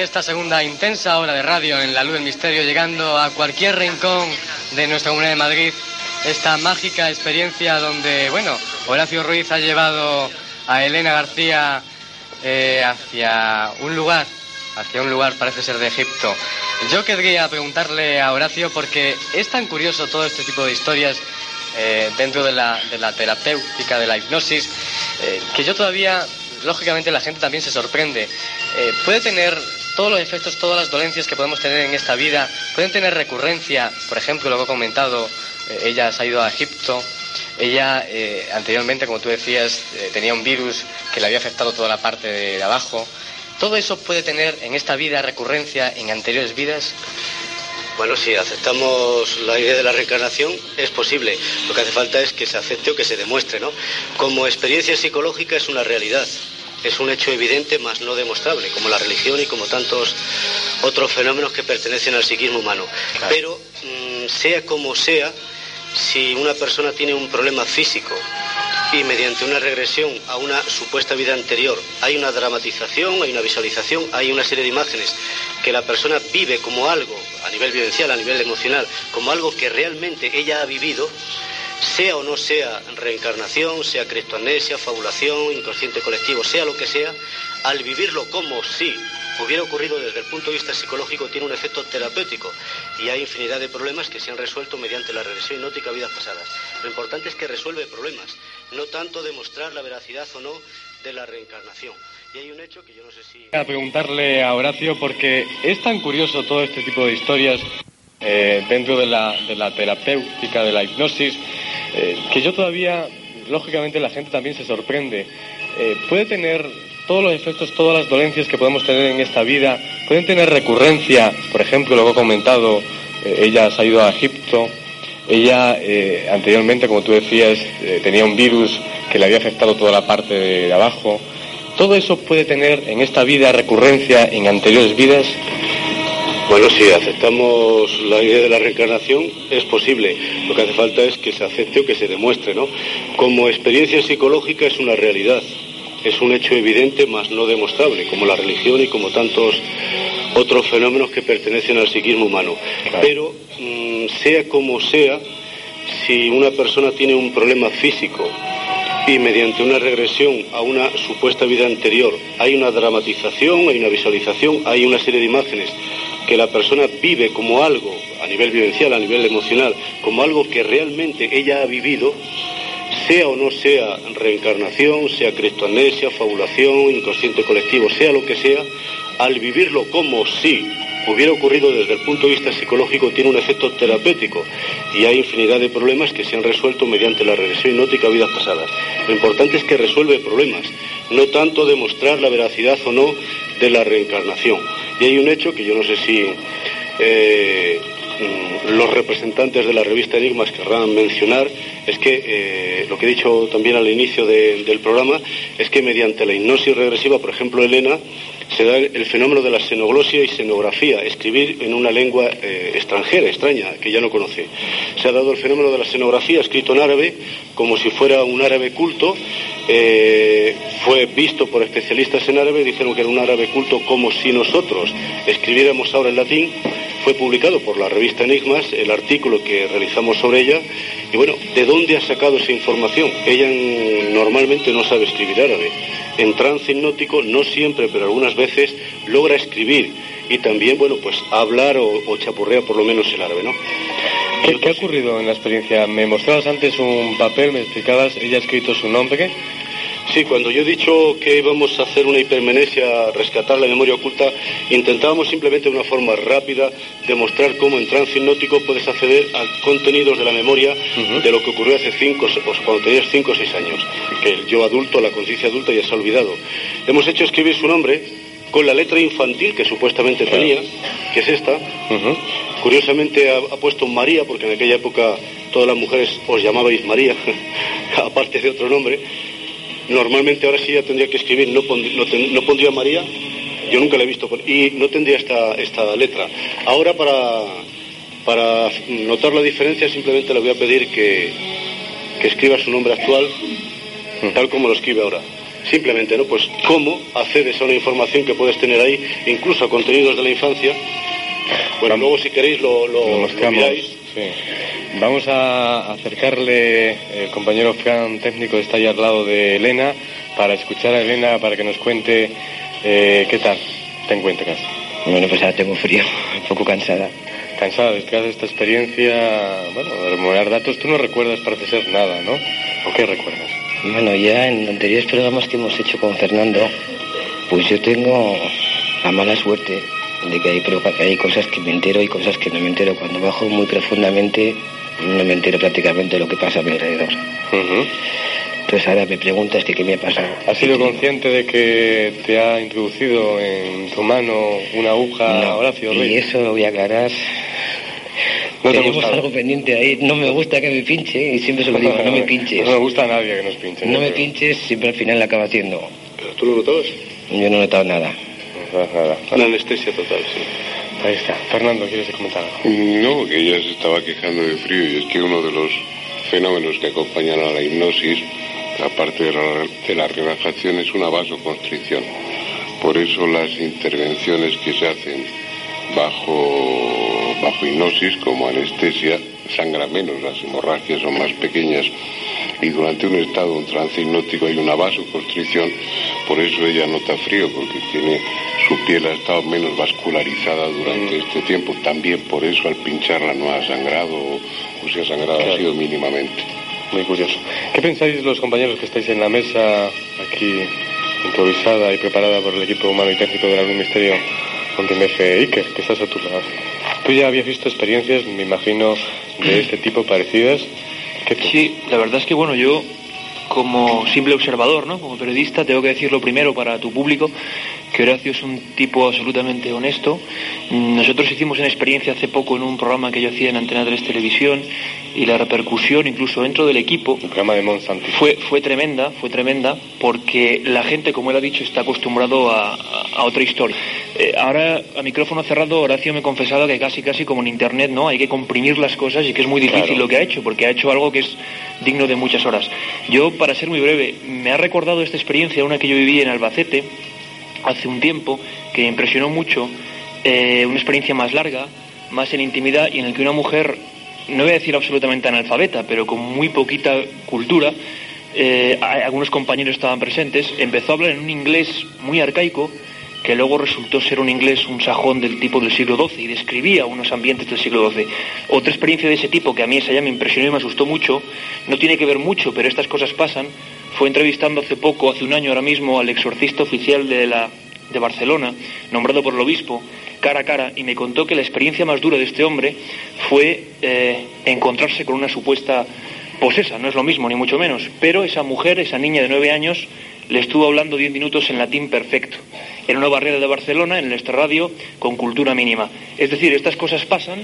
Esta segunda intensa hora de radio en la luz del misterio, llegando a cualquier rincón de nuestra comunidad de Madrid. Esta mágica experiencia donde, bueno, Horacio Ruiz ha llevado a Elena García eh, hacia un lugar, hacia un lugar parece ser de Egipto. Yo querría preguntarle a Horacio porque es tan curioso todo este tipo de historias eh, dentro de la, de la terapéutica, de la hipnosis, eh, que yo todavía, lógicamente la gente también se sorprende. Eh, puede tener todos los efectos, todas las dolencias que podemos tener en esta vida, pueden tener recurrencia, por ejemplo, lo que he comentado, eh, ella se ha ido a Egipto, ella eh, anteriormente, como tú decías, eh, tenía un virus que le había afectado toda la parte de, de abajo. ¿Todo eso puede tener en esta vida recurrencia en anteriores vidas? Bueno, si aceptamos la idea de la reencarnación, es posible. Lo que hace falta es que se acepte o que se demuestre, ¿no? Como experiencia psicológica es una realidad. Es un hecho evidente, más no demostrable, como la religión y como tantos otros fenómenos que pertenecen al psiquismo humano. Pero, mm, sea como sea, si una persona tiene un problema físico y mediante una regresión a una supuesta vida anterior hay una dramatización, hay una visualización, hay una serie de imágenes que la persona vive como algo, a nivel vivencial, a nivel emocional, como algo que realmente ella ha vivido, sea o no sea reencarnación, sea criptoamnesia, fabulación, inconsciente colectivo, sea lo que sea, al vivirlo como si hubiera ocurrido desde el punto de vista psicológico tiene un efecto terapéutico y hay infinidad de problemas que se han resuelto mediante la regresión hipnótica a vidas pasadas. Lo importante es que resuelve problemas, no tanto demostrar la veracidad o no de la reencarnación. Y hay un hecho que yo no sé si... A preguntarle a Horacio porque es tan curioso todo este tipo de historias eh, dentro de la, de la terapéutica, de la hipnosis, eh, que yo todavía, lógicamente la gente también se sorprende. Eh, puede tener todos los efectos, todas las dolencias que podemos tener en esta vida, pueden tener recurrencia, por ejemplo, lo que he comentado, eh, ella se ha ido a Egipto, ella anteriormente, como tú decías, tenía un virus que le había afectado toda la parte de abajo. ¿Todo eso puede tener en esta vida recurrencia en anteriores vidas? Bueno, si aceptamos la idea de la reencarnación, es posible. Lo que hace falta es que se acepte o que se demuestre, ¿no? Como experiencia psicológica es una realidad. Es un hecho evidente, más no demostrable, como la religión y como tantos otros fenómenos que pertenecen al psiquismo humano. Pero, mm, sea como sea, si una persona tiene un problema físico y mediante una regresión a una supuesta vida anterior hay una dramatización, hay una visualización, hay una serie de imágenes que la persona vive como algo, a nivel vivencial, a nivel emocional, como algo que realmente ella ha vivido, sea o no sea reencarnación, sea cristoamnesia, fabulación, inconsciente colectivo, sea lo que sea, al vivirlo como si hubiera ocurrido desde el punto de vista psicológico tiene un efecto terapéutico y hay infinidad de problemas que se han resuelto mediante la regresión hipnótica a vidas pasadas. Lo importante es que resuelve problemas, no tanto demostrar la veracidad o no de la reencarnación. Y hay un hecho que yo no sé si eh, los representantes de la revista Enigmas querrán mencionar, es que eh, lo que he dicho también al inicio del programa, es que mediante la hipnosis regresiva, por ejemplo, Elena, se da el fenómeno de la xenoglosia y xenografía, escribir en una lengua eh, extranjera, extraña, que ya no conoce. Se ha dado el fenómeno de la xenografía, escrito en árabe, como si fuera un árabe culto. Eh, fue visto por especialistas en árabe, dijeron que era un árabe culto como si nosotros escribiéramos ahora en latín. Fue publicado por la revista Enigmas el artículo que realizamos sobre ella. Y bueno, ¿de dónde ha sacado esa información? Ella normalmente no sabe escribir árabe en trance hipnótico, no siempre, pero algunas veces, logra escribir y también, bueno, pues hablar o, chapurrea por lo menos el árabe, ¿no? ¿Qué, ha ocurrido en la experiencia? Me mostrabas antes un papel, me explicabas, ella ha escrito su nombre, Sí, cuando yo he dicho que íbamos a hacer una hipermenesia, rescatar la memoria oculta, intentábamos simplemente de una forma rápida demostrar cómo en trance hipnótico puedes acceder a contenidos de la memoria de lo que ocurrió hace cinco, o cuando tenías cinco o seis años, que el yo adulto, la conciencia adulta ya se ha olvidado. Hemos hecho escribir su nombre con la letra infantil que supuestamente tenía, que es esta. Curiosamente ha, puesto María, porque en aquella época todas las mujeres os llamabais María, aparte de otro nombre Normalmente ahora sí ya tendría que escribir, no, no, pondría María, yo nunca la he visto, y no tendría esta, esta letra. Ahora para, para notar la diferencia simplemente le voy a pedir que, que escriba su nombre actual tal como lo escribe ahora. Simplemente, ¿no? Pues cómo accedes a una información que puedes tener ahí, incluso a contenidos de la infancia. Bueno, luego si queréis lo, lo, miráis. Vamos a acercarle, el compañero Fran técnico está ahí al lado de Elena, para escuchar a Elena, para que nos cuente eh, qué tal te encuentras. Bueno, pues ahora tengo frío, un poco cansada. Cansada después de esta experiencia, bueno, de remover datos, tú no recuerdas, parece ser nada, ¿no? ¿O qué recuerdas? Bueno, ya en anteriores programas que hemos hecho con Fernando, pues yo tengo la mala suerte de que hay, que hay cosas que me entero y cosas que no me entero. Cuando bajo muy profundamente no me entero prácticamente de lo que pasa a mi alrededor. Entonces ahora me preguntas que qué me ha pasado. ¿Has sido consciente de que te ha introducido en tu mano una aguja no, Horacio Y eso lo voy a aclarar. No Tenemos algo pendiente ahí. No me gusta que me pinche y siempre se lo digo, no me pinches. No me gusta a nadie que nos pinche. No me pinches, siempre al final la acaba haciendo. ¿Pero tú lo notabas? Yo no he notado nada. Nada. Una anestesia total, sí. Ahí está. Fernando, ¿quieres comentar algo? No, que ella se estaba quejando de frío y es que uno de los fenómenos que acompañan a la hipnosis, aparte de la, de la relajación, es una vasoconstricción. Por eso las intervenciones que se hacen bajo, bajo hipnosis, como anestesia, sangra menos, las hemorragias son más pequeñas y durante un estado, un trance hipnótico, hay una vasoconstricción, por eso ella nota frío, porque tiene su piel ha estado menos vascularizada durante mm. este tiempo. También por eso al pincharla no ha sangrado o, si ha sangrado ha sido mínimamente. Muy curioso. ¿Qué pensáis los compañeros que estáis en la mesa aquí improvisada y preparada por el equipo humano y técnico de la Misterio con. Iker, que estás a tu lado? Tú ya habías visto experiencias, me imagino, de este tipo parecidas. Sí, la verdad es que bueno, yo como simple observador, ¿no? Como periodista, tengo que decirlo primero para tu público, que Horacio es un tipo absolutamente honesto. Nosotros hicimos una experiencia hace poco en un programa que yo hacía en Antena 3 Televisión y la repercusión incluso dentro del equipo el programa de Monsanto fue fue tremenda fue tremenda porque la gente como él ha dicho está acostumbrado a, otra historia. Eh, ahora a micrófono cerrado Horacio me confesaba que casi casi como en internet no hay que comprimir las cosas y que es muy difícil lo que ha hecho porque ha hecho algo que es digno de muchas horas. Yo para ser muy breve me ha recordado esta experiencia una que yo viví en Albacete hace un tiempo que me impresionó mucho, eh, una experiencia más larga, más en intimidad y en el que una mujer, no voy a decir absolutamente analfabeta, pero con muy poquita cultura, eh, algunos compañeros estaban presentes, empezó a hablar en un inglés muy arcaico que luego resultó ser un inglés, un sajón del tipo del siglo XII y describía unos ambientes del siglo XII. Otra experiencia de ese tipo que a mí esa ya me impresionó y me asustó mucho, no tiene que ver mucho, pero estas cosas pasan, fue entrevistando hace poco, hace un año ahora mismo, al exorcista oficial de, la, de Barcelona, nombrado por el obispo, cara a cara, y me contó que la experiencia más dura de este hombre fue eh, encontrarse con una supuesta posesa, no es lo mismo, ni mucho menos, pero esa mujer, esa niña de nueve años, le estuvo hablando diez minutos en latín perfecto, en una barrera de Barcelona, en el extrarradio, con cultura mínima. Es decir, estas cosas pasan,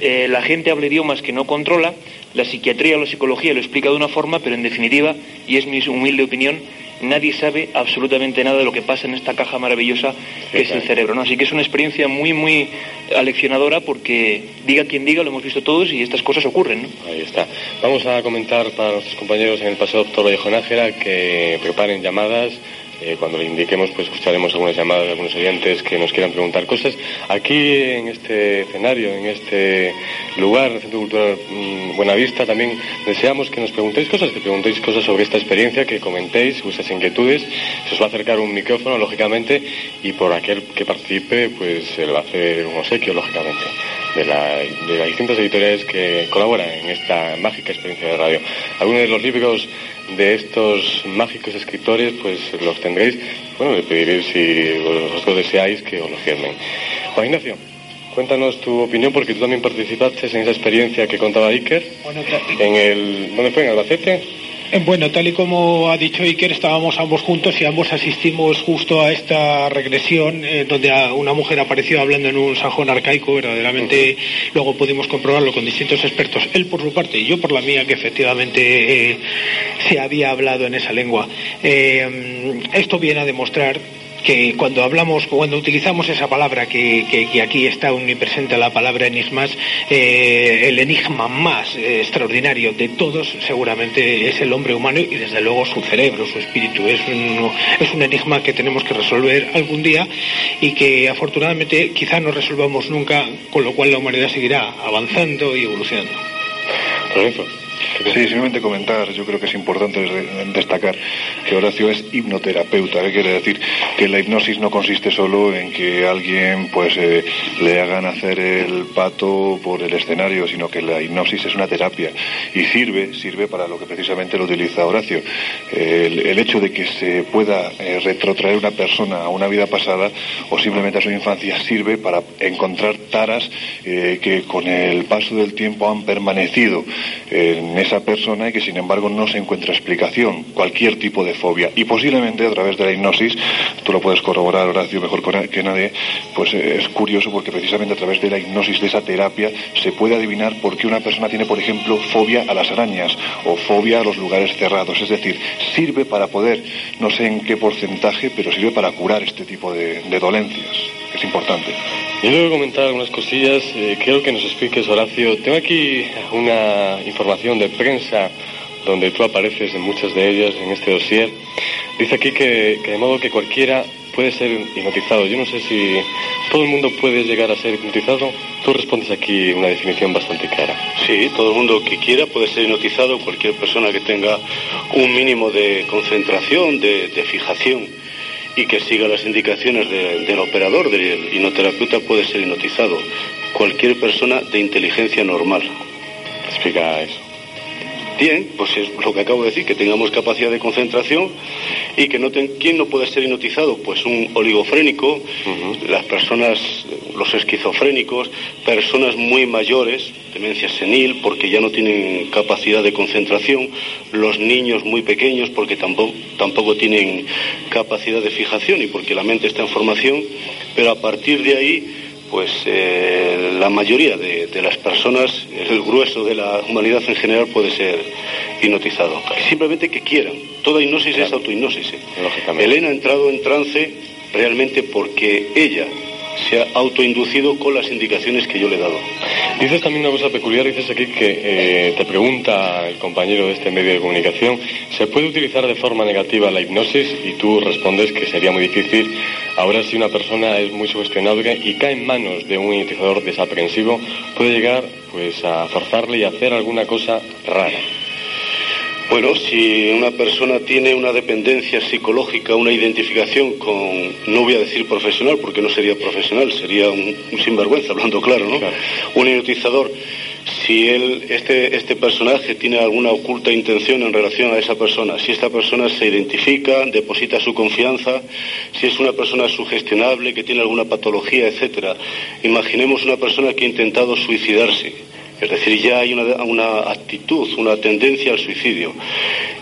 eh, la gente habla idiomas que no controla, la psiquiatría o la psicología lo explica de una forma, pero en definitiva, y es mi humilde opinión, nadie sabe absolutamente nada de lo que pasa en esta caja maravillosa que es el cerebro. ¿no? Así que es una experiencia muy, muy aleccionadora porque diga quien diga, lo hemos visto todos y estas cosas ocurren. ¿no? Ahí está. Vamos a comentar para nuestros compañeros en el Paseo Doctor Vallejo Nájera que preparen llamadas. Eh, cuando le indiquemos, pues escucharemos algunas llamadas de algunos oyentes que nos quieran preguntar cosas. Aquí en este escenario, en este lugar, en el Centro Cultural mm, Buenavista, también deseamos que nos preguntéis cosas, que preguntéis cosas sobre esta experiencia, que comentéis vuestras inquietudes. Se os va a acercar un micrófono, lógicamente, y por aquel que participe, pues se le va a hacer un obsequio, lógicamente, de, la- de las distintas editoriales que colaboran en esta mágica experiencia de radio. Algunos de los libros de estos mágicos escritores, pues los tendréis. Bueno, le pediré si vosotros deseáis que os lo firmen. Juan Ignacio, cuéntanos tu opinión porque tú también participaste en esa experiencia que contaba Iker. En el, ¿Dónde fue? ¿En Albacete? Bueno, tal y como ha dicho Iker, estábamos ambos juntos y ambos asistimos justo a esta regresión eh, donde a- una mujer apareció hablando en un sajón arcaico, verdaderamente luego pudimos comprobarlo con distintos expertos, él por su parte y yo por la mía, que efectivamente eh, se había hablado en esa lengua. Eh, esto viene a demostrar que cuando hablamos, cuando utilizamos esa palabra que, que- que aquí está omnipresente la palabra enigmas, eh, el enigma más eh, extraordinario de todos seguramente es el hombre humano y desde luego su cerebro, su espíritu. Es un, es un enigma que tenemos que resolver algún día y que afortunadamente quizá no resolvamos nunca, con lo cual la humanidad seguirá avanzando y evolucionando. Sí, simplemente comentar, yo creo que es importante destacar que Horacio es hipnoterapeuta, ¿qué quiere decir? Que la hipnosis no consiste solo en que alguien pues eh, le hagan hacer el pato por el escenario, sino que la hipnosis es una terapia y sirve, sirve para lo que precisamente lo utiliza Horacio. El, el hecho de que se pueda eh, retrotraer una persona a una vida pasada o simplemente a su infancia sirve para encontrar taras eh, que con el paso del tiempo han permanecido en esa persona y que sin embargo no se encuentra explicación, cualquier tipo de fobia. Y posiblemente a través de la hipnosis, tú lo puedes corroborar Horacio mejor que nadie, pues eh, es curioso porque precisamente a través de la hipnosis, de esa terapia, se puede adivinar por qué una persona tiene, por ejemplo, fobia a las arañas o fobia a los lugares cerrados. Es decir, sirve para poder, no sé en qué porcentaje, pero sirve para curar este tipo de dolencias. Es importante. Yo debo comentar algunas cosillas. eh, quiero que nos expliques, Horacio. Tengo aquí una información de prensa donde tú apareces en muchas de ellas en este dossier. Dice aquí que, que de modo que cualquiera puede ser hipnotizado. Yo no sé si todo el mundo puede llegar a ser hipnotizado. Tú respondes aquí una definición bastante clara. Sí, todo el mundo que quiera puede ser hipnotizado, cualquier persona que tenga un mínimo de concentración, de, de fijación y que siga las indicaciones de- del operador, del hipnoterapeuta, puede ser hipnotizado. Cualquier persona de inteligencia normal. Explica eso. Bien, pues es lo que acabo de decir, que tengamos capacidad de concentración y que no ten... ¿Quién no puede ser hipnotizado? Pues un oligofrénico, las personas, los esquizofrénicos, personas muy mayores, demencia senil, porque ya no tienen capacidad de concentración, los niños muy pequeños, porque tampoco, tampoco tienen capacidad de fijación y porque la mente está en formación, pero a partir de ahí pues eh, la mayoría de, de las personas, el grueso de la humanidad en general puede ser hipnotizado. Simplemente que quieran. Toda hipnosis es autohipnosis. Elena ha entrado en trance realmente porque ella se ha autoinducido con las indicaciones que yo le he dado. Dices también una cosa peculiar, dices aquí que eh, te pregunta el compañero de este medio de comunicación, ¿se puede utilizar de forma negativa la hipnosis? Y tú respondes que sería muy difícil. Ahora si una persona es muy sugestionable y cae en manos de un hipnotizador desaprensivo, puede llegar pues a forzarle y hacer alguna cosa rara. Bueno, si una persona tiene una dependencia psicológica, una identificación con, no voy a decir profesional, porque no sería profesional, sería un, un sinvergüenza, hablando claro, ¿no? Un hipnotizador si él, este, este personaje tiene alguna oculta intención en relación a esa persona, si esta persona se identifica, deposita su confianza, si es una persona sugestionable, que tiene alguna patología, etcétera. Imaginemos una persona que ha intentado suicidarse es decir, ya hay una, actitud, una tendencia al suicidio.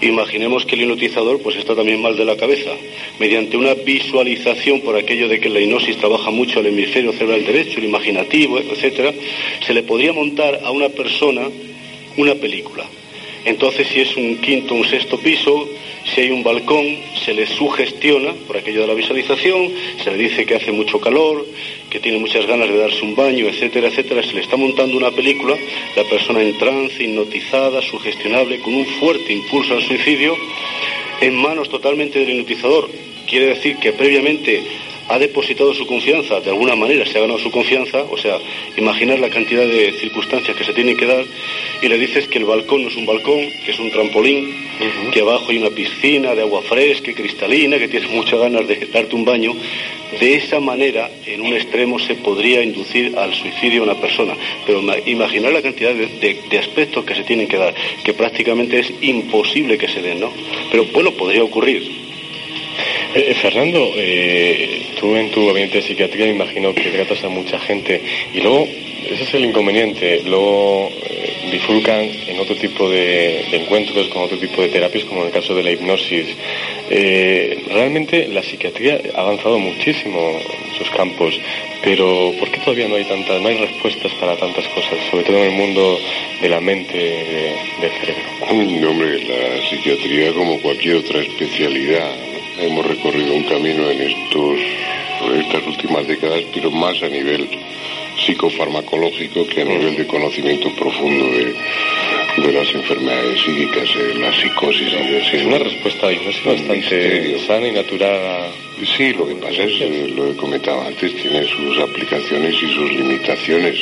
Imaginemos que el hipnotizador pues está también mal de la cabeza. Mediante una visualización, por aquello de que la hipnosis trabaja mucho el hemisferio cerebral derecho, el imaginativo, etcétera, se le podría montar a una persona una película. Entonces, si es un quinto, un sexto piso, si hay un balcón, se le sugestiona por aquello de la visualización, se le dice que hace mucho calor, que tiene muchas ganas de darse un baño, etcétera, etcétera. Se le está montando una película, la persona en trance, hipnotizada, sugestionable, con un fuerte impulso al suicidio, en manos totalmente del hipnotizador. Quiere decir que previamente ha depositado su confianza, de alguna manera se ha ganado su confianza, o sea, imaginar la cantidad de circunstancias que se tienen que dar y le dices que el balcón no es un balcón, que es un trampolín, que abajo hay una piscina de agua fresca y cristalina, que tienes muchas ganas de darte un baño. De esa manera, en un extremo se podría inducir al suicidio a una persona, pero imaginar la cantidad de, de aspectos que se tienen que dar, que prácticamente es imposible que se den, ¿no? Pero bueno, podría ocurrir. Eh, eh, Fernando, eh, tú en tu gabinete de psiquiatría imagino que tratas a mucha gente y luego, ese es el inconveniente, luego bifurcan en otro tipo de, encuentros, con otro tipo de terapias, como en el caso de la hipnosis. realmente la psiquiatría ha avanzado muchísimo en sus campos, pero ¿por qué todavía no hay tantas, no hay respuestas para tantas cosas, sobre todo en el mundo de la mente, del cerebro? No, hombre, la psiquiatría como cualquier otra especialidad hemos recorrido un camino en estos estas últimas décadas, pero más a nivel psicofarmacológico que a nivel de conocimiento profundo de, las enfermedades psíquicas, eh, la psicosis. Es una respuesta bastante sana y natural. Sí, lo que pasa es, eh, lo que comentaba antes, tiene sus aplicaciones y sus limitaciones.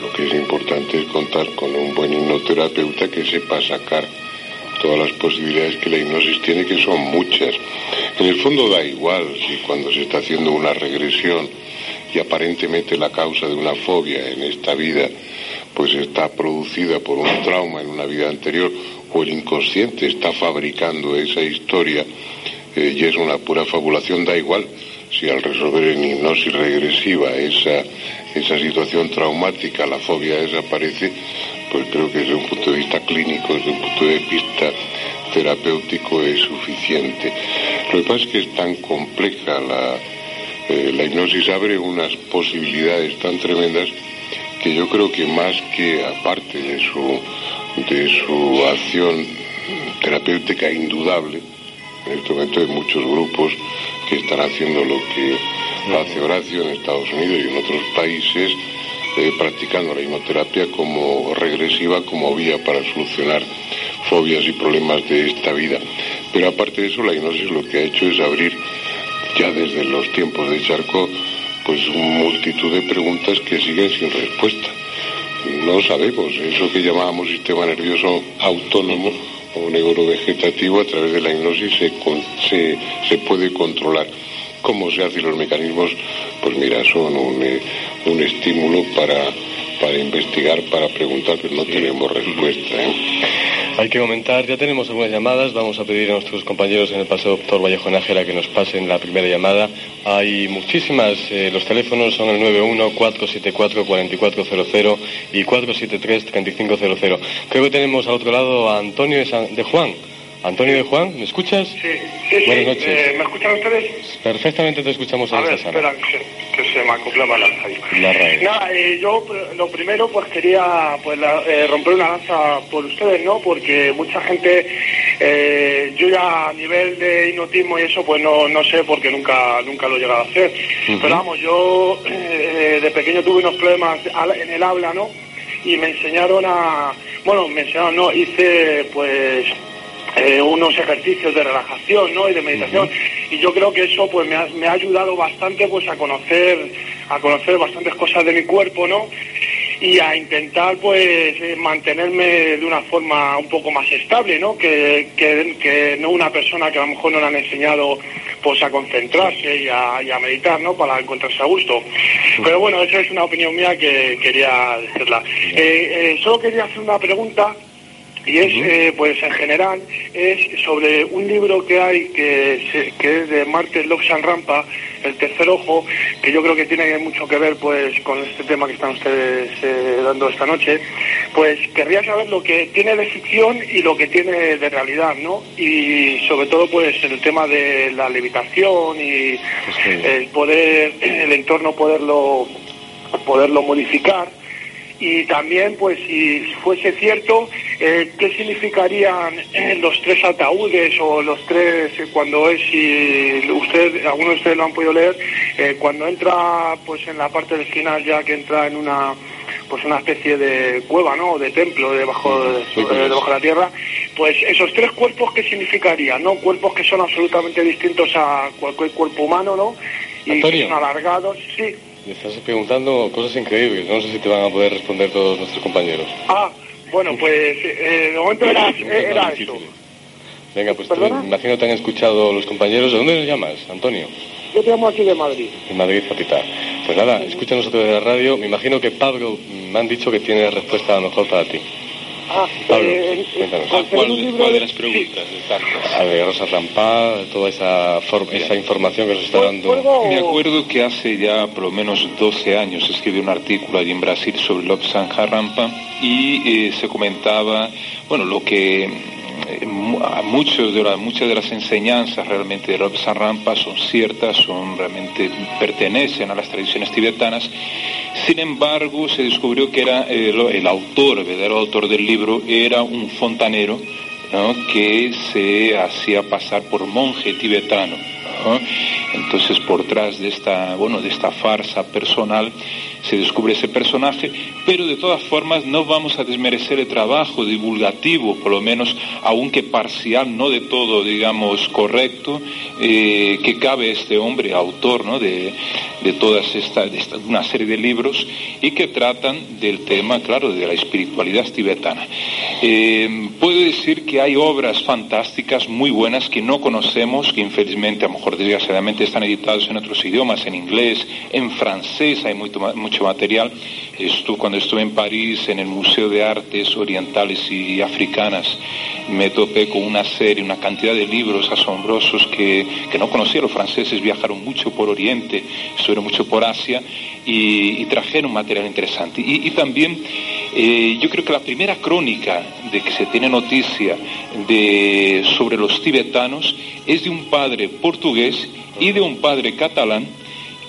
Lo que es importante es contar con un buen hipnoterapeuta que sepa sacar todas las posibilidades que la hipnosis tiene, que son muchas. En el fondo da igual si cuando se está haciendo una regresión y aparentemente la causa de una fobia en esta vida pues está producida por un trauma en una vida anterior o el inconsciente está fabricando esa historia eh, y es una pura fabulación, da igual si al resolver en hipnosis regresiva esa, esa situación traumática, la fobia desaparece, pues creo que desde un punto de vista clínico, desde un punto de vista terapéutico es suficiente. Lo que pasa es que es tan compleja la, eh, la hipnosis, abre unas posibilidades tan tremendas que yo creo que más que aparte de su, de su acción terapéutica indudable, en este momento hay muchos grupos que están haciendo lo que hace Horacio en Estados Unidos y en otros países, practicando la hipnoterapia como regresiva, como vía para solucionar fobias y problemas de esta vida. Pero aparte de eso, la hipnosis lo que ha hecho es abrir, ya desde los tiempos de Charcot, pues multitud de preguntas que siguen sin respuesta. No sabemos, eso que llamábamos sistema nervioso autónomo o neurovegetativo a través de la hipnosis se, se puede controlar cómo se hacen los mecanismos, pues mira, son un, eh, un estímulo para, para investigar, para preguntar, pero no tenemos respuesta. ¿eh? Hay que comentar, ya tenemos algunas llamadas, vamos a pedir a nuestros compañeros en el paseo doctor Vallejo Nájera que nos pasen la primera llamada. Hay muchísimas, eh, los teléfonos son el 91-474-4400 y 473-3500. Creo que tenemos al otro lado a Antonio de Juan. Antonio de Juan, ¿me escuchas? Sí, sí, Buenas noches. Eh, ¿Me escuchan ustedes? Perfectamente te escuchamos en a ver, esta sala. espera, que se, que se me acoplaba la radio. La radio. Nada, eh, yo lo primero pues quería pues la- eh, romper una lanza por ustedes, ¿no? Porque mucha gente, eh, yo ya a nivel de hipnotismo y eso pues no, no sé porque nunca nunca lo he llegado a hacer. Pero vamos, yo eh, de pequeño tuve unos problemas en el habla, ¿no? Y me enseñaron a, bueno, me enseñaron, no, hice pues eh, unos ejercicios de relajación ¿no? y de meditación y yo creo que eso pues me ha, me ha ayudado bastante pues a conocer a conocer bastantes cosas de mi cuerpo no y a intentar pues eh, mantenerme de una forma un poco más estable, ¿no? Que, que, que no una persona que a lo mejor no le han enseñado pues a concentrarse y a, y a meditar, ¿no? Para encontrarse a gusto. Pero bueno, esa es una opinión mía que quería decirla. Eh, eh, solo quería hacer una pregunta y es, eh, pues en general, es sobre un libro que hay que, se- que es de Martin Loxan Rampa, El tercer ojo, que yo creo que tiene mucho que ver pues con este tema que están ustedes eh, dando esta noche. Pues querría saber lo que tiene de ficción y lo que tiene de realidad, ¿no? Y sobre todo pues el tema de la levitación y el poder, el entorno poderlo, poderlo modificar y también pues si fuese cierto eh, qué significarían eh, los tres ataúdes o los tres eh, cuando es si usted algunos de ustedes lo han podido leer eh, cuando entra pues en la parte del final ya que entra en una pues una especie de cueva no de templo debajo de, debajo de la tierra pues esos tres cuerpos qué significarían no cuerpos que son absolutamente distintos a cualquier cuerpo humano no y que son alargados sí Me estás preguntando cosas increíbles. No sé si te van a poder responder todos nuestros compañeros. Ah, bueno, pues eh, de momento era, era eso. Venga, pues te, imagino te han escuchado los compañeros. ¿De dónde nos llamas, Antonio? Yo te llamo aquí de Madrid. En Madrid, capital. Pues nada, escúchanos a través de la radio. Me imagino que Pablo mm, me han dicho que tiene la respuesta a lo mejor para ti. Ah, Pablo, eh, cuéntanos. conseguir un libro de- preguntas? A ver, Rosa Rampá, toda esa, for- esa información que nos está dando. Me acuerdo que hace ya por lo menos 12 años escribí un artículo allí en Brasil sobre Lobsang Rampa y eh, se comentaba, bueno, lo que eh, de muchas de las enseñanzas realmente de Lobsang Rampa son ciertas, son realmente pertenecen a las tradiciones tibetanas. Sin embargo, se descubrió que era eh, el autor, el verdadero autor del libro, era un fontanero ¿no? que se hacía pasar por monje tibetano. ¿no? Entonces, por detrás de esta, bueno, de esta farsa personal, se descubre ese personaje, pero de todas formas no vamos a desmerecer el trabajo divulgativo, por lo menos, aunque parcial, no de todo, digamos, correcto, eh, que cabe este hombre, autor ¿no? de, de todas esta, de esta- una serie de libros y que tratan del tema, claro, de la espiritualidad tibetana. Eh, puedo decir que hay obras fantásticas muy buenas que no conocemos, que infelizmente, a lo mejor desgraciadamente, están editadas en otros idiomas, en inglés, en francés hay mucho, ma- material. Estu- cuando estuve en París, en el Museo de Artes Orientales y Africanas, me topé con una serie, una cantidad de libros asombrosos que, que no conocía. Los franceses viajaron mucho por Oriente, estuvieron mucho por Asia y, trajeron material interesante. Y, y también eh, yo creo que la primera crónica de que se tiene noticia de, sobre los tibetanos es de un padre portugués y de un padre catalán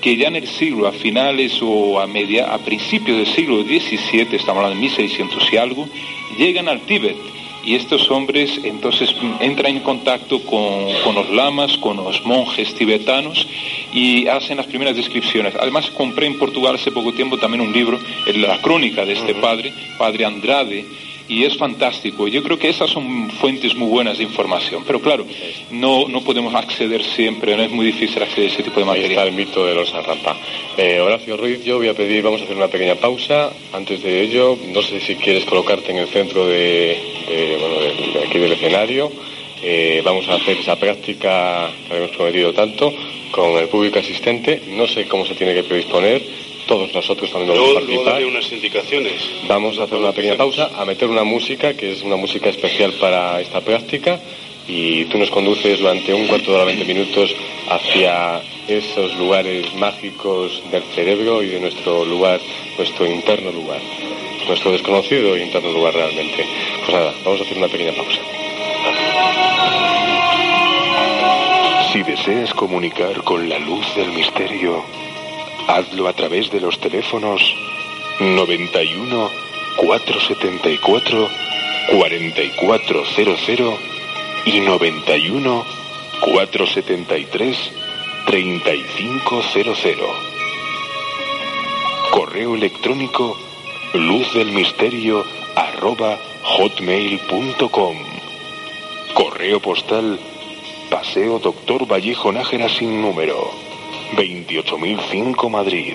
que ya en el siglo, a finales o a media, a principios del siglo XVII, estamos hablando de 1600 y algo, llegan al Tíbet. Y estos hombres entonces entran en contacto con, con los lamas, con los monjes tibetanos y hacen las primeras descripciones. Además compré en Portugal hace poco tiempo también un libro, la crónica de este padre, padre Andrade, y es fantástico. Yo creo que esas son fuentes muy buenas de información. Pero claro, no, no podemos acceder siempre, no es muy difícil acceder a ese tipo de Ahí material. está el mito de los Rampa. Eh, Horacio Ruiz, yo voy a pedir, vamos a hacer una pequeña pausa. Antes de ello, no sé si quieres colocarte en el centro de, de, bueno, de- de aquí del escenario. Eh, vamos a hacer esa práctica que habíamos prometido tanto con el público asistente. No sé cómo se tiene que predisponer. Todos nosotros también vamos a Luego, participar. unas indicaciones. Vamos a hacer una pequeña pausa, a meter una música, que es una música especial para esta práctica, y tú nos conduces durante un cuarto de hora, 20 minutos, hacia esos lugares mágicos del cerebro y de nuestro lugar, nuestro interno lugar, nuestro desconocido e interno lugar realmente. Pues nada, vamos a hacer una pequeña pausa. Si deseas comunicar con la luz del misterio, hazlo a través de los teléfonos 91 474 4400 y 91 473 3500. Correo electrónico luzdelmisterio arroba hotmail.com. Correo postal Paseo Doctor Vallejo Nájera sin número 28005 Madrid.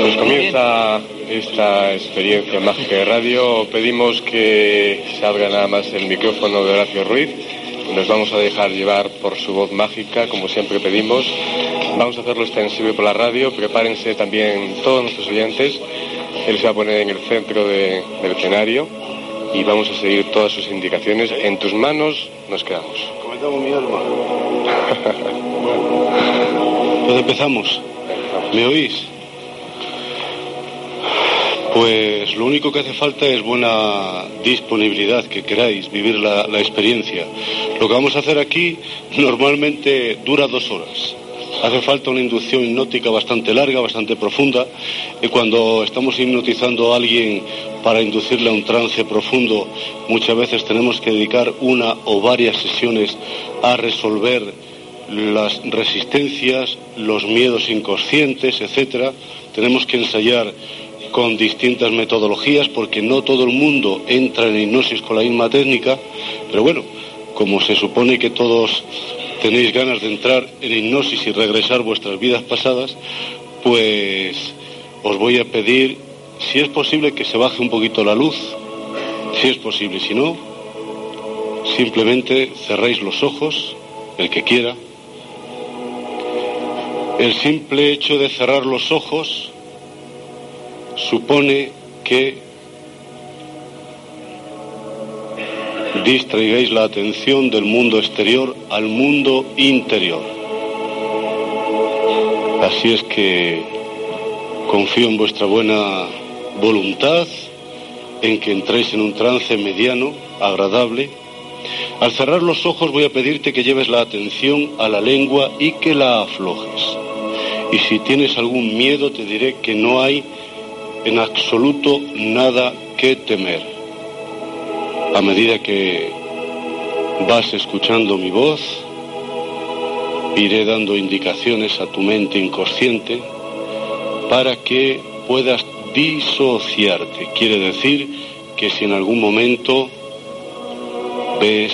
Pues comienza esta experiencia mágica de radio, pedimos que se abra nada más el micrófono de Horacio Ruiz. Nos vamos a dejar llevar por su voz mágica, como siempre pedimos. Vamos a hacerlo extensible por la radio. Prepárense también todos nuestros oyentes. Él se va a poner en el centro del escenario y vamos a seguir todas sus indicaciones. En tus manos nos quedamos. Comentamos mi alma. Pues empezamos. ¿Me oís? Pues lo único que hace falta es buena disponibilidad, que queráis vivir la, la, experiencia. Lo que vamos a hacer aquí normalmente dura dos horas. Hace falta una inducción hipnótica bastante larga, bastante profunda, y cuando estamos hipnotizando a alguien para inducirle a un trance profundo, muchas veces tenemos que dedicar una o varias sesiones a resolver las resistencias, los miedos inconscientes, etcétera. Tenemos que ensayar con distintas metodologías porque no todo el mundo entra en hipnosis con la misma técnica, pero bueno, como se supone que todos tenéis ganas de entrar en hipnosis y regresar vuestras vidas pasadas, pues os voy a pedir, si es posible, que se baje un poquito la luz, si es posible, si no, simplemente cerréis los ojos, el que quiera. El simple hecho de cerrar los ojos supone que distraigáis la atención del mundo exterior al mundo interior. Así es que confío en vuestra buena voluntad, en que entréis en un trance mediano, agradable. Al cerrar los ojos voy a pedirte que lleves la atención a la lengua y que la aflojes. Y si tienes algún miedo te diré que no hay en absoluto nada que temer. A medida que vas escuchando mi voz, iré dando indicaciones a tu mente inconsciente para que puedas disociarte. Quiere decir que si en algún momento ves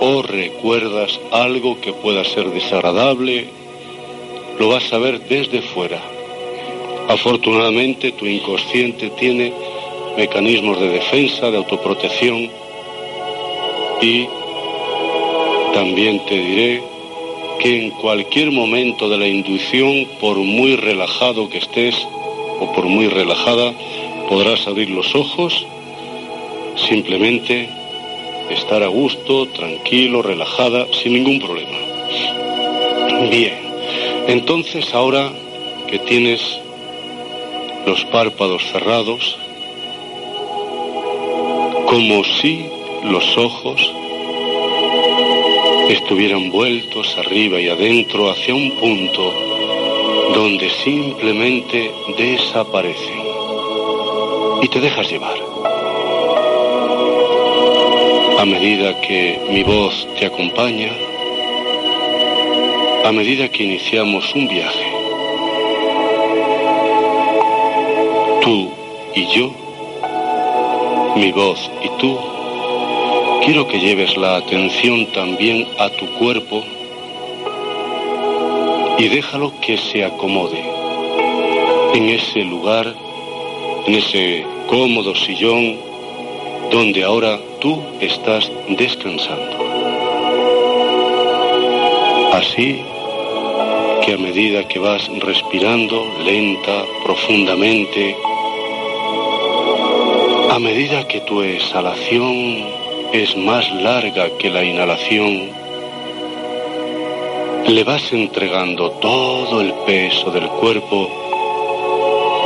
o recuerdas algo que pueda ser desagradable, lo vas a ver desde fuera Afortunadamente tu inconsciente tiene mecanismos de defensa, de autoprotección y también te diré que en cualquier momento de la inducción, por muy relajado que estés o por muy relajada, podrás abrir los ojos, simplemente estar a gusto, tranquilo, relajada, sin ningún problema. Bien, entonces ahora que tienes los párpados cerrados, como si los ojos estuvieran vueltos arriba y adentro hacia un punto donde simplemente desaparecen y te dejas llevar. A medida que mi voz te acompaña, a medida que iniciamos un viaje, tú y yo, mi voz y tú, quiero que lleves la atención también a tu cuerpo y déjalo que se acomode en ese lugar, en ese cómodo sillón donde ahora tú estás descansando. Así que a medida que vas respirando lenta, profundamente, a medida que tu exhalación es más larga que la inhalación, le vas entregando todo el peso del cuerpo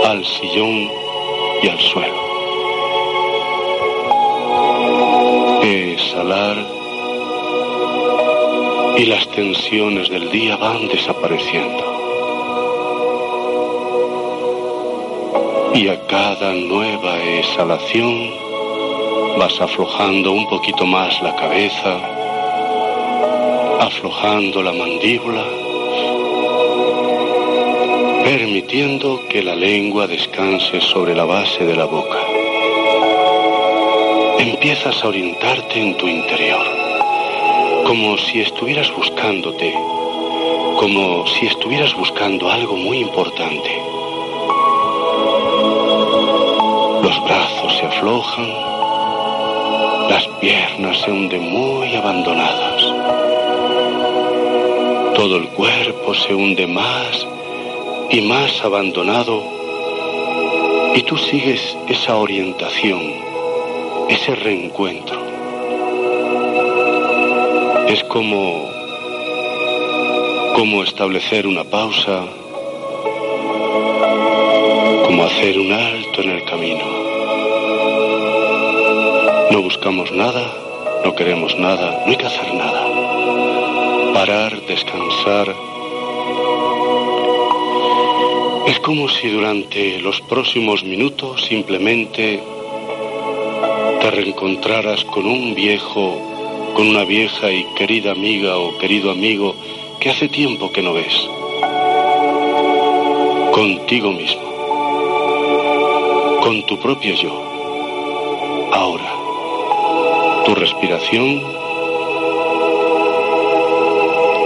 al sillón y al suelo. Exhalar y las tensiones del día van desapareciendo. Y a cada nueva exhalación vas aflojando un poquito más la cabeza, aflojando la mandíbula, permitiendo que la lengua descanse sobre la base de la boca. Empiezas a orientarte en tu interior, como si estuvieras buscándote, como si estuvieras buscando algo muy importante Los brazos se aflojan, piernas se hunden muy abandonadas. Todo el cuerpo se hunde más y más abandonado y tú sigues esa orientación, ese reencuentro. Es como como establecer una pausa, como hacer un alto en el camino. No buscamos nada, no queremos nada, no hay que hacer nada. Parar, descansar. Es como si durante los próximos minutos simplemente te reencontraras con un viejo, con una vieja y querida amiga o querido amigo que hace tiempo que no ves. Contigo mismo. Con tu propio yo. Tu respiración.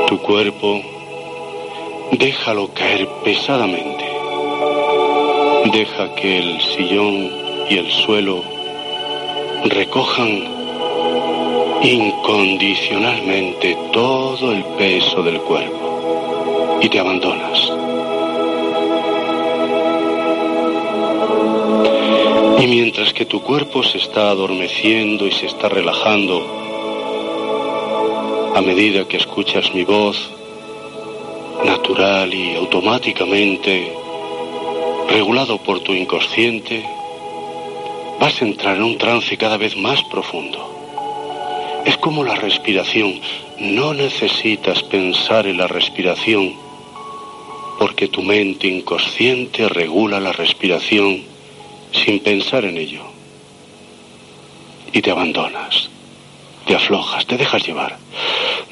Tu cuerpo. Déjalo caer pesadamente. Deja que el sillón y el suelo recojan incondicionalmente todo el peso del cuerpo y te abandonas. Y mientras que tu cuerpo se está adormeciendo y se está relajando, a medida que escuchas mi voz, natural y automáticamente, regulado por tu inconsciente, vas a entrar en un trance cada vez más profundo. Es como la respiración. No necesitas pensar en la respiración porque tu mente inconsciente regula la respiración sin pensar en ello. Y te abandonas, te aflojas, te dejas llevar.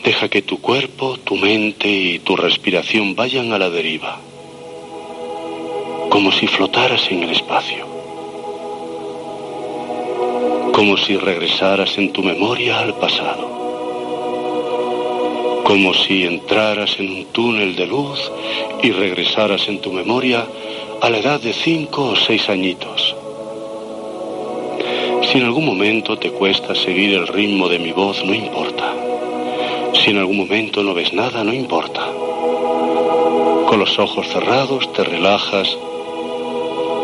Deja que tu cuerpo, tu mente y tu respiración vayan a la deriva, como si flotaras en el espacio como si regresaras en tu memoria al pasado, como si entraras en un túnel de luz y regresaras en tu memoria a la edad de cinco o seis añitos. Si en algún momento te cuesta seguir el ritmo de mi voz, no importa. Si en algún momento no ves nada, no importa. Con los ojos cerrados te relajas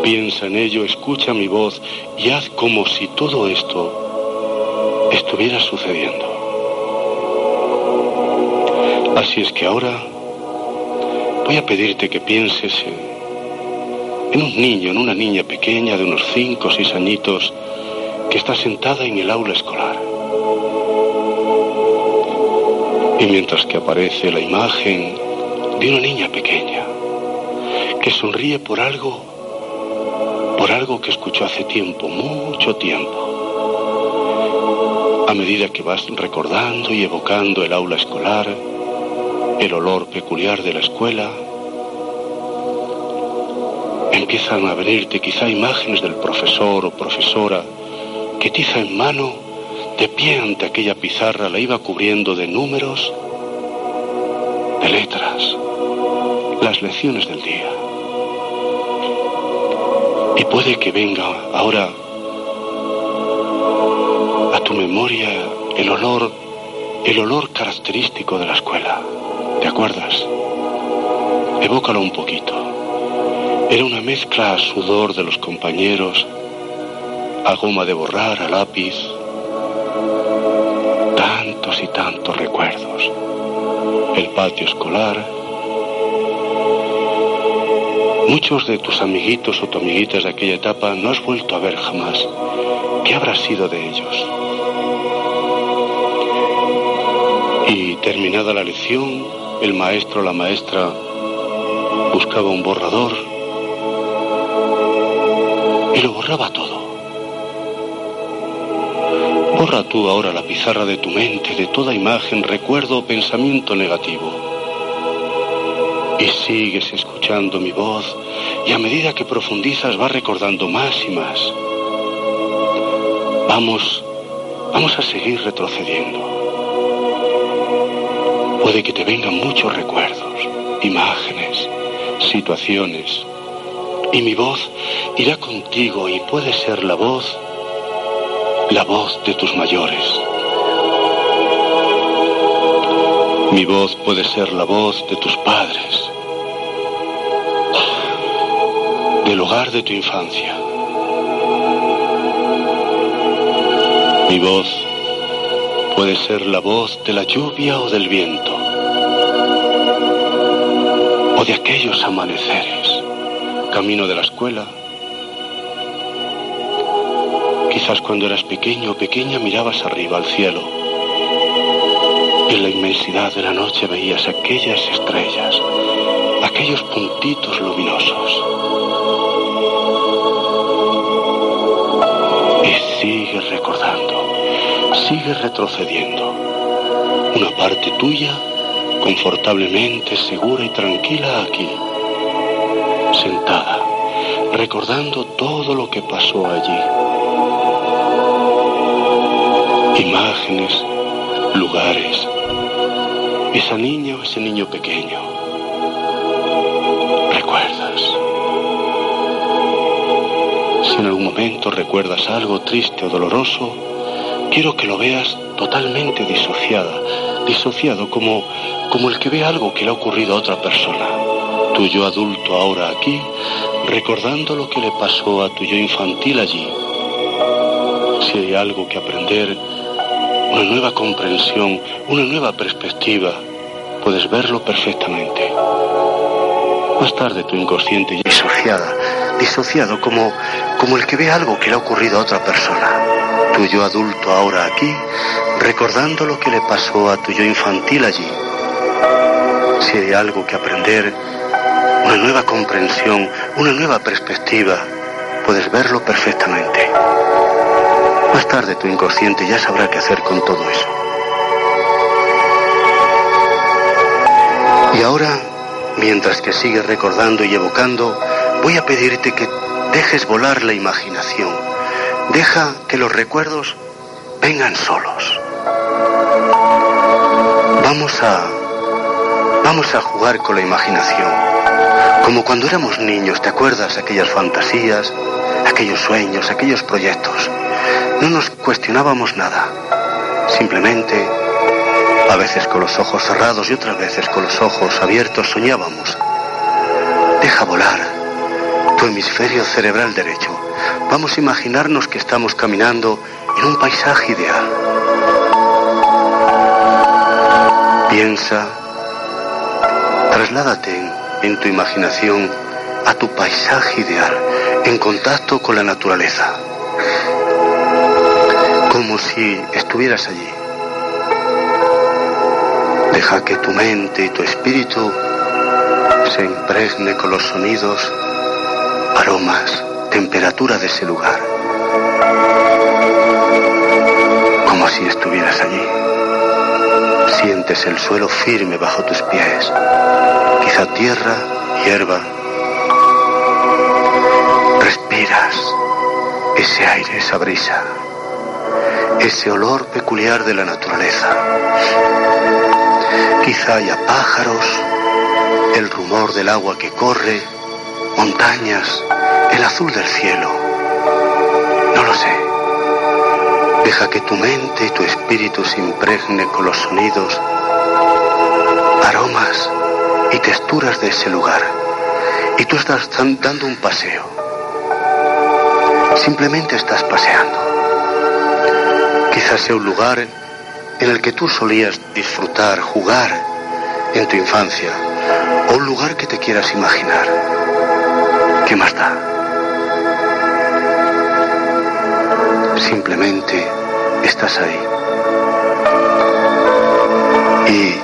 Piensa en ello, escucha mi voz y haz como si todo esto estuviera sucediendo. Así es que ahora voy a pedirte que pienses en, un niño, en una niña pequeña de unos cinco o seis añitos que está sentada en el aula escolar. Y mientras que aparece la imagen de una niña pequeña que sonríe por algo por algo que escuchó hace tiempo, mucho tiempo. A medida que vas recordando y evocando el aula escolar, el olor peculiar de la escuela, empiezan a venirte quizá imágenes del profesor o profesora que tiza en mano, de pie ante aquella pizarra, la iba cubriendo de números, de letras, las lecciones del día. Y puede que venga ahora a tu memoria el olor, el olor característico de la escuela. ¿Te acuerdas? Evócalo un poquito. Era una mezcla a sudor de los compañeros, a goma de borrar, a lápiz. Tantos y tantos recuerdos. El patio escolar, Muchos de tus amiguitos o tu amiguitas de aquella etapa no has vuelto a ver jamás. ¿Qué habrá sido de ellos? Y terminada la lección, el maestro o la maestra buscaba un borrador y lo borraba todo. Borra tú ahora la pizarra de tu mente, de toda imagen, recuerdo o pensamiento negativo y sigues escuchando mi voz y a medida que profundizas vas recordando más y más. Vamos, vamos a seguir retrocediendo. Puede que te vengan muchos recuerdos, imágenes, situaciones. Y mi voz, irá contigo y puede ser la voz, la voz de tus mayores. Mi voz puede ser la voz de tus padres, del hogar de tu infancia. Mi voz puede ser la voz de la lluvia o del viento, o de aquellos amaneceres, camino de la escuela. Quizás cuando eras pequeño o pequeña mirabas arriba al cielo y en la inmensidad de la noche veías aquellas estrellas, aquellos puntitos luminosos. Y sigues recordando, sigues retrocediendo. Una parte tuya confortablemente segura y tranquila aquí, sentada, recordando todo lo que pasó allí. Imágenes, lugares, esa niña o ese niño pequeño. Recuerdas. Si en algún momento recuerdas algo triste o doloroso, quiero que lo veas totalmente disociada, disociado como, como el que ve algo que le ha ocurrido a otra persona. Tu yo adulto ahora aquí, recordando lo que le pasó a tu yo infantil allí. Si hay algo que aprender, una nueva comprensión, una nueva perspectiva, puedes verlo perfectamente. Más tarde tu inconsciente ya disociada, disociado como, como el que ve algo que le ha ocurrido a otra persona. Tu yo adulto ahora aquí, recordando lo que le pasó a tu yo infantil allí. Si hay algo que aprender, una nueva comprensión, una nueva perspectiva, puedes verlo perfectamente. Más tarde tu inconsciente ya sabrá qué hacer con todo eso. Y ahora, mientras que sigues recordando y evocando, voy a pedirte que dejes volar la imaginación. Deja que los recuerdos vengan solos. Vamos a vamos a jugar con la imaginación. Como cuando éramos niños, ¿te acuerdas aquellas fantasías, aquellos sueños, aquellos proyectos? No nos cuestionábamos nada. Simplemente, a veces con los ojos cerrados y otras veces con los ojos abiertos, soñábamos. Deja volar tu hemisferio cerebral derecho. Vamos a imaginarnos que estamos caminando en un paisaje ideal. Piensa, trasládate en, en tu imaginación a tu paisaje ideal, en contacto con la naturaleza como si estuvieras allí. Deja que tu mente y tu espíritu se impregne con los sonidos, aromas, temperatura de ese lugar. Como si estuvieras allí. Sientes el suelo firme bajo tus pies, quizá tierra, hierba. Respiras ese aire, esa brisa ese olor peculiar de la naturaleza. Quizá haya pájaros, el rumor del agua que corre, montañas, el azul del cielo. No lo sé. Deja que tu mente y tu espíritu se impregne con los sonidos, aromas y texturas de ese lugar. Y tú estás dando un paseo. Simplemente estás paseando. Quizás sea un lugar en el que tú solías disfrutar, jugar en tu infancia, o un lugar que te quieras imaginar. ¿Qué más da? Simplemente estás ahí. Y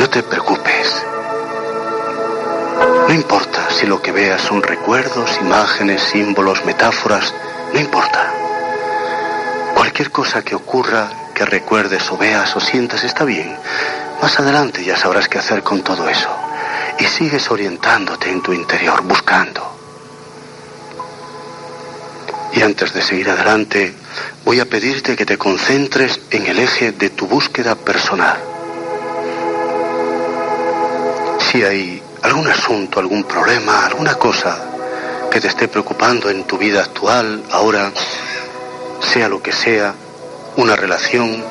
no te preocupes. No importa si lo que veas son recuerdos, imágenes, símbolos, metáforas, no importa. Cualquier cosa que ocurra, que recuerdes o veas o sientas está bien. Más adelante ya sabrás qué hacer con todo eso. Y sigues orientándote en tu interior, buscando. Y antes de seguir adelante, voy a pedirte que te concentres en el eje de tu búsqueda personal. Si hay algún asunto, algún problema, alguna cosa que te esté preocupando en tu vida actual, ahora, sea lo que sea, una relación,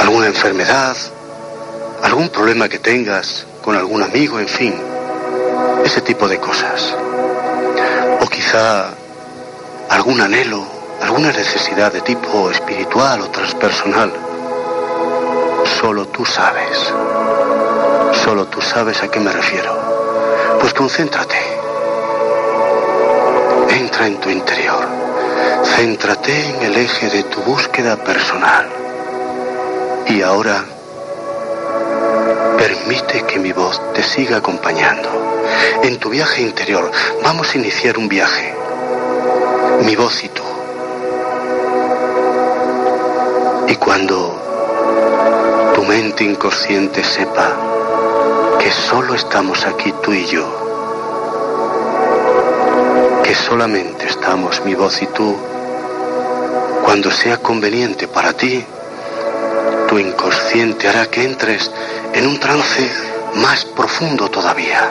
alguna enfermedad, algún problema que tengas con algún amigo, en fin, ese tipo de cosas. O quizá algún anhelo, alguna necesidad de tipo espiritual o transpersonal. Solo tú sabes. Solo tú sabes a qué me refiero. Pues concéntrate. Entra en tu interior. Céntrate en el eje de tu búsqueda personal. Y ahora permite que mi voz te siga acompañando. En tu viaje interior vamos a iniciar un viaje. Mi voz y tú. Y cuando tu mente inconsciente sepa que solo estamos aquí tú y yo, solamente estamos mi voz y tú, cuando sea conveniente para ti, tu inconsciente hará que entres en un trance más profundo todavía,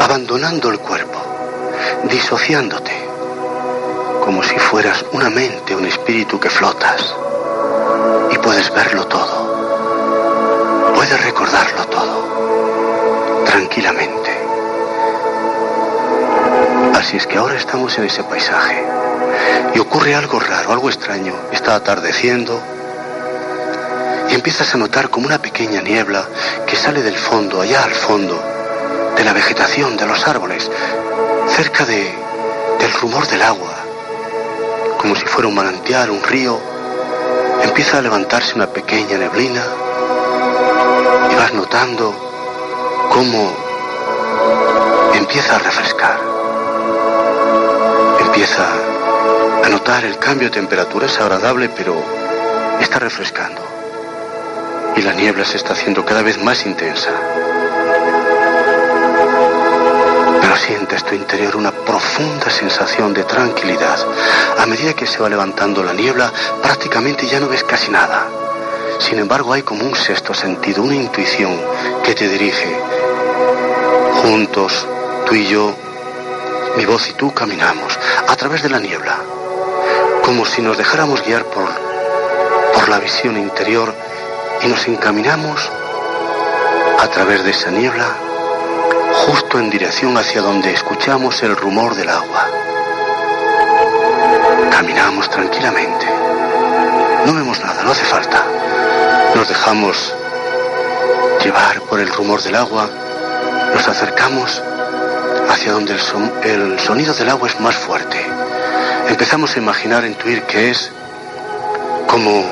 abandonando el cuerpo, disociándote, como si fueras una mente, un espíritu que flotas y puedes verlo todo, puedes recordarlo todo, tranquilamente. Así es que ahora estamos en ese paisaje y ocurre algo raro, algo extraño. Está atardeciendo y empiezas a notar como una pequeña niebla que sale del fondo, allá al fondo, de la vegetación, de los árboles, cerca de, del rumor del agua, como si fuera un manantial, un río. Empieza a levantarse una pequeña neblina y vas notando cómo empieza a refrescar. Empieza a notar el cambio de temperatura, es agradable, pero está refrescando. Y la niebla se está haciendo cada vez más intensa. Pero sientes tu interior una profunda sensación de tranquilidad. A medida que se va levantando la niebla, prácticamente ya no ves casi nada. Sin embargo, hay como un sexto sentido, una intuición que te dirige. Juntos, tú y yo, mi voz y tú caminamos a través de la niebla, como si nos dejáramos guiar por, por la visión interior y nos encaminamos a través de esa niebla justo en dirección hacia donde escuchamos el rumor del agua. Caminamos tranquilamente. No vemos nada, no hace falta. Nos dejamos llevar por el rumor del agua. Nos acercamos hacia donde el, son- el sonido del agua es más fuerte. Empezamos a imaginar, intuir que es como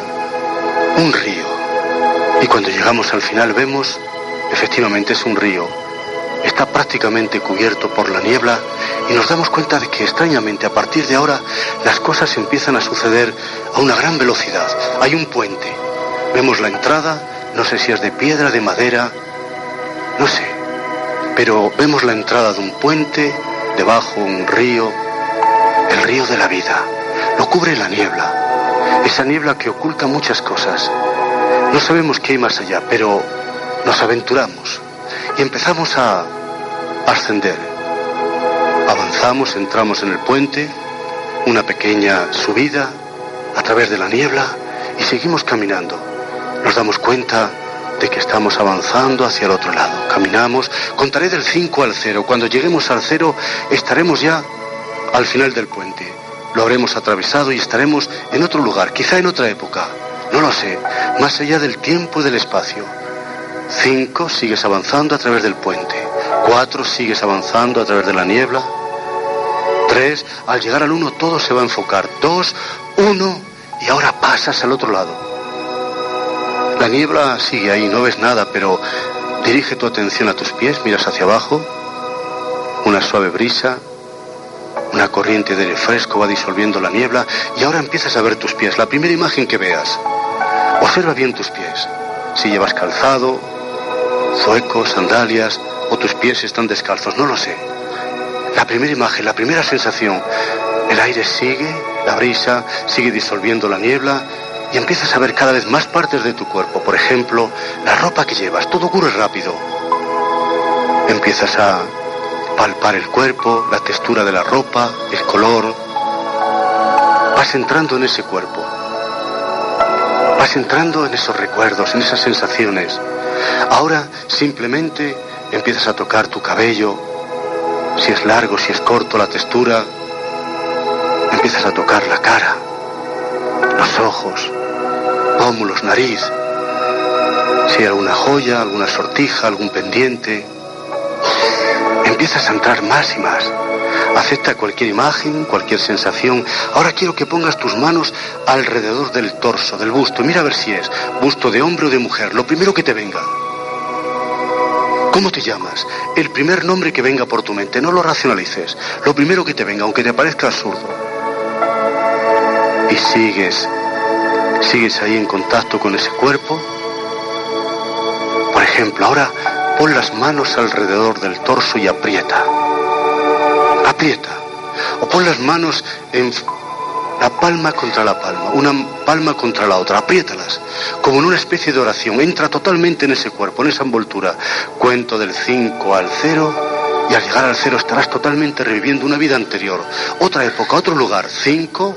un río. Y cuando llegamos al final vemos, efectivamente es un río. Está prácticamente cubierto por la niebla y nos damos cuenta de que extrañamente a partir de ahora las cosas empiezan a suceder a una gran velocidad. Hay un puente. Vemos la entrada, no sé si es de piedra, de madera, no sé. Pero vemos la entrada de un puente, debajo un río, el río de la vida. Lo cubre la niebla. Esa niebla que oculta muchas cosas. No sabemos qué hay más allá, pero nos aventuramos y empezamos a ascender. Avanzamos, entramos en el puente, una pequeña subida a través de la niebla y seguimos caminando. Nos damos cuenta de que estamos avanzando hacia el otro lado. Caminamos, contaré del 5 al 0. Cuando lleguemos al 0 estaremos ya al final del puente. Lo habremos atravesado y estaremos en otro lugar, quizá en otra época. No lo sé, más allá del tiempo y del espacio. 5 sigues avanzando a través del puente. 4 sigues avanzando a través de la niebla. 3 al llegar al 1 todo se va a enfocar. 2 1 y ahora pasas al otro lado. La niebla sigue ahí, no ves nada, pero dirige tu atención a tus pies, miras hacia abajo. Una suave brisa, una corriente de aire fresco va disolviendo la niebla y ahora empiezas a ver tus pies. La primera imagen que veas. Observa bien tus pies. Si llevas calzado, zuecos, sandalias o tus pies están descalzos, no lo sé. La primera imagen, la primera sensación. El aire sigue, la brisa sigue disolviendo la niebla y empiezas a ver cada vez más partes de tu cuerpo. Por ejemplo, la ropa que llevas. Todo ocurre rápido. Empiezas a palpar el cuerpo, la textura de la ropa, el color. Vas entrando en ese cuerpo. Vas entrando en esos recuerdos, en esas sensaciones. Ahora simplemente empiezas a tocar tu cabello, si es largo, si es corto, la textura. Empiezas a tocar la cara, los ojos, pómulos, nariz. Si hay alguna joya, alguna sortija, algún pendiente. Empiezas a entrar más y más. Acepta cualquier imagen, cualquier sensación. Ahora quiero que pongas tus manos alrededor del torso, del busto. Mira a ver si es busto de hombre o de mujer. Lo primero que te venga. ¿Cómo te llamas? El primer nombre que venga por tu mente. No lo racionalices. Lo primero que te venga, aunque te parezca absurdo. Y sigues. Sigues ahí en contacto con ese cuerpo. Por ejemplo, ahora pon las manos alrededor del torso y aprieta aprieta. O pon las manos en la palma contra la palma, una palma contra la otra, apriétalas, como en una especie de oración, entra totalmente en ese cuerpo, en esa envoltura. Cuento del 5 al 0 y al llegar al 0 estarás totalmente reviviendo una vida anterior, otra época, otro lugar. 5,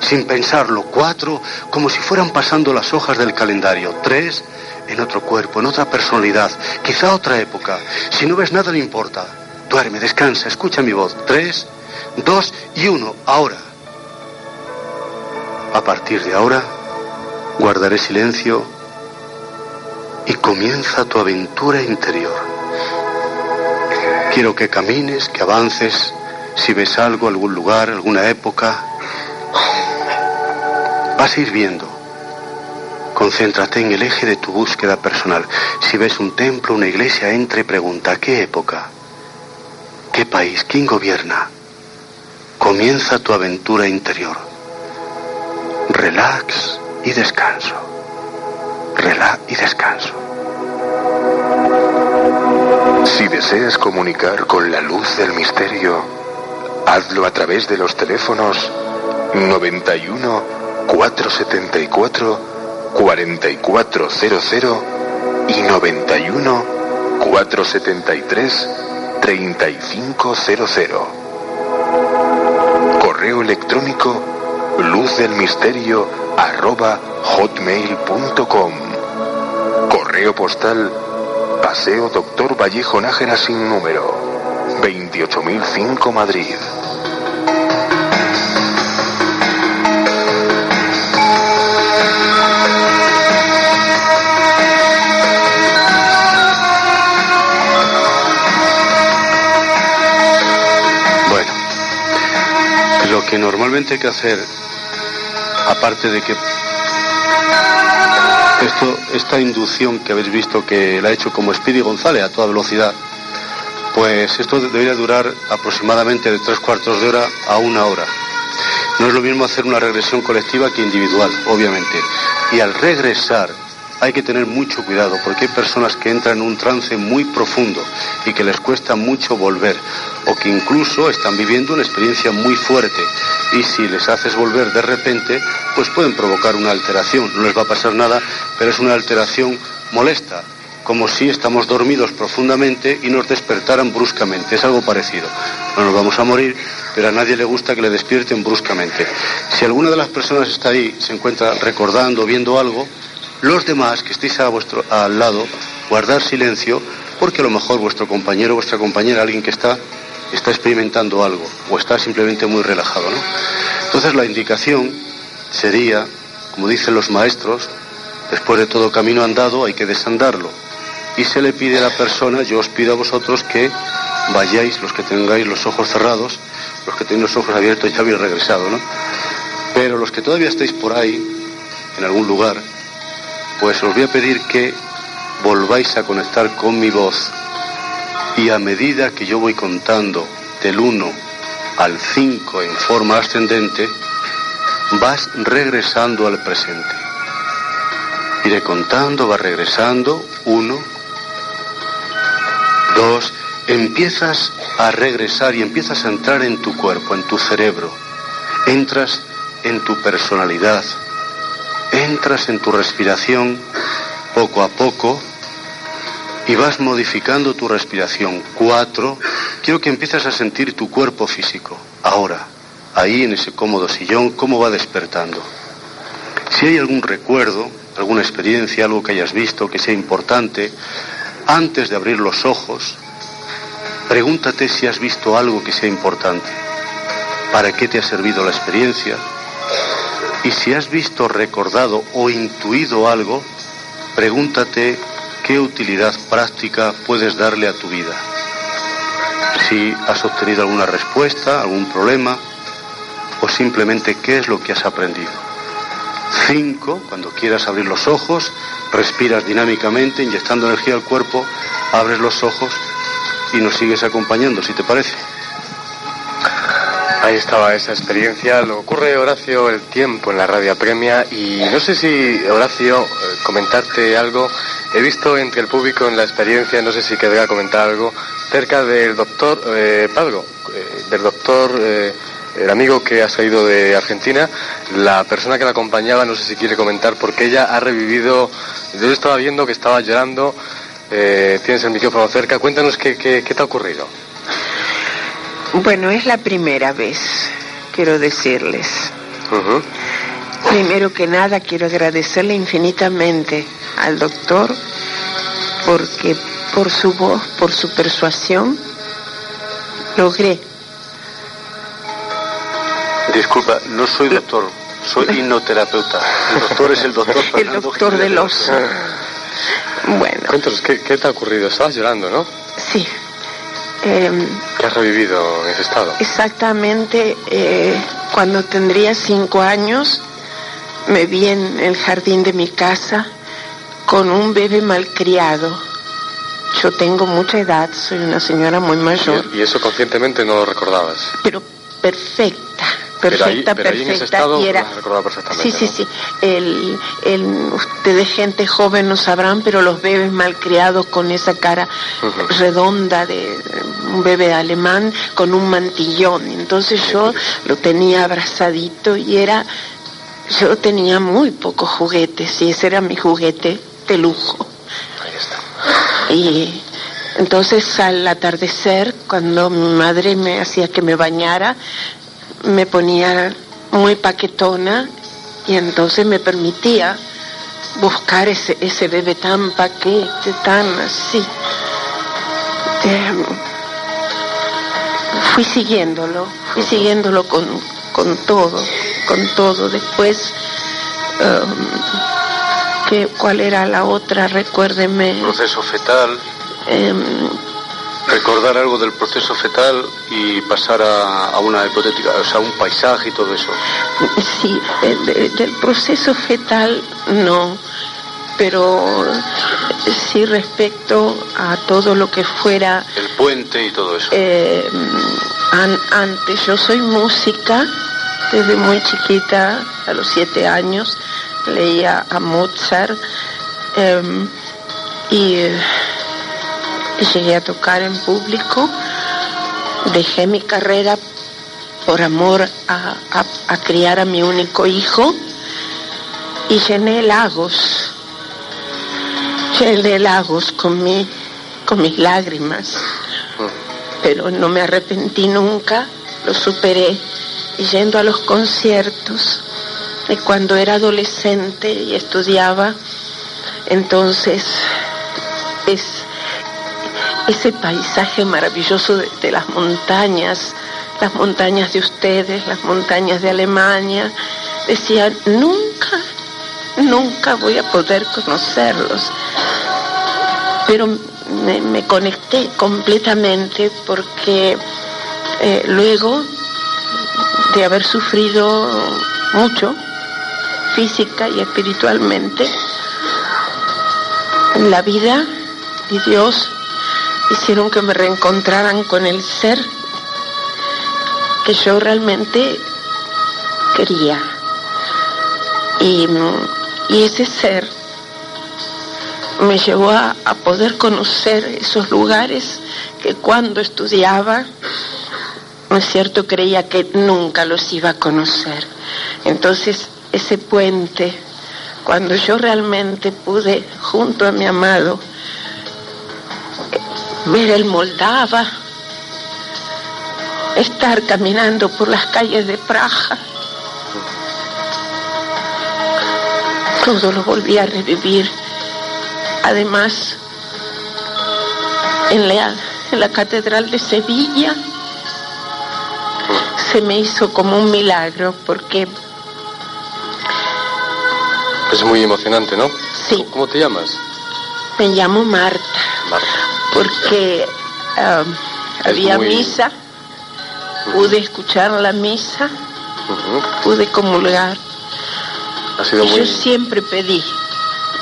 sin pensarlo, 4, como si fueran pasando las hojas del calendario. 3, en otro cuerpo, en otra personalidad, quizá otra época. Si no ves nada, no importa. Duerme, descansa, escucha mi voz. Tres, dos y uno. Ahora. A partir de ahora, guardaré silencio y comienza tu aventura interior. Quiero que camines, que avances, si ves algo, algún lugar, alguna época. Vas a ir viendo. Concéntrate en el eje de tu búsqueda personal. Si ves un templo, una iglesia, entra y pregunta, ¿qué época? ¿Qué país? ¿Quién gobierna? Comienza tu aventura interior. Relax y descanso. Relax y descanso. Si deseas comunicar con la luz del misterio, hazlo a través de los teléfonos 91 474 4400 y 91 473 3500. Correo electrónico luz del misterio arroba hotmail.com. Correo postal Paseo Doctor Vallejo Nájera sin número 28005 Madrid. Que normalmente hay que hacer, aparte de que esto, esta inducción que habéis visto que la ha hecho como Speedy González a toda velocidad, pues esto debería durar aproximadamente de tres cuartos de hora a una hora. No es lo mismo hacer una regresión colectiva que individual, obviamente. Y al regresar hay que tener mucho cuidado porque hay personas que entran en un trance muy profundo y que les cuesta mucho volver o que incluso están viviendo una experiencia muy fuerte y si les haces volver de repente pues pueden provocar una alteración. No les va a pasar nada, pero es una alteración molesta, como si estamos dormidos profundamente y nos despertaran bruscamente. Es algo parecido. No nos vamos a morir, pero a nadie le gusta que le despierten bruscamente. Si alguna de las personas está ahí, se encuentra recordando, viendo algo, los demás que estéis a vuestro, al lado, guardar silencio, porque a lo mejor vuestro compañero, vuestra compañera, alguien que está, está experimentando algo o está simplemente muy relajado. ¿no? Entonces la indicación sería, como dicen los maestros, después de todo camino andado hay que desandarlo. Y se le pide a la persona, yo os pido a vosotros que vayáis, los que tengáis los ojos cerrados, los que tenéis los ojos abiertos ya habéis regresado, ¿no? Pero los que todavía estáis por ahí, en algún lugar, pues os voy a pedir que volváis a conectar con mi voz y a medida que yo voy contando del 1 al 5 en forma ascendente, vas regresando al presente. Iré contando, va regresando, 1, 2, empiezas a regresar y empiezas a entrar en tu cuerpo, en tu cerebro, entras en tu personalidad, entras en tu respiración poco a poco y vas modificando tu respiración. Cuatro, quiero que empieces a sentir tu cuerpo físico. Ahora, ahí en ese cómodo sillón, cómo va despertando. Si hay algún recuerdo, alguna experiencia, algo que hayas visto que sea importante, antes de abrir los ojos, pregúntate si has visto algo que sea importante. ¿Para qué te ha servido la experiencia? Y si has visto, recordado o intuido algo, pregúntate qué utilidad práctica puedes darle a tu vida. Si has obtenido alguna respuesta, algún problema, o simplemente qué es lo que has aprendido. Cinco, cuando quieras abrir los ojos, respiras dinámicamente, inyectando energía al cuerpo, abres los ojos y nos sigues acompañando, si te parece. Ahí estaba esa experiencia. Lo ocurre, Horacio, el tiempo en la radio apremia y no sé si, Horacio, eh, comentarte algo. He visto entre el público en la experiencia, no sé si querría comentar algo, cerca del doctor eh, Pablo, eh, del doctor, el amigo que ha salido de Argentina, la persona que la acompañaba, no sé si quiere comentar, porque ella ha revivido, yo estaba viendo que estaba llorando, tienes el micrófono cerca, cuéntanos qué, qué te ha ocurrido. Bueno, es la primera vez, quiero decirles. Primero que nada, quiero agradecerle infinitamente al doctor porque por su voz, por su persuasión, logré. Disculpa, no soy doctor, soy hipnoterapeuta. El doctor es el doctor El doctor de los... Bueno. Cuéntanos, ¿qué, ¿qué te ha ocurrido? Estabas llorando, ¿no? Sí. Eh, ¿Qué has revivido en ese estado? Exactamente, eh, cuando tendría cinco años, me vi en el jardín de mi casa con un bebé malcriado. Yo tengo mucha edad, soy una señora muy mayor. ¿Y eso conscientemente no lo recordabas? Pero perfecta, perfecta, pero ahí, en ese estado y era... perfectamente. Sí, sí, sí. El, el, ustedes gente joven no sabrán, pero los bebés malcriados con esa cara redonda de un bebé alemán con un mantillón. Entonces yo lo tenía abrazadito y era... Yo tenía muy pocos juguetes y ese era mi juguete de lujo. Ahí está. Y entonces al atardecer, cuando mi madre me hacía que me bañara, me ponía muy paquetona y entonces me permitía buscar ese, ese bebé tan paquete, tan así. Eh, fui siguiéndolo, fui siguiéndolo con, con todo, con todo. Después, um, ¿qué, ¿cuál era la otra? Recuérdeme. Proceso fetal. Eh, recordar algo del proceso fetal y pasar a, a, una hipotética, o sea, un paisaje y todo eso. Sí, el, del proceso fetal no, pero sí respecto a todo lo que fuera... El puente y todo eso. Eh, an, antes, yo soy música, desde muy chiquita, a los siete años, leía a Mozart eh, y llegué a tocar en público, dejé mi carrera por amor a, a, a, criar a mi único hijo y llené lagos, llené lagos con, mi, con mis lágrimas, pero no me arrepentí nunca, lo superé yendo a los conciertos. Y cuando era adolescente y estudiaba, entonces es ese paisaje maravilloso de, las montañas, las montañas de ustedes, las montañas de Alemania. Decía, nunca, nunca voy a poder conocerlos. Pero me, me conecté completamente porque eh, luego de haber sufrido mucho, física y espiritualmente, la vida y Dios hicieron que me reencontraran con el ser que yo realmente quería. Y, y ese ser me llevó a, a, poder conocer esos lugares que cuando estudiaba, no es cierto, creía que nunca los iba a conocer. Entonces, ese puente, cuando yo realmente pude, junto a mi amado, ver el Moldava, estar caminando por las calles de Praja. Todo lo volví a revivir. Además, en la, en la Catedral de Sevilla se me hizo como un milagro porque... Es muy emocionante, ¿no? Sí. ¿Cómo te llamas? Me llamo Marta. Marta. Porque um, había muy- misa, pude escuchar la misa, pude comulgar. Ha sido Y muy... Yo siempre pedí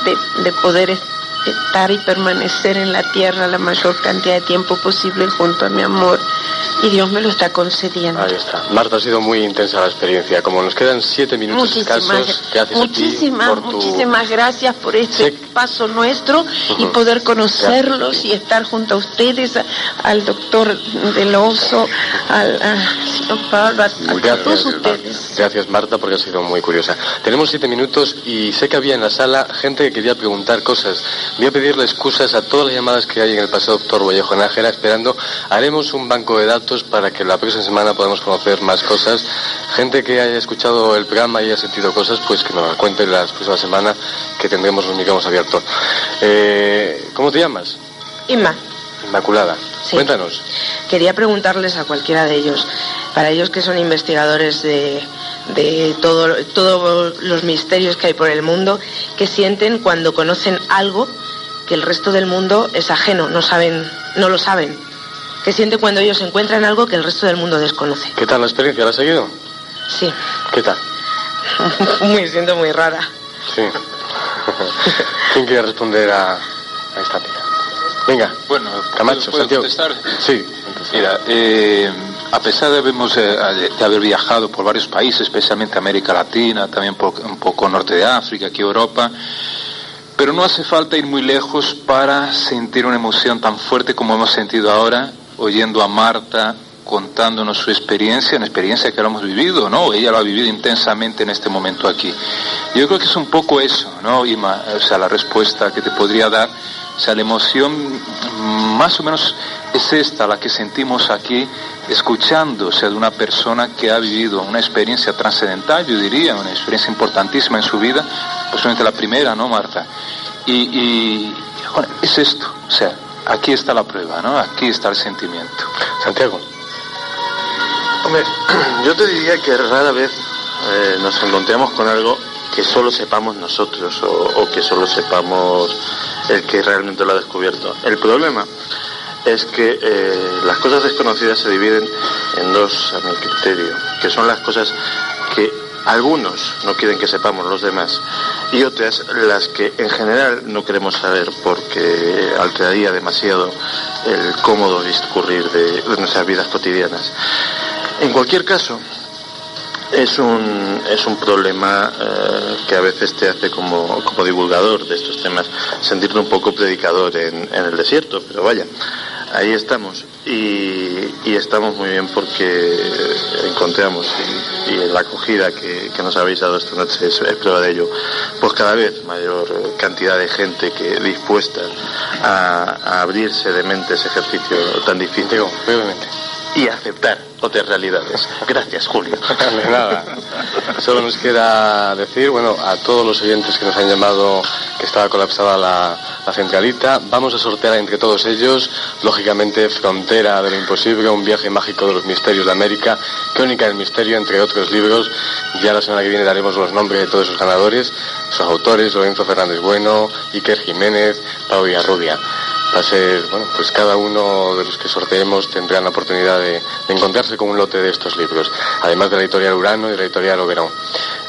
de, de poder es- estar y permanecer en la tierra la mayor cantidad de tiempo posible junto a mi amor. Y Dios me lo está concediendo. Ahí está. Marta, ha sido muy intensa la experiencia. Como nos quedan siete minutos Muchísimas, escasos, gracias a ti muchísimas, por tu... muchísimas gracias por este paso nuestro y poder conocerlos y estar junto a ustedes, a- al doctor del oso, al señor Pablo, a, a todos Gracias, ustedes. gracias Marta porque ha sido muy curiosa. Tenemos siete minutos y sé que había en la sala gente que quería preguntar cosas. Voy a pedirle excusas a todas las llamadas que hay en el paseo doctor Vallejo Nájera esperando. Haremos un banco de datos para que la próxima semana podamos conocer más cosas. Gente que haya escuchado el programa y haya sentido cosas, pues que nos las cuente la próxima semana que tendremos los micrófonos abiertos. Eh, ¿Cómo te llamas? Inma, Inmaculada. Cuéntanos. quería preguntarles a cualquiera de ellos, para ellos que son investigadores de, de todo- todos los misterios que hay por el mundo, ¿qué sienten cuando conocen algo que el resto del mundo es ajeno, no saben, no lo saben? ¿Qué sienten cuando ellos encuentran algo que el resto del mundo desconoce? ¿Qué tal la experiencia? ¿La has seguido? Sí, ¿Qué tal? me siento muy rara. Sí. ¿Quién quiere responder a, a esta amiga? Venga. Bueno, Camacho, ¿puedo Santiago. contestar? Sí. Mira, eh, a pesar de, habermos, eh, de haber viajado por varios países, especialmente América Latina, también po- un poco norte de África, aquí Europa, pero no hace falta ir muy lejos para sentir una emoción tan fuerte como hemos sentido ahora, oyendo a Marta contándonos su experiencia, una experiencia que lo hemos vivido, ¿no? Ella lo ha vivido intensamente en este momento aquí. Yo creo que es un poco eso, ¿no, Ima? O sea, la respuesta que te podría dar, o sea, la emoción mm, más o menos es esta, la que sentimos aquí, escuchando, sea, de una persona que ha vivido una experiencia trascendental, yo diría, una experiencia importantísima en su vida, posiblemente la primera, ¿no, Marta? Y, y, bueno, es esto, o sea, aquí está la prueba, ¿no? Aquí está el sentimiento. Santiago. Hombre, yo te diría que rara vez eh, nos encontramos con algo que solo sepamos nosotros o, o que solo sepamos el que realmente lo ha descubierto. El problema es que eh, las cosas desconocidas se dividen en dos, a mi criterio, que son las cosas que algunos no quieren que sepamos los demás y otras las que en general no queremos saber porque alteraría demasiado el cómodo discurrir de, nuestras vidas cotidianas. En cualquier caso, es un, es un problema eh, que a veces te hace como, como divulgador de estos temas sentirte un poco predicador en el desierto, pero vaya, ahí estamos y, y estamos muy bien porque encontramos y, la acogida que, que nos habéis dado esta noche es, prueba de ello, pues cada vez mayor cantidad de gente que dispuesta a abrirse de mente ese ejercicio tan difícil y aceptar otras realidades. Gracias, Julio. De nada. Solo nos queda decir, bueno, a todos los oyentes que nos han llamado que estaba colapsada la, centralita, vamos a sortear entre todos ellos, lógicamente, Frontera de lo Imposible, un viaje mágico de los misterios de América, Crónica del Misterio, entre otros libros. Ya la semana que viene daremos los nombres de todos esos ganadores, sus autores, Lorenzo Fernández Bueno, Iker Jiménez, Pau Villarrubia. Va a ser, bueno, pues cada uno de los que sorteemos tendrá la oportunidad de, encontrarse con un lote de estos libros, además de la editorial Urano y la editorial Oberón.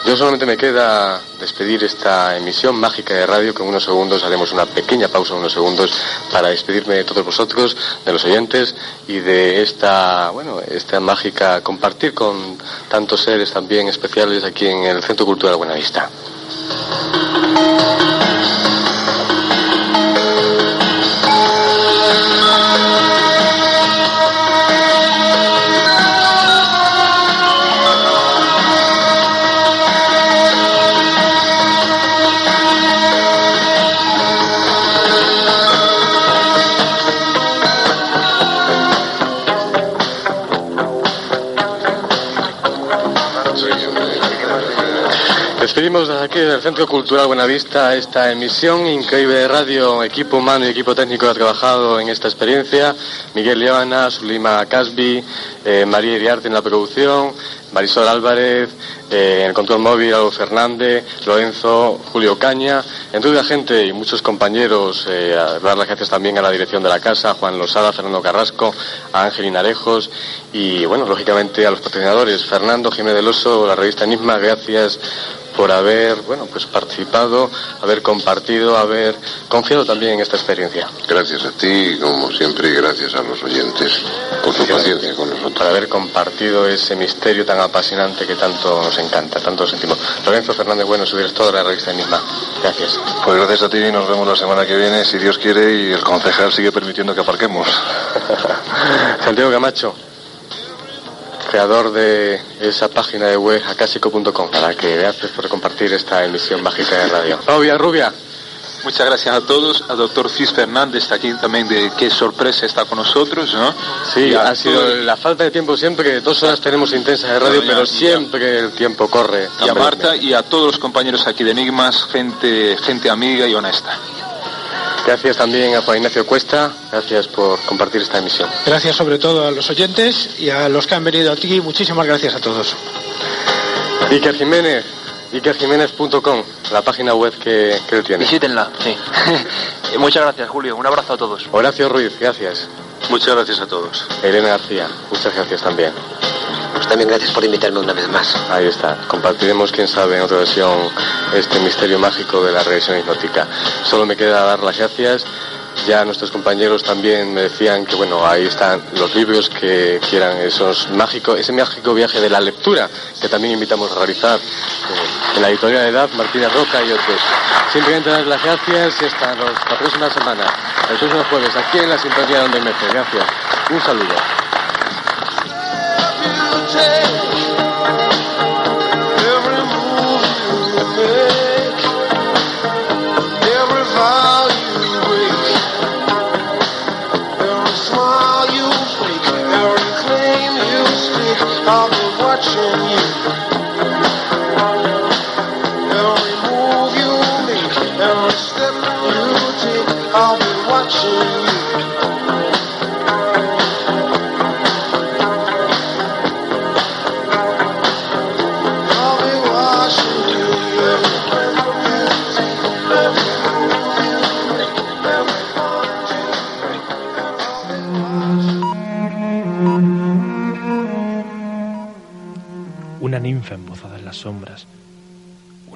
Yo solamente me queda despedir esta emisión mágica de radio, que en unos segundos haremos una pequeña pausa, unos segundos, para despedirme de todos vosotros, de los oyentes y de esta, bueno, esta mágica compartir con tantos seres también especiales aquí en el Centro Cultural Buenavista. Aquí del Centro Cultural Buenavista esta emisión increíble de radio, equipo humano y equipo técnico ha trabajado en esta experiencia, Miguel Leona, Sulima Casbi, eh, María Iriarte en la producción, Marisol Álvarez, eh, en el control móvil, Fernández, Lorenzo, Julio Caña, entre otra gente y muchos compañeros, eh, dar las gracias también a la dirección de la casa, Juan Losada, Fernando Carrasco, a Ángel Inarejos y, bueno, lógicamente a los patrocinadores, Fernando Jiménez del Oso, la revista Enigma, gracias por haber bueno pues participado, haber compartido, haber confiado también en esta experiencia. Gracias a ti, como siempre, y gracias a los oyentes por su paciencia con nosotros. Por haber compartido ese misterio tan apasionante que tanto nos encanta, tanto sentimos. Lorenzo Fernández Bueno, su director de la revista Enigma. Gracias. Pues gracias a ti y nos vemos la semana que viene, si Dios quiere, y el concejal sigue permitiendo que aparquemos. Santiago Camacho creador de esa página de web acásico.com, para que gracias por compartir esta emisión mágica de radio. Rubia, Rubia. Muchas gracias a todos, al doctor Cis Fernández está aquí también de qué sorpresa está con nosotros, ¿no? Sí, ha sido la falta de tiempo siempre, dos horas tenemos intensas de radio, pero siempre el tiempo corre. Y a Marta y a todos los compañeros aquí de Enigmas, gente, gente amiga y honesta. Gracias también a Juan Ignacio Cuesta, gracias por compartir esta emisión. Gracias sobre todo a los oyentes y a los que han venido aquí, muchísimas gracias a todos. Iker Jiménez, ikerjiménez.com, la página web que, que él tiene. Visítenla, sí. Muchas gracias, Julio. Un abrazo a todos. Horacio Ruiz, gracias. Muchas gracias a todos. Elena García, muchas gracias también. Pues también gracias por invitarme una vez más. Ahí está. Compartiremos, quién sabe, en otra versión este misterio mágico de la regresión hipnótica. Solo me queda dar las gracias. Ya nuestros compañeros también me decían que, bueno, ahí están los libros que quieran, esos mágicos, ese mágico viaje de la lectura que también invitamos a realizar eh, en la editorial de Edad, Martínez Roca y otros. Simplemente dar las gracias y hasta los- la próxima semana, el próximo jueves, aquí en la sintonía donde me Gracias. Un saludo. noche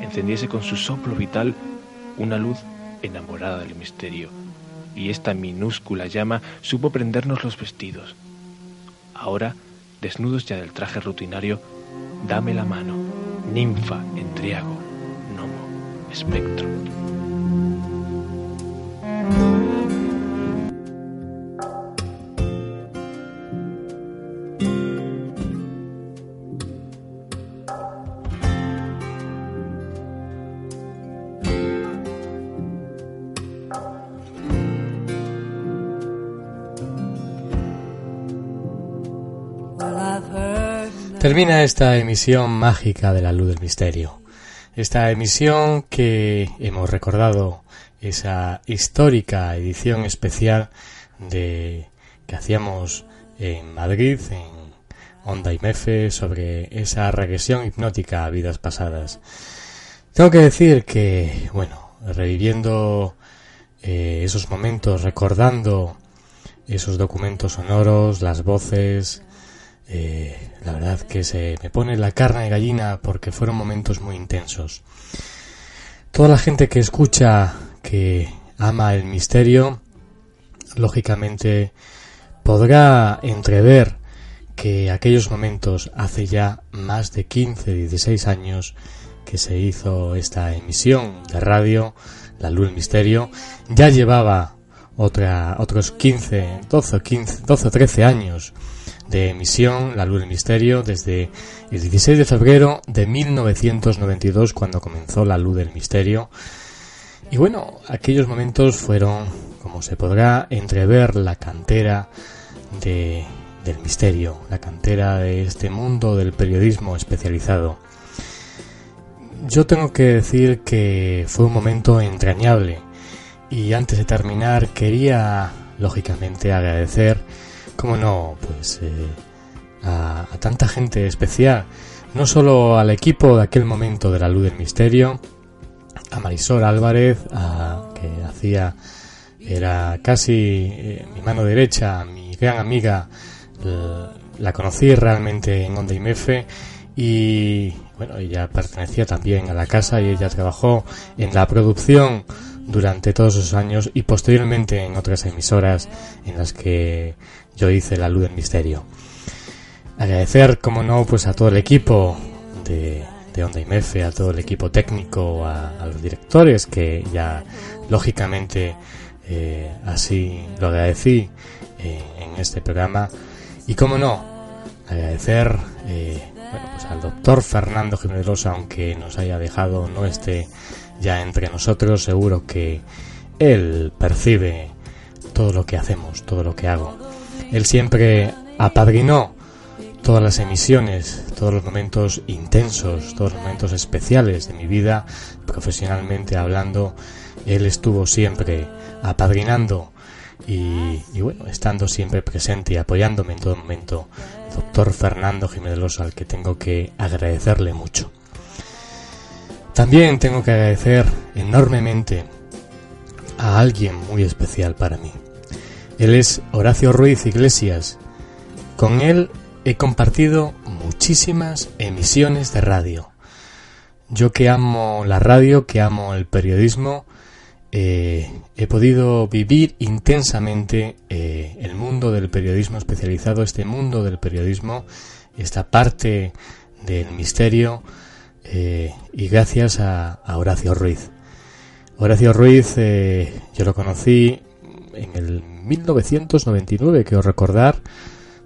encendiese con su soplo vital una luz enamorada del misterio, y esta minúscula llama supo prendernos los vestidos. Ahora, desnudos ya del traje rutinario, dame la mano, ninfa, endriago, gnomo, espectro. Termina esta emisión mágica de la luz del misterio. Esta emisión que hemos recordado esa histórica edición especial de que hacíamos en Madrid en Onda y Mefe sobre esa regresión hipnótica a vidas pasadas. Tengo que decir que, bueno, reviviendo eh, esos momentos, recordando esos documentos sonoros, las voces, eh, la verdad que se me pone la carne de gallina porque fueron momentos muy intensos. Toda la gente que escucha, que ama el misterio, lógicamente podrá entrever que aquellos momentos hace ya más de 15, 16 años que se hizo esta emisión de radio, La Luz del Misterio, ya llevaba otra, otros 15, 12, 15, 12 13 años de emisión La Luz del Misterio desde el 16 de febrero de 1992 cuando comenzó La Luz del Misterio. Y bueno, aquellos momentos fueron, como se podrá entrever, la cantera de, del misterio, la cantera de este mundo del periodismo especializado. Yo tengo que decir que fue un momento entrañable y antes de terminar quería lógicamente agradecer, como no, pues eh, a, tanta gente especial, no solo al equipo de aquel momento de la luz del misterio, a Marisol Álvarez, a, que hacía, era casi eh, mi mano derecha, mi gran amiga, eh, la conocí realmente en Onda IMF y bueno, ella pertenecía también a la casa y ella trabajó en la producción durante todos esos años y posteriormente en otras emisoras en las que yo hice la luz del misterio. Agradecer, como no, pues a todo el equipo de, de Onda IMF, a todo el equipo técnico, a, los directores que ya lógicamente eh, así lo agradecí eh, en este programa y como no, agradecer eh, bueno, pues al doctor Fernando Jiménez aunque nos haya dejado, no esté ya entre nosotros, seguro que él percibe todo lo que hacemos, todo lo que hago. Él siempre apadrinó todas las emisiones, todos los momentos intensos, todos los momentos especiales de mi vida, profesionalmente hablando, él estuvo siempre apadrinando y, bueno, estando siempre presente y apoyándome en todo momento, doctor Fernando Jiménez al que tengo que agradecerle mucho. También tengo que agradecer enormemente a alguien muy especial para mí. Él es Horacio Ruiz Iglesias. Con él he compartido muchísimas emisiones de radio. Yo que amo la radio, que amo el periodismo, eh, he podido vivir intensamente eh, el mundo del periodismo especializado, este mundo del periodismo, esta parte del misterio, eh, y gracias a, Horacio Ruiz. Horacio Ruiz yo lo conocí en el 1999, que os recordar,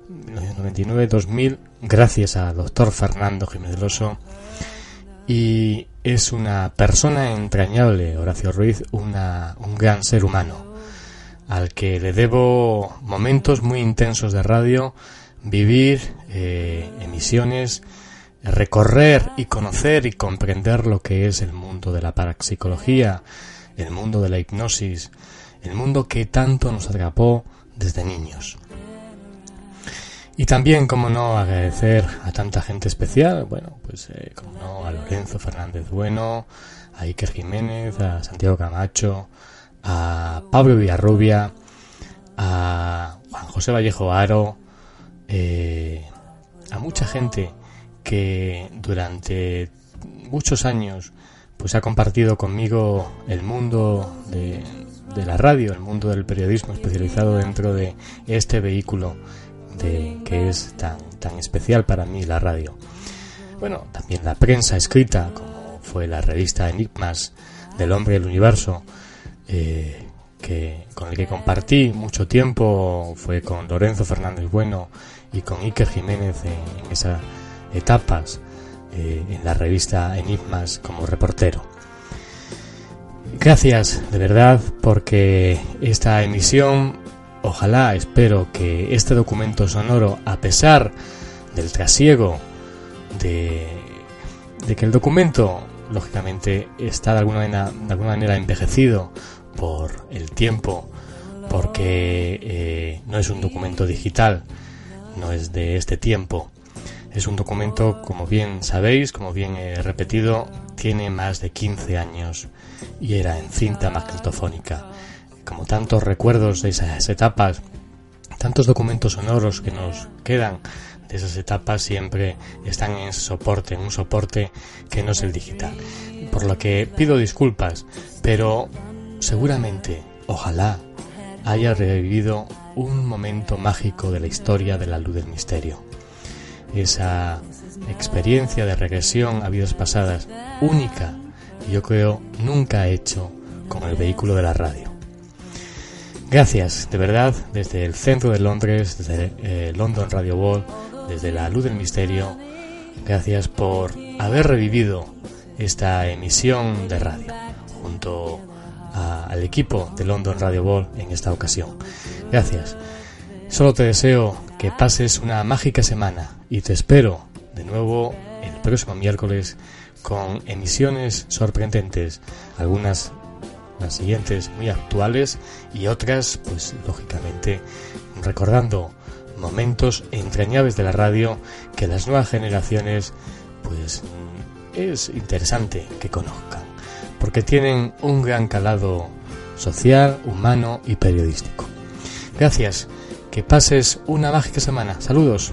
1999-2000, gracias al doctor Fernando Jiménez Loso, y es una persona entrañable, Horacio Ruiz, una, un gran ser humano, al que le debo momentos muy intensos de radio, vivir eh, emisiones, recorrer y conocer y comprender lo que es el mundo de la parapsicología, el mundo de la hipnosis, el mundo que tanto nos atrapó desde niños. Y también, como no, agradecer a tanta gente especial, bueno, pues eh, como no, a Lorenzo Fernández Bueno, a Iker Jiménez, a Santiago Camacho, a Pablo Villarrubia, a Juan José Vallejo Aro, eh, a mucha gente que durante muchos años pues ha compartido conmigo el mundo de, de, la radio, el mundo del periodismo especializado dentro de este vehículo de, que es tan, tan especial para mí la radio. Bueno, también la prensa escrita, como fue la revista Enigmas del Hombre y el Universo, eh, que, con el que compartí mucho tiempo, fue con Lorenzo Fernández Bueno y con Iker Jiménez en, en esa etapas eh, en la revista Enigmas como reportero. Gracias de verdad porque esta emisión, ojalá, espero que este documento sonoro, a pesar del trasiego de, de que el documento, lógicamente, está de alguna manera, de alguna manera envejecido por el tiempo, porque eh, no es un documento digital, no es de este tiempo, es un documento, como bien sabéis, como bien he repetido, tiene más de 15 años y era en cinta magnetofónica. Como tantos recuerdos de esas etapas, tantos documentos sonoros que nos quedan de esas etapas siempre están en soporte, en un soporte que no es el digital. Por lo que pido disculpas, pero seguramente, ojalá, haya revivido un momento mágico de la historia de la luz del misterio esa experiencia de regresión a vidas pasadas única y yo creo nunca hecho con el vehículo de la radio. Gracias, de verdad, desde el centro de Londres, desde eh, London Radio Ball, desde la luz del misterio, gracias por haber revivido esta emisión de radio junto al equipo de London Radio Ball en esta ocasión. Gracias. Solo te deseo que pases una mágica semana y te espero de nuevo el próximo miércoles con emisiones sorprendentes, algunas las siguientes muy actuales y otras pues lógicamente recordando momentos entrañables de la radio que las nuevas generaciones pues es interesante que conozcan porque tienen un gran calado social, humano y periodístico. Gracias, que pases una mágica semana. Saludos.